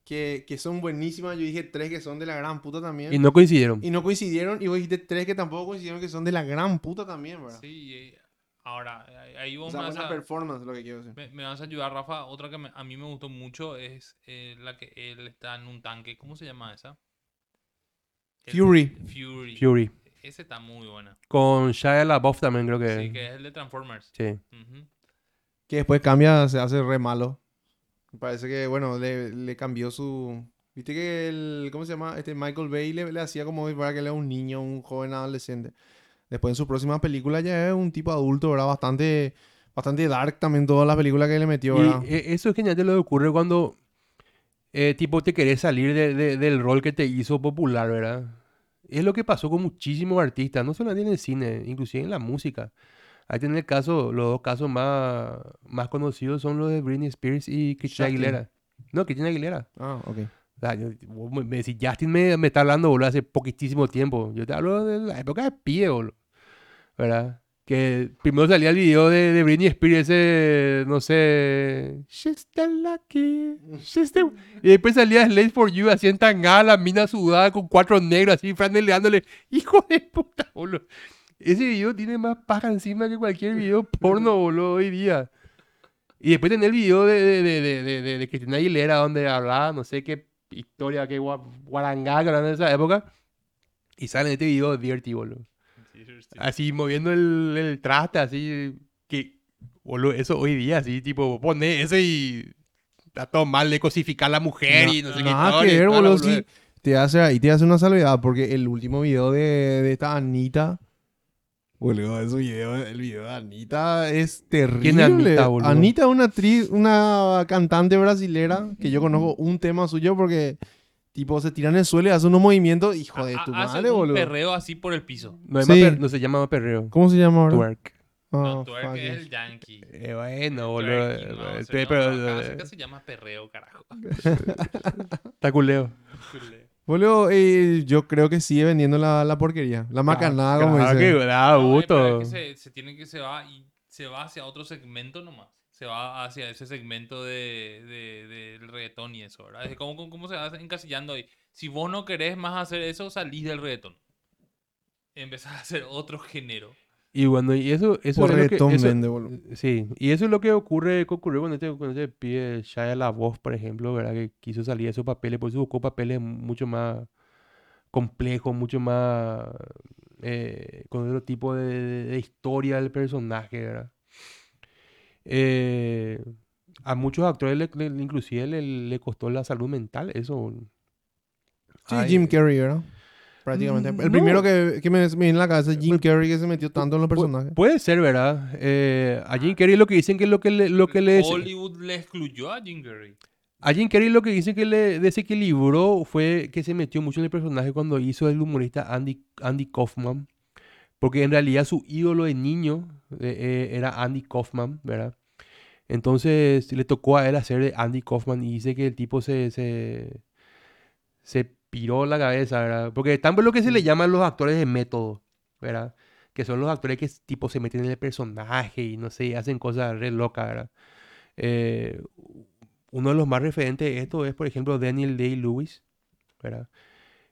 que, que son buenísimas, yo dije tres que son de la gran puta también. Y no coincidieron. Y no coincidieron, y vos dijiste tres que tampoco coincidieron que son de la gran puta también, ¿verdad? Sí, ahora, ahí- o vos sea, me, vas a, performance, lo que quiero decir. me- me vas a ayudar, Rafa. Otra que me- a mí me gustó mucho es eh, la que él está en un tanque. ¿Cómo se llama esa? El- Fury. Fury. Fury. Ese está muy buena. Con Shia LaBeouf también creo que. Sí, que es el de Transformers. Sí. Que después cambia, se hace re malo. Me parece que, bueno, le, le cambió su... Viste que el... ¿Cómo se llama? Este Michael Bay le, le hacía como para que él era un niño, un joven adolescente. Después en su próxima película ya es un tipo adulto, ¿verdad? Bastante... Bastante dark también todas las películas que le metió, ¿verdad? Y eh, eso es genial de lo ocurre cuando eh, tipo te querés salir de- de- del rol que te hizo popular, ¿verdad? Es lo que pasó con muchísimos artistas, no solamente en el cine, inclusive en la música. Ahí tiene el caso, los dos casos más, más conocidos son los de Britney Spears y Christina Justin. Aguilera. No, Christina Aguilera. Ah, ok. O sea, yo- me, decís, Justin me, me está hablando, boludo, hace poquitísimo tiempo. Yo te hablo de la época de pie, boludo. ¿Verdad? Que primero salía el video de, de Britney Spears, ese, no sé... She's the lucky, she's the-" Y después salía Slave for You, así en tangada, la mina sudada con cuatro negros, así, franeleándole. Hijo de puta, boludo. Ese video tiene más paja encima que cualquier video porno, boludo, hoy día. Y después tenés el video de, de, de, de, de, de- de Cristina Aguilera donde hablaba no sé qué historia, qué gua- guarangá que eran en esa época. Y sale este video Dirty, boludo. Así moviendo el, el traste, así que, boludo, eso hoy día, así, tipo, pone eso y está todo mal de cosificar a la mujer y no sé qué. Nada historia que ver, boludo. sí. te hace, ahí te hace una salvedad porque el último video de, de esta Anita... Boludo, ese video, el video de Anita es terrible. ¿Quién es Anita, boludo? Anita es una actriz, una cantante brasilera que yo conozco un tema suyo porque tipo se tira en el suelo y hace unos movimientos, hijo de tu hace madre, un boludo. perreo así por el piso. No, es Sí. no se llama perreo. ¿Cómo se llama ahora? Twerk. Ah, No, twerk fuck es it. el yankee. Eh, bueno, boludo. Twerking, no, eh, se pe- llama- pero, acá- eh, acá se llama perreo, carajo. está culeo. Boludo, eh, yo creo que sigue vendiendo la, la porquería. La macanada, como Ah, dice. que da No, eh, pero gusto. es que se, se tiene que se va y se va hacia otro segmento nomás. Se va hacia ese segmento de, de- del reggaetón y eso, ¿verdad? Es como, como- cómo se va encasillando ahí. Si vos no querés más hacer eso, salís del reggaetón. Empezás a hacer otro género. Y bueno, y eso, eso Por es lo que- reggaetón eso- vende, boludo. Sí, y eso es lo que ocurre, que ocurrió con este, con este pibe Shia LaBeouf, por ejemplo, ¿verdad? Que quiso salir de esos papeles, por eso buscó papeles mucho más complejos, mucho más eh, con otro tipo de, de- de historia del personaje, ¿verdad? Eh, a muchos actores, le- le- inclusive, le, le costó la salud mental, eso. Sí, Ay, Jim Carrey, ¿verdad? Prácticamente. El primero que, que me, me viene en la cabeza es Jim Carrey que se metió tanto en los pu- personajes. Puede ser, ¿verdad? Eh, a Jim Carrey lo que dicen que es lo que le, lo que le Hollywood le excluyó a Jim Carrey. A Jim Carrey lo que dicen que le desequilibró fue que se metió mucho en el personaje cuando hizo el humorista Andy, Andy Kaufman. Porque en realidad su ídolo de niño eh, eh, era Andy Kaufman, ¿verdad? Entonces le tocó a él hacer de Andy Kaufman y dice que el tipo se, se, se piró la cabeza, ¿verdad? Porque también lo que se le llaman los actores de método, ¿verdad? que son los actores que tipo se meten en el personaje y no sé, hacen cosas re locas, ¿verdad? Eh, uno de los más referentes de esto es, por ejemplo, Daniel Day-Lewis, ¿verdad?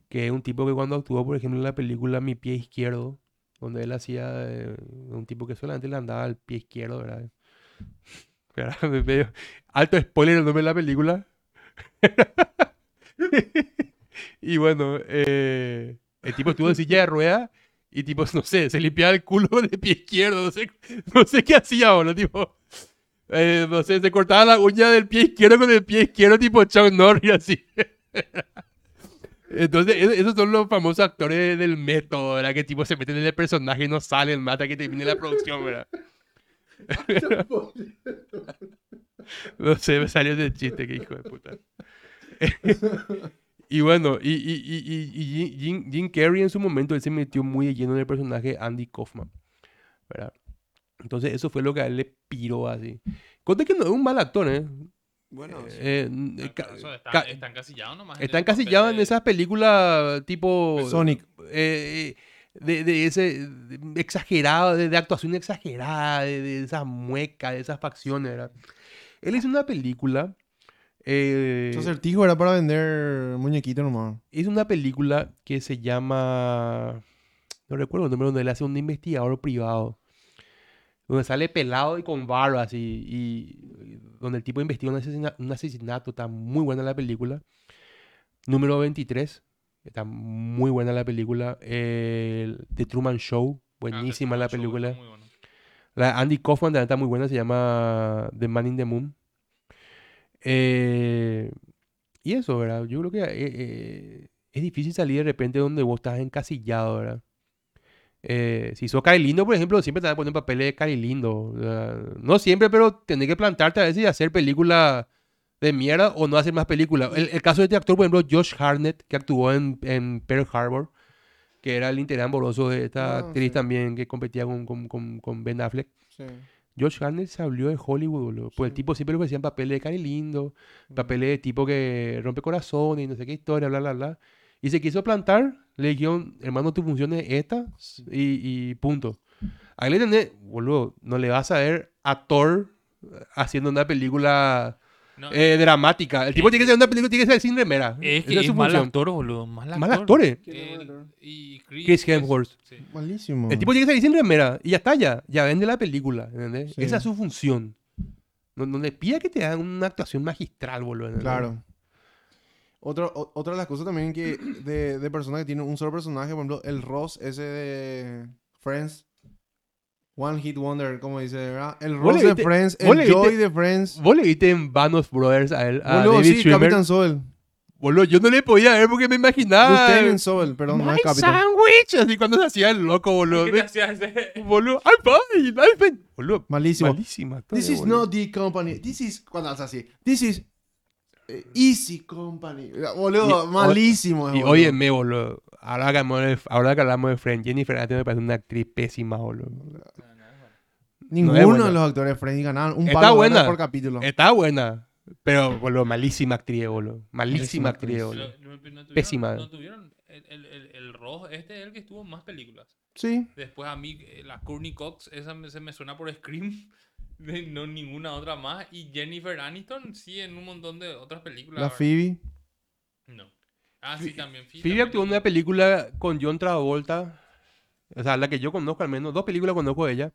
Que es un tipo que cuando actuó, por ejemplo, en la película Mi Pie Izquierdo, donde él hacía eh, un tipo que solamente le andaba al pie izquierdo, ¿verdad? Alto spoiler el nombre de la película. y bueno, eh, el tipo estuvo en silla de ruedas y tipo, no sé, se limpiaba el culo el pie izquierdo, no sé, no sé qué hacía ahora, tipo. eh, no sé, se cortaba la uña del pie izquierdo con el pie izquierdo, tipo Chuck Norris, así. Entonces, e- esos son los famosos actores del método, ¿verdad? Que tipo se meten en el personaje y no salen, mata que termine la producción, ¿verdad? No sé, me salió ese chiste, que hijo de puta. y bueno, y, y, y, y- Jim, Jim Carrey en su momento, él se metió muy de lleno en el personaje Andy Kaufman, ¿verdad? Entonces, eso fue lo que a él le piró así. Conté que no es un mal actor, ¿eh? Bueno, sí. Eh, está, está encasillado nomás. en Está encasillado en de- esas películas tipo... Sonic. eh, de, de ese de- exagerado, de, de actuación exagerada, de, de esas muecas, de esas facciones, ¿verdad? Él hizo una película... eh, Su acertijo era para vender muñequitos nomás. hizo una película que se llama... No recuerdo el nombre, donde él hace un investigador privado. Donde sale pelado y con barba así. Y donde el tipo investiga un, asesina- un asesinato. Está muy buena la película. Número 23. Está muy buena la película. El The Truman Show. Ah, Buenísima The la Truman película. está muy bueno. La Andy Kaufman también está muy buena. Se llama The Man in the Moon. Eh, y eso, ¿verdad? Yo creo que eh, eh, es difícil salir de repente donde vos estás encasillado, ¿verdad? Eh, si sos Cari Lindo, por ejemplo, siempre te van a poner papeles de Cari Lindo. o sea, no siempre, pero tenés que plantarte a veces y hacer películas de mierda o no hacer más películas. El, el caso de este actor, por ejemplo, Josh Hartnett, que actuó en, en Pearl Harbor, que era el interés amoroso de esta Ah, actriz sí. también que competía con, con, con, con Ben Affleck. Sí. Josh Hartnett se abrió de Hollywood, boludo. Pues el tipo siempre le ofrecían papeles de cari lindo, papeles de tipo que rompe corazones y no sé qué historia, bla, bla, bla. Y se quiso plantar, le dijeron, hermano, tu función es esta y, y punto. Ahí le tenés, boludo, no le vas a ver a Thor haciendo una película No, eh, dramática. El tipo tiene que ser una película, tiene que ser sin remera. es Esa que es, su mal función. actor, boludo. Mal actor. Mal actores. El- y Chris, Chris Hemsworth. sí. Malísimo. El tipo tiene que salir sin remera y ya está, ya. Ya vende la película, ¿entendés? Sí. Esa es su función. No, no le pida que te hagan una actuación magistral, boludo. ¿entendés? Claro. Otro, o- otra de las cosas también que de, de personas que tienen un solo personaje, por ejemplo, el Ross ese de Friends. One Hit Wonder, como dice, ¿verdad? El Ross de viste- Friends, el Joy viste- de Friends. Vos le viste en Band of Brothers a él, a Boludo, David sí, Schwimmer. Capitán Soul. Boludo, yo no le podía ver porque me imaginaba. Lieutenant Soul, perdón, no My es Capitán. sandwich. Así cuando se hacía el loco, boludo. ¿Qué te hacía ese? Boludo, I'm fine, I'm fine. Boludo, Malísimo. malísima. This is not the company. This is. Cuando haces así. This is. Eh, easy Company. Boludo, Y- malísimo. Y boludo. óyeme, boludo. Ahora que, hablamos de, ahora que hablamos de Friends, Jennifer Aniston me parece una actriz pésima, boludo. Ninguno no de los actores de Friends ganaban un buena. ganan por capítulo. Está buena. Pero, boludo, malísima actriz, boludo. Malísima Malísima actriz, actriz. boludo. No tuvieron- Pésima. No tuvieron el, el, el, el Ross, este es el que estuvo en más películas. Sí. Después a mí, eh, la Courtney Cox, esa me- se me suena por Scream. De- No ninguna otra más. Y Jennifer Aniston, sí, en un montón de otras películas. La. Phoebe. No. Ah, sí, también. Phoebe Phoebe actuó en una película con John Travolta. O sea, la que yo conozco al menos. Dos películas conozco de ella.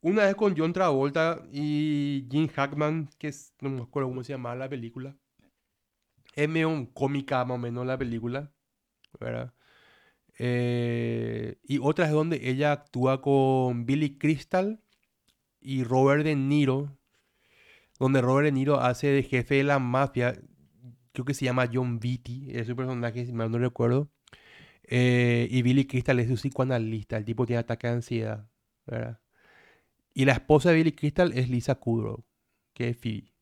Una es con John Travolta y Jim Hackman, que es, no me acuerdo cómo se llamaba la película. Es medio cómica más o menos la película. ¿verdad? Eh, y otra es donde ella actúa con Billy Crystal y Robert De Niro. Donde Robert De Niro hace de jefe de la mafia. Creo que se llama John Vitti. Es su personaje, si mal no recuerdo. Eh, y Billy Crystal es su psicoanalista. El tipo tiene ataque de ansiedad. ¿verdad? Y la esposa de Billy Crystal es Lisa Kudrow, que es Phoebe.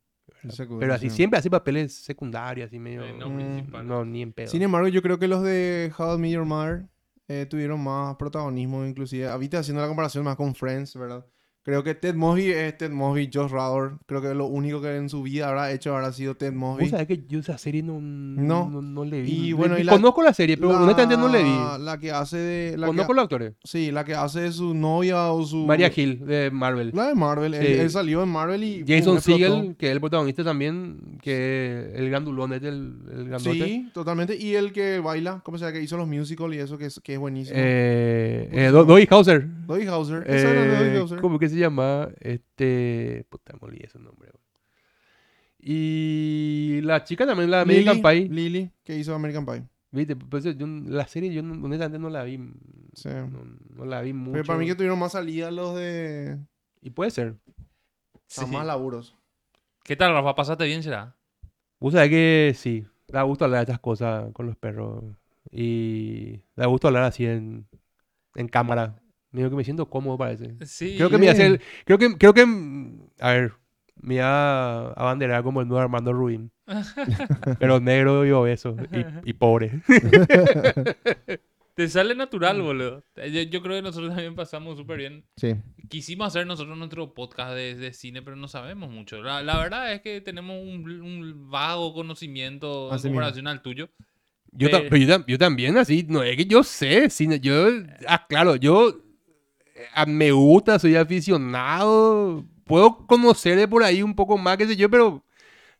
Culo, Pero así sí. siempre hace papeles secundarios, así medio. Eh, no Mm, principal. No, ni en pedo. Sin embargo, yo creo que los de How I Met Your Mother eh, tuvieron más protagonismo, inclusive. Ahorita haciendo la comparación más con Friends, ¿verdad? Creo que Ted Mosby es Ted Mosby, Josh Rador. Creo que lo único que en su vida habrá hecho habrá sido Ted Mosby. Vos sabés que yo esa serie no, No. no, no le vi. Y bueno, y le- la- conozco la serie, pero La- honestamente no le vi. La que hace de... La Conozco que, los actores. Sí, la que hace de su novia o su... María Hill, de Marvel. La de Marvel. Él, Sí. él salió en Marvel y... Jason. Segel, que es el protagonista también, que el grandulón es el, el grandote. Sí, totalmente. Y el que baila, ¿cómo se llama? Que hizo los musicals y eso, que es, que es buenísimo. Eh, eh, Doggy Hauser. Doggy Hauser. Esa era Doggy Eh, Hauser. ¿Cómo que se llama? Este. Puta, me olvidé su nombre. güey. Y la chica también, la American Lily, Pie. Lily, que hizo American Pie. ¿Viste? Pues yo- la serie yo no- honestamente no la vi. Sí. No, no la vi mucho. Pero para mí que tuvieron más salidas los de... Y puede ser. Sí. Más laburos. ¿Qué tal, Rafa? ¿Pasaste bien, será? Vos sabés que sí. Da gusto hablar de estas cosas con los perros. Y da gusto hablar así en, en cámara. Digo que me siento cómodo, parece. Sí. Creo que me hace el- Creo que, creo que. A ver. Me iba a abanderar como el nuevo Armando Rubín. Pero negro y obeso. Y, y pobre. Te sale natural, boludo. Yo, yo creo que nosotros también pasamos súper bien. Sí. Quisimos hacer nosotros nuestro podcast de, de cine, pero no sabemos mucho. La, la verdad es que tenemos un, un vago conocimiento en Así mismo. comparación al tuyo. Yo, Eh. pero yo, yo también, así. No es que yo sé. cine, yo. Ah, claro, yo. Eh, me gusta, soy aficionado. Puedo conocer de por ahí un poco más, qué sé yo, pero.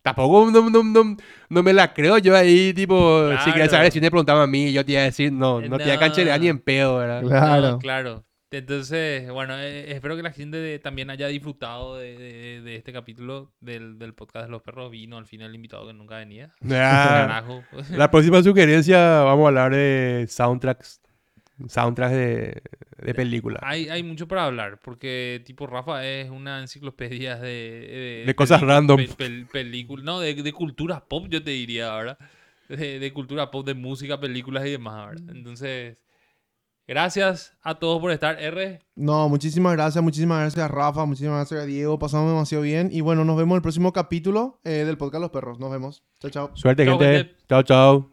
Tampoco no, no, no, no me la creo yo ahí, tipo, si querías Claro. saber si te preguntaba a mí, yo te iba a decir, no, no, te iba a cancherear ni en pedo, ¿verdad? Claro. No, claro. Entonces, bueno, eh, espero que la gente de- también haya disfrutado de, de- de este capítulo del, del podcast de los perros. Vino al final el invitado que nunca venía. Ah, la próxima sugerencia, vamos a hablar de soundtracks, soundtracks de, de películas. Hay, hay mucho para hablar, porque tipo Rafa es una enciclopedia de... De cosas random. películas, no, de, de cultura pop yo te diría ahora. De, de cultura pop, de música, películas y demás ahora. Entonces, gracias a todos por estar. R, No, muchísimas gracias, muchísimas gracias Rafa, muchísimas gracias a Diego, pasamos demasiado bien y bueno, nos vemos en el próximo capítulo eh, del podcast Los Perros, nos vemos, chao chao. Suerte, gente. gente. Chao, chao.